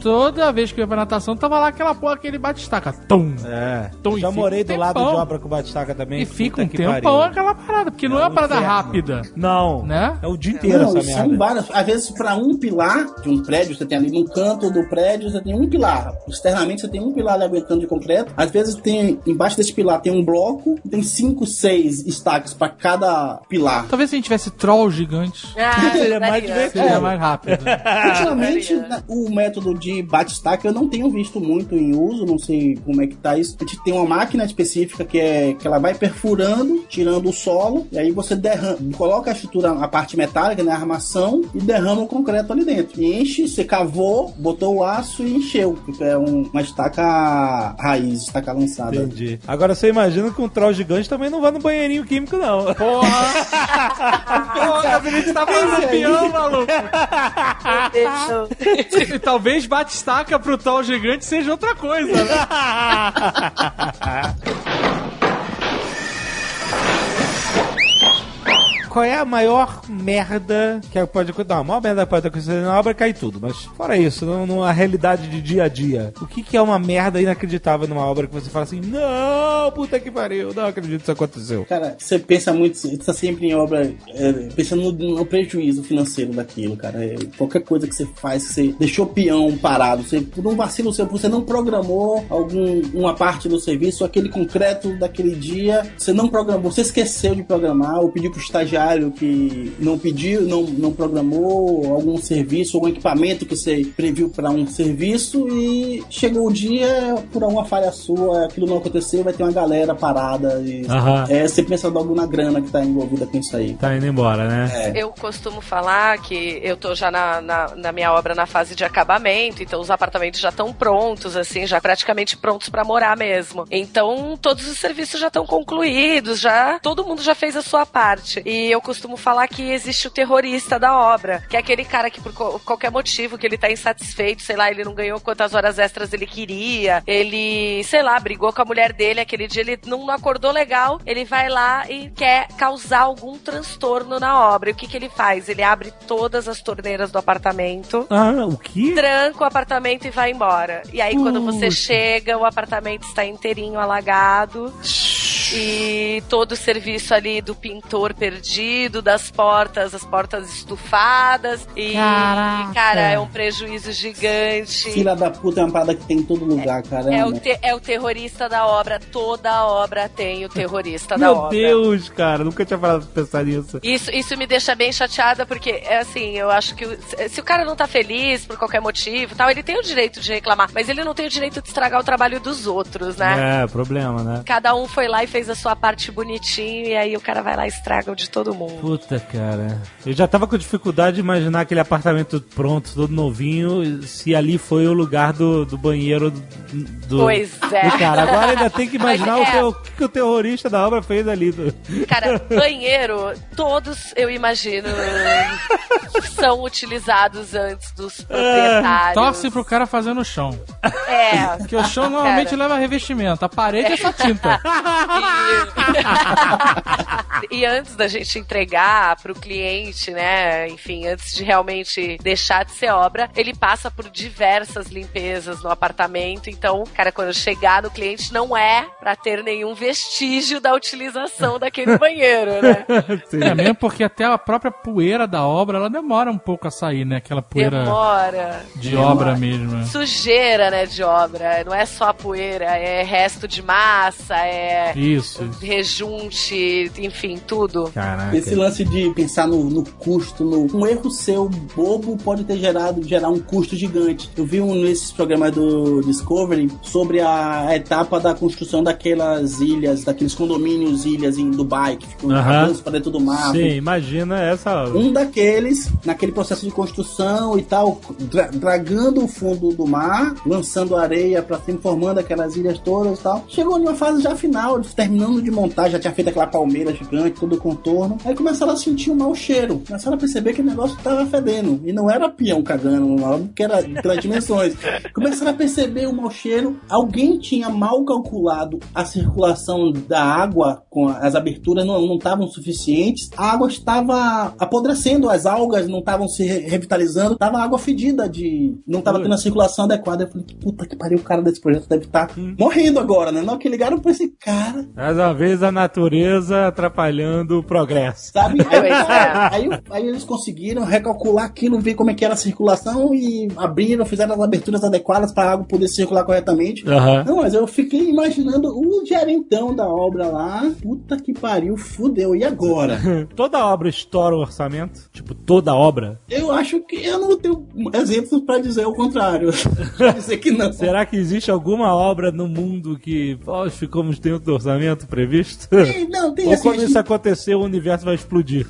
toda vez que eu ia pra natação, tava lá aquela porra, aquele bate-estaca. Tum! É. Então, Já morei um do lado de obra com batistaca também. E fica um tempão pariu. aquela parada, porque não é uma parada inferno. rápida. Não. Né? É o dia inteiro Não, essa são merda. várias. Às vezes, para um pilar de um prédio, você tem ali no canto do prédio, você tem um pilar. Externamente, você tem um pilar ali aguentando de concreto. Às vezes, tem embaixo desse pilar tem um bloco, tem cinco, seis estacas para cada pilar. Talvez se a gente tivesse troll gigante, Ah, Seria mais divertido. seria mais rápido. Ultimamente, Maria. O método de bate-estaca eu não tenho visto muito em uso, não sei como é que tá isso. A gente tem uma máquina específica que é que ela vai perfurando, tirando o solo, e aí você derrama, coloca a estrutura, a parte metálica, né, a armação, e derrama o concreto ali dentro. E enche, você cavou, botou o aço e encheu. Fica É um- uma estaca raiz, estaca lançada. Entendi. Agora você imagina que um troll gigante também não vai no banheirinho químico, não. Porra! Porra, a gente tá fazendo peão, maluco. E talvez bate-estaca pro troll gigante seja outra coisa, né? qual é a maior merda que pode acontecer? Não, a maior merda que pode acontecer na obra é cair tudo. Mas fora isso, não, não a realidade de dia a dia. O que, que é uma merda inacreditável numa obra que você fala assim, não, puta que pariu, não acredito que isso aconteceu. Cara, você pensa muito, você tá sempre em obra, é, pensando no, no prejuízo financeiro daquilo, cara. É, qualquer coisa que você faz, você deixou o peão parado, você, por um vacilo seu, você não programou algum, uma parte do serviço, aquele concreto daquele dia, você não programou, você esqueceu de programar, ou pediu pro estagiário que não pediu, não, não programou algum serviço, algum equipamento que você previu para um serviço e chegou o dia, por alguma falha sua, aquilo não aconteceu, vai ter uma galera parada e Aham. é, você pensa logo na grana que tá envolvida com isso aí. Tá indo embora, né? É. Eu costumo falar que eu tô já na, na, na minha obra na fase de acabamento, então os apartamentos já estão prontos, assim, já praticamente prontos pra morar mesmo. Então todos os serviços já estão concluídos, já todo mundo já fez a sua parte. E eu costumo falar que existe o terrorista da obra, que é aquele cara que por qualquer motivo que ele tá insatisfeito, sei lá, ele não ganhou quantas horas extras ele queria, ele, sei lá, brigou com a mulher dele, aquele dia ele não acordou legal, ele vai lá e quer causar algum transtorno na obra. E o que que ele faz? Ele abre todas as torneiras do apartamento, Ah, o que? tranca o apartamento e vai embora. E aí quando você chega, o apartamento está inteirinho alagado. E todo o serviço ali do pintor perdido, das portas, as portas estufadas. E, Caraca. cara, é um prejuízo gigante. Filha da puta é uma parada que tem em todo lugar, caramba. É o, te- é o terrorista da obra. Toda obra tem o terrorista da Meu obra. Deus, cara, nunca tinha parado pra pensar nisso. Isso, isso me deixa bem chateada, porque, é assim, eu acho que se, se o cara não tá feliz por qualquer motivo e tal, ele tem o direito de reclamar, mas ele não tem o direito de estragar o trabalho dos outros, né? É, problema, né? Cada um foi lá e fez a sua parte bonitinho, e aí o cara vai lá e estraga o de todo mundo. Puta, cara. Eu já tava com dificuldade de imaginar aquele apartamento pronto, todo novinho, se ali foi o lugar do, do banheiro do, do- Pois é. do cara. Agora ainda tem que imaginar Mas o, é. que, o que o terrorista da obra fez ali. do- Cara, banheiro, todos, eu imagino, são utilizados antes dos proprietários. Torce pro cara fazer no chão. É. Porque o chão normalmente Cara. leva revestimento. A parede é só tinta. E... antes da gente entregar pro cliente, né? Enfim, antes de realmente deixar de ser obra, ele passa por diversas limpezas no apartamento. Então, cara, quando chegar no cliente, não é pra ter nenhum vestígio da utilização daquele banheiro, né? Sim. É mesmo porque até a própria poeira da obra, ela demora um pouco a sair, né? Aquela poeira Demora. de obra mesmo. Sujeira, né, de obra. Não é só a poeira, é resto de massa, é Isso. Rejunte, enfim, tudo. Caraca. Esse lance de pensar no, no custo, no, um erro seu bobo pode ter gerado gerar um custo gigante. Eu vi um nesses programas do Discovery sobre a etapa da construção daquelas ilhas, daqueles condomínios ilhas em Dubai que ficam avanços para dentro do mar. Sim, imagina essa. Um daqueles, naquele processo de construção e tal, dra- dragando o fundo do mar, lançando areia para cima, formando aquelas ilhas todas e tal. Chegou numa fase já final, eles terminando de montar, já tinha feito aquela palmeira gigante, todo o contorno. Aí começaram a sentir um mau cheiro. Começaram a perceber que o negócio tava fedendo. E não era peão cagando porque era pelas dimensões. Começaram a perceber o mau cheiro. Alguém tinha mal calculado a circulação da água, com as aberturas não estavam suficientes. A água estava apodrecendo, as algas não estavam se re- revitalizando, tava água fedida de. não tava tendo a circulação adequada. Eu falei, puta que pariu, o cara desse projeto deve estar morrendo agora, né? Não, que ligaram pra esse cara, Mais uma vez a natureza atrapalhando o progresso. sabe? Aí, é. aí, aí eles conseguiram recalcular aquilo, ver como é que era a circulação e abriram, fizeram as aberturas adequadas para a água poder circular corretamente. Aham. Não, mas eu fiquei imaginando o gerentão da obra lá. Puta que pariu, fudeu. E agora? Toda obra estoura o orçamento? Tipo, toda obra? Eu acho que eu não tenho exemplos pra dizer o contrário. dizer que não. Será que existe alguma obra no mundo que ó, ficamos dentro do orçamento previsto? Tem, não, tem Ou assim, quando gente- isso acontecer, o universo vai explodir.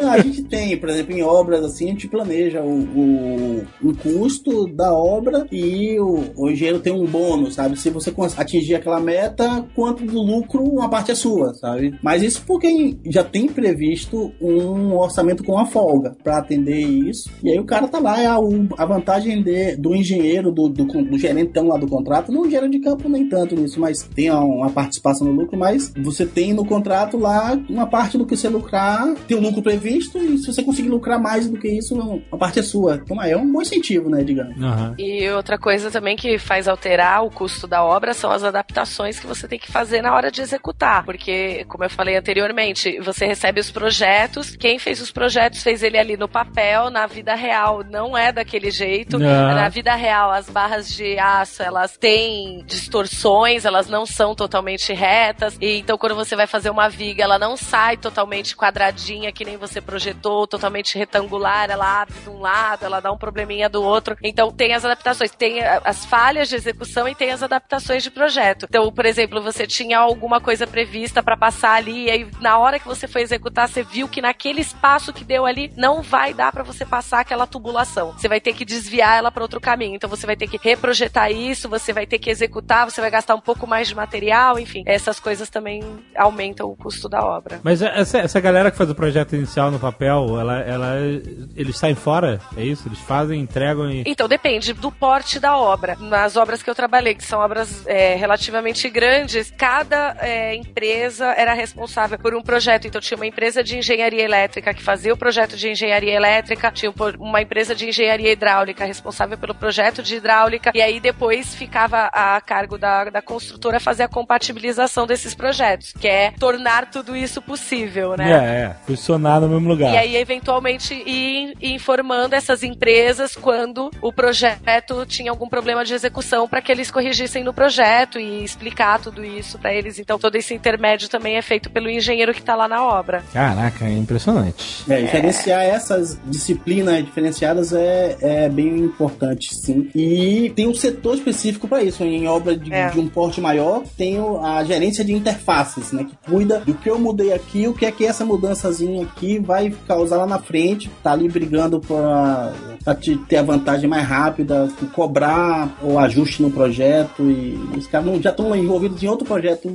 Não, a gente tem, por exemplo, em obras assim, a gente planeja o, o, o custo da obra e o, o engenheiro tem um bônus, sabe? Se você atingir aquela meta, quanto do lucro, uma parte é sua, sabe? Mas isso porque já tem previsto um orçamento com a folga para atender isso. E aí o cara tá lá, é a, a vantagem de- do engenheiro, do, do, do gerentão lá do contrato, não gera de campo nem tanto nisso, mas tem uma participação no lucro, mas você tem no contrato lá uma parte do que você lucrar, tem um lucro previsto, e se você conseguir lucrar mais do que isso, a parte é sua. Então é um bom incentivo, né, digamos. Aham. E outra coisa também que faz alterar o custo da obra são as adaptações que você tem que fazer na hora de executar. Porque, como eu falei anteriormente, você recebe os projetos, quem fez os projetos fez ele ali no papel, na vida real não é daquele jeito. Na vida real, as barras de aço, elas têm distorções, elas não são totalmente retas. E então, quando você vai fazer uma viga, ela não sai totalmente quadradinha, que nem você projetou, totalmente retangular, ela abre de um lado, ela dá um probleminha do outro. Então, tem as adaptações, tem as falhas de execução e tem as adaptações de projeto. Então, por exemplo, você tinha alguma coisa prevista para passar ali, e aí na hora que você foi executar, você viu que naquele espaço que deu ali não vai dar para você passar aquela tubulação. Você vai ter que desviar ela para outro caminho. Então, você vai ter que reprojetar isso, você vai ter que executar, você vai gastar um pouco mais de material, enfim. Essas coisas também aumentam o custo da obra. Mas essa, essa galera que faz o projeto inicial no papel, ela, ela, eles saem fora? É isso? Eles fazem, entregam e. Então, depende do porte da obra. Nas obras que eu trabalhei, que são obras é, relativamente grandes, cada é, empresa era responsável por um projeto. Então, tinha uma empresa de engenharia elétrica que fazia o projeto de engenharia elétrica, tinha um uma empresa de engenharia hidráulica responsável pelo projeto de hidráulica, e aí depois ficava a cargo da, da construtora fazer a compatibilização desses projetos, que é tornar tudo isso possível, né? É, é. Funcionar no mesmo lugar. E aí, eventualmente, ir, informando essas empresas quando o projeto tinha algum problema de execução para que eles corrigissem no projeto e explicar tudo isso para eles. Então, todo esse intermédio também é feito pelo engenheiro que está lá na obra. Caraca, é impressionante. É, diferenciar essas disciplinas diferenciadas é, é bem importante, sim. E tem um setor específico para isso. Em obra de, É. de um porte maior, tem a gerência de interfaces, né? Que cuida do que eu mudei aqui, o que é que essa mudançazinha aqui vai causar lá na frente. Tá ali brigando pra te ter a vantagem mais rápida, cobrar o ajuste no projeto. E os caras já estão envolvidos em outro projeto.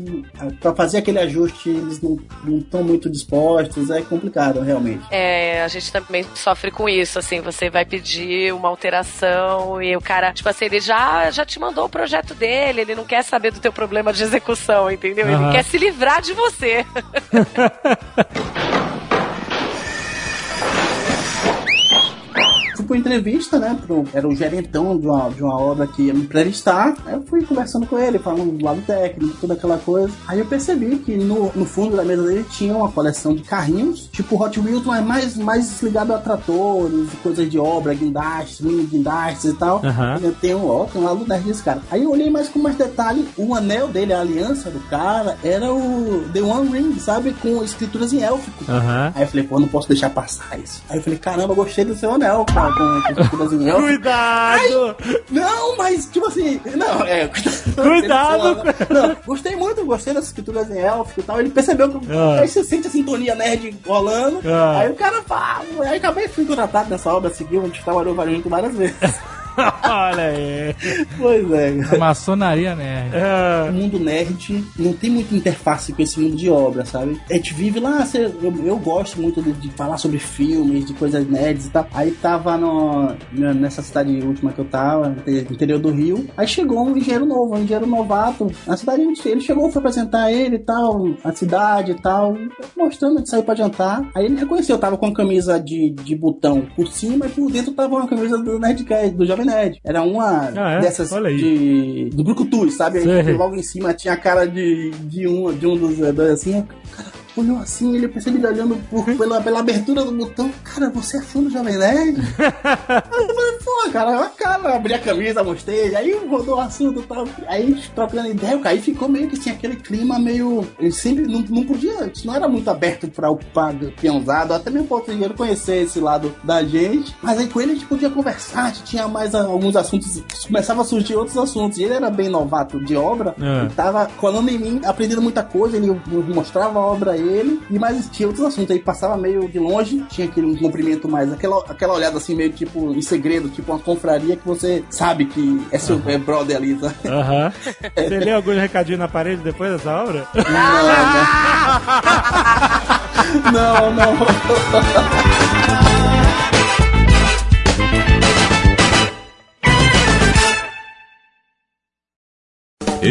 Para fazer aquele ajuste, eles não estão muito dispostos. É complicado, realmente. É, a gente também sofre com isso, assim, você vai pedir uma alteração e o cara, tipo assim, ele já, já te mandou o projeto dele, ele não quer saber do teu problema de execução, entendeu? Aham. Ele quer se livrar de você. fui pra entrevista, né? Pro, era o gerentão de uma, de uma obra que ia me entrevistar. Aí eu fui conversando com ele, falando do lado técnico, toda aquela coisa. Aí eu percebi que no, no fundo da mesa dele tinha uma coleção de carrinhos, tipo Hot Wheels, mas mais, mais ligado a tratores, coisas de obra, guindastes, mini guindastes e tal. Aham. Eu tenho, ó, tem um lado nerd desse cara. Aí eu olhei mais com mais detalhe, o anel dele, a aliança do cara, era o The One Ring, sabe? Com escrituras em élfico. Aham. Aí eu falei, pô, não posso deixar passar isso. Aí eu falei, caramba, gostei do seu anel, cara, com, com em élfico. Cuidado! Não, mas tipo assim, não, é. Cuidado Não, gostei muito, gostei das escrituras em élfico e tal. Ele percebeu que. Ah. Aí você sente a sintonia nerd rolando. Ah. Aí o cara fala. Aí acabei fui contratado nessa obra, seguiu, a gente trabalhou junto várias vezes. Olha aí. pois é. Maçonaria nerd. É. O mundo nerd não tem muita interface com esse mundo de obra, sabe? A gente vive lá, cê- eu, eu gosto muito de, de falar sobre filmes, de coisas nerds e tal. Aí tava no, nessa cidade última que eu tava, no interior do Rio. Aí chegou um engenheiro novo, um engenheiro novato. Na cidade ele chegou, foi apresentar ele e tal, a cidade e tal, mostrando de sair pra jantar. Aí ele reconheceu, eu tava com a camisa de, de botão por cima e por dentro tava uma camisa do Nerdcast, do Jovem Nerd. Era uma Ah, é? dessas de, do Brucutu, sabe? Aí logo em cima tinha a cara de, de, um, de um dos dois assim. O cara olhou assim, ele percebeu ele olhando por, pela, pela abertura do botão. Cara, você é fã do Jovem Nerd? Aí eu falei, pô, cara, cara, abri a camisa, mostrei, aí rodou o assunto e tal. Aí trocando ideia, aí ficou meio que assim, aquele clima meio. Ele sempre não, não podia, não era muito aberto pra o peãozado, até mesmo para o conhecer esse lado da gente. Mas aí com ele a gente podia conversar, a gente tinha mais alguns assuntos, começava a surgir outros assuntos. E ele era bem novato de obra, É. tava colando em mim, aprendendo muita coisa, ele mostrava a obra ele, e mais tinha outros assuntos. Aí passava meio de longe, tinha aquele um cumprimento mais, aquela, aquela olhada assim, meio tipo em segredo, tipo uma confraria que você sabe que é seu é brother ali, sabe? Aham. Você leu alguns recadinhos na parede depois dessa obra? Não, não. não, não.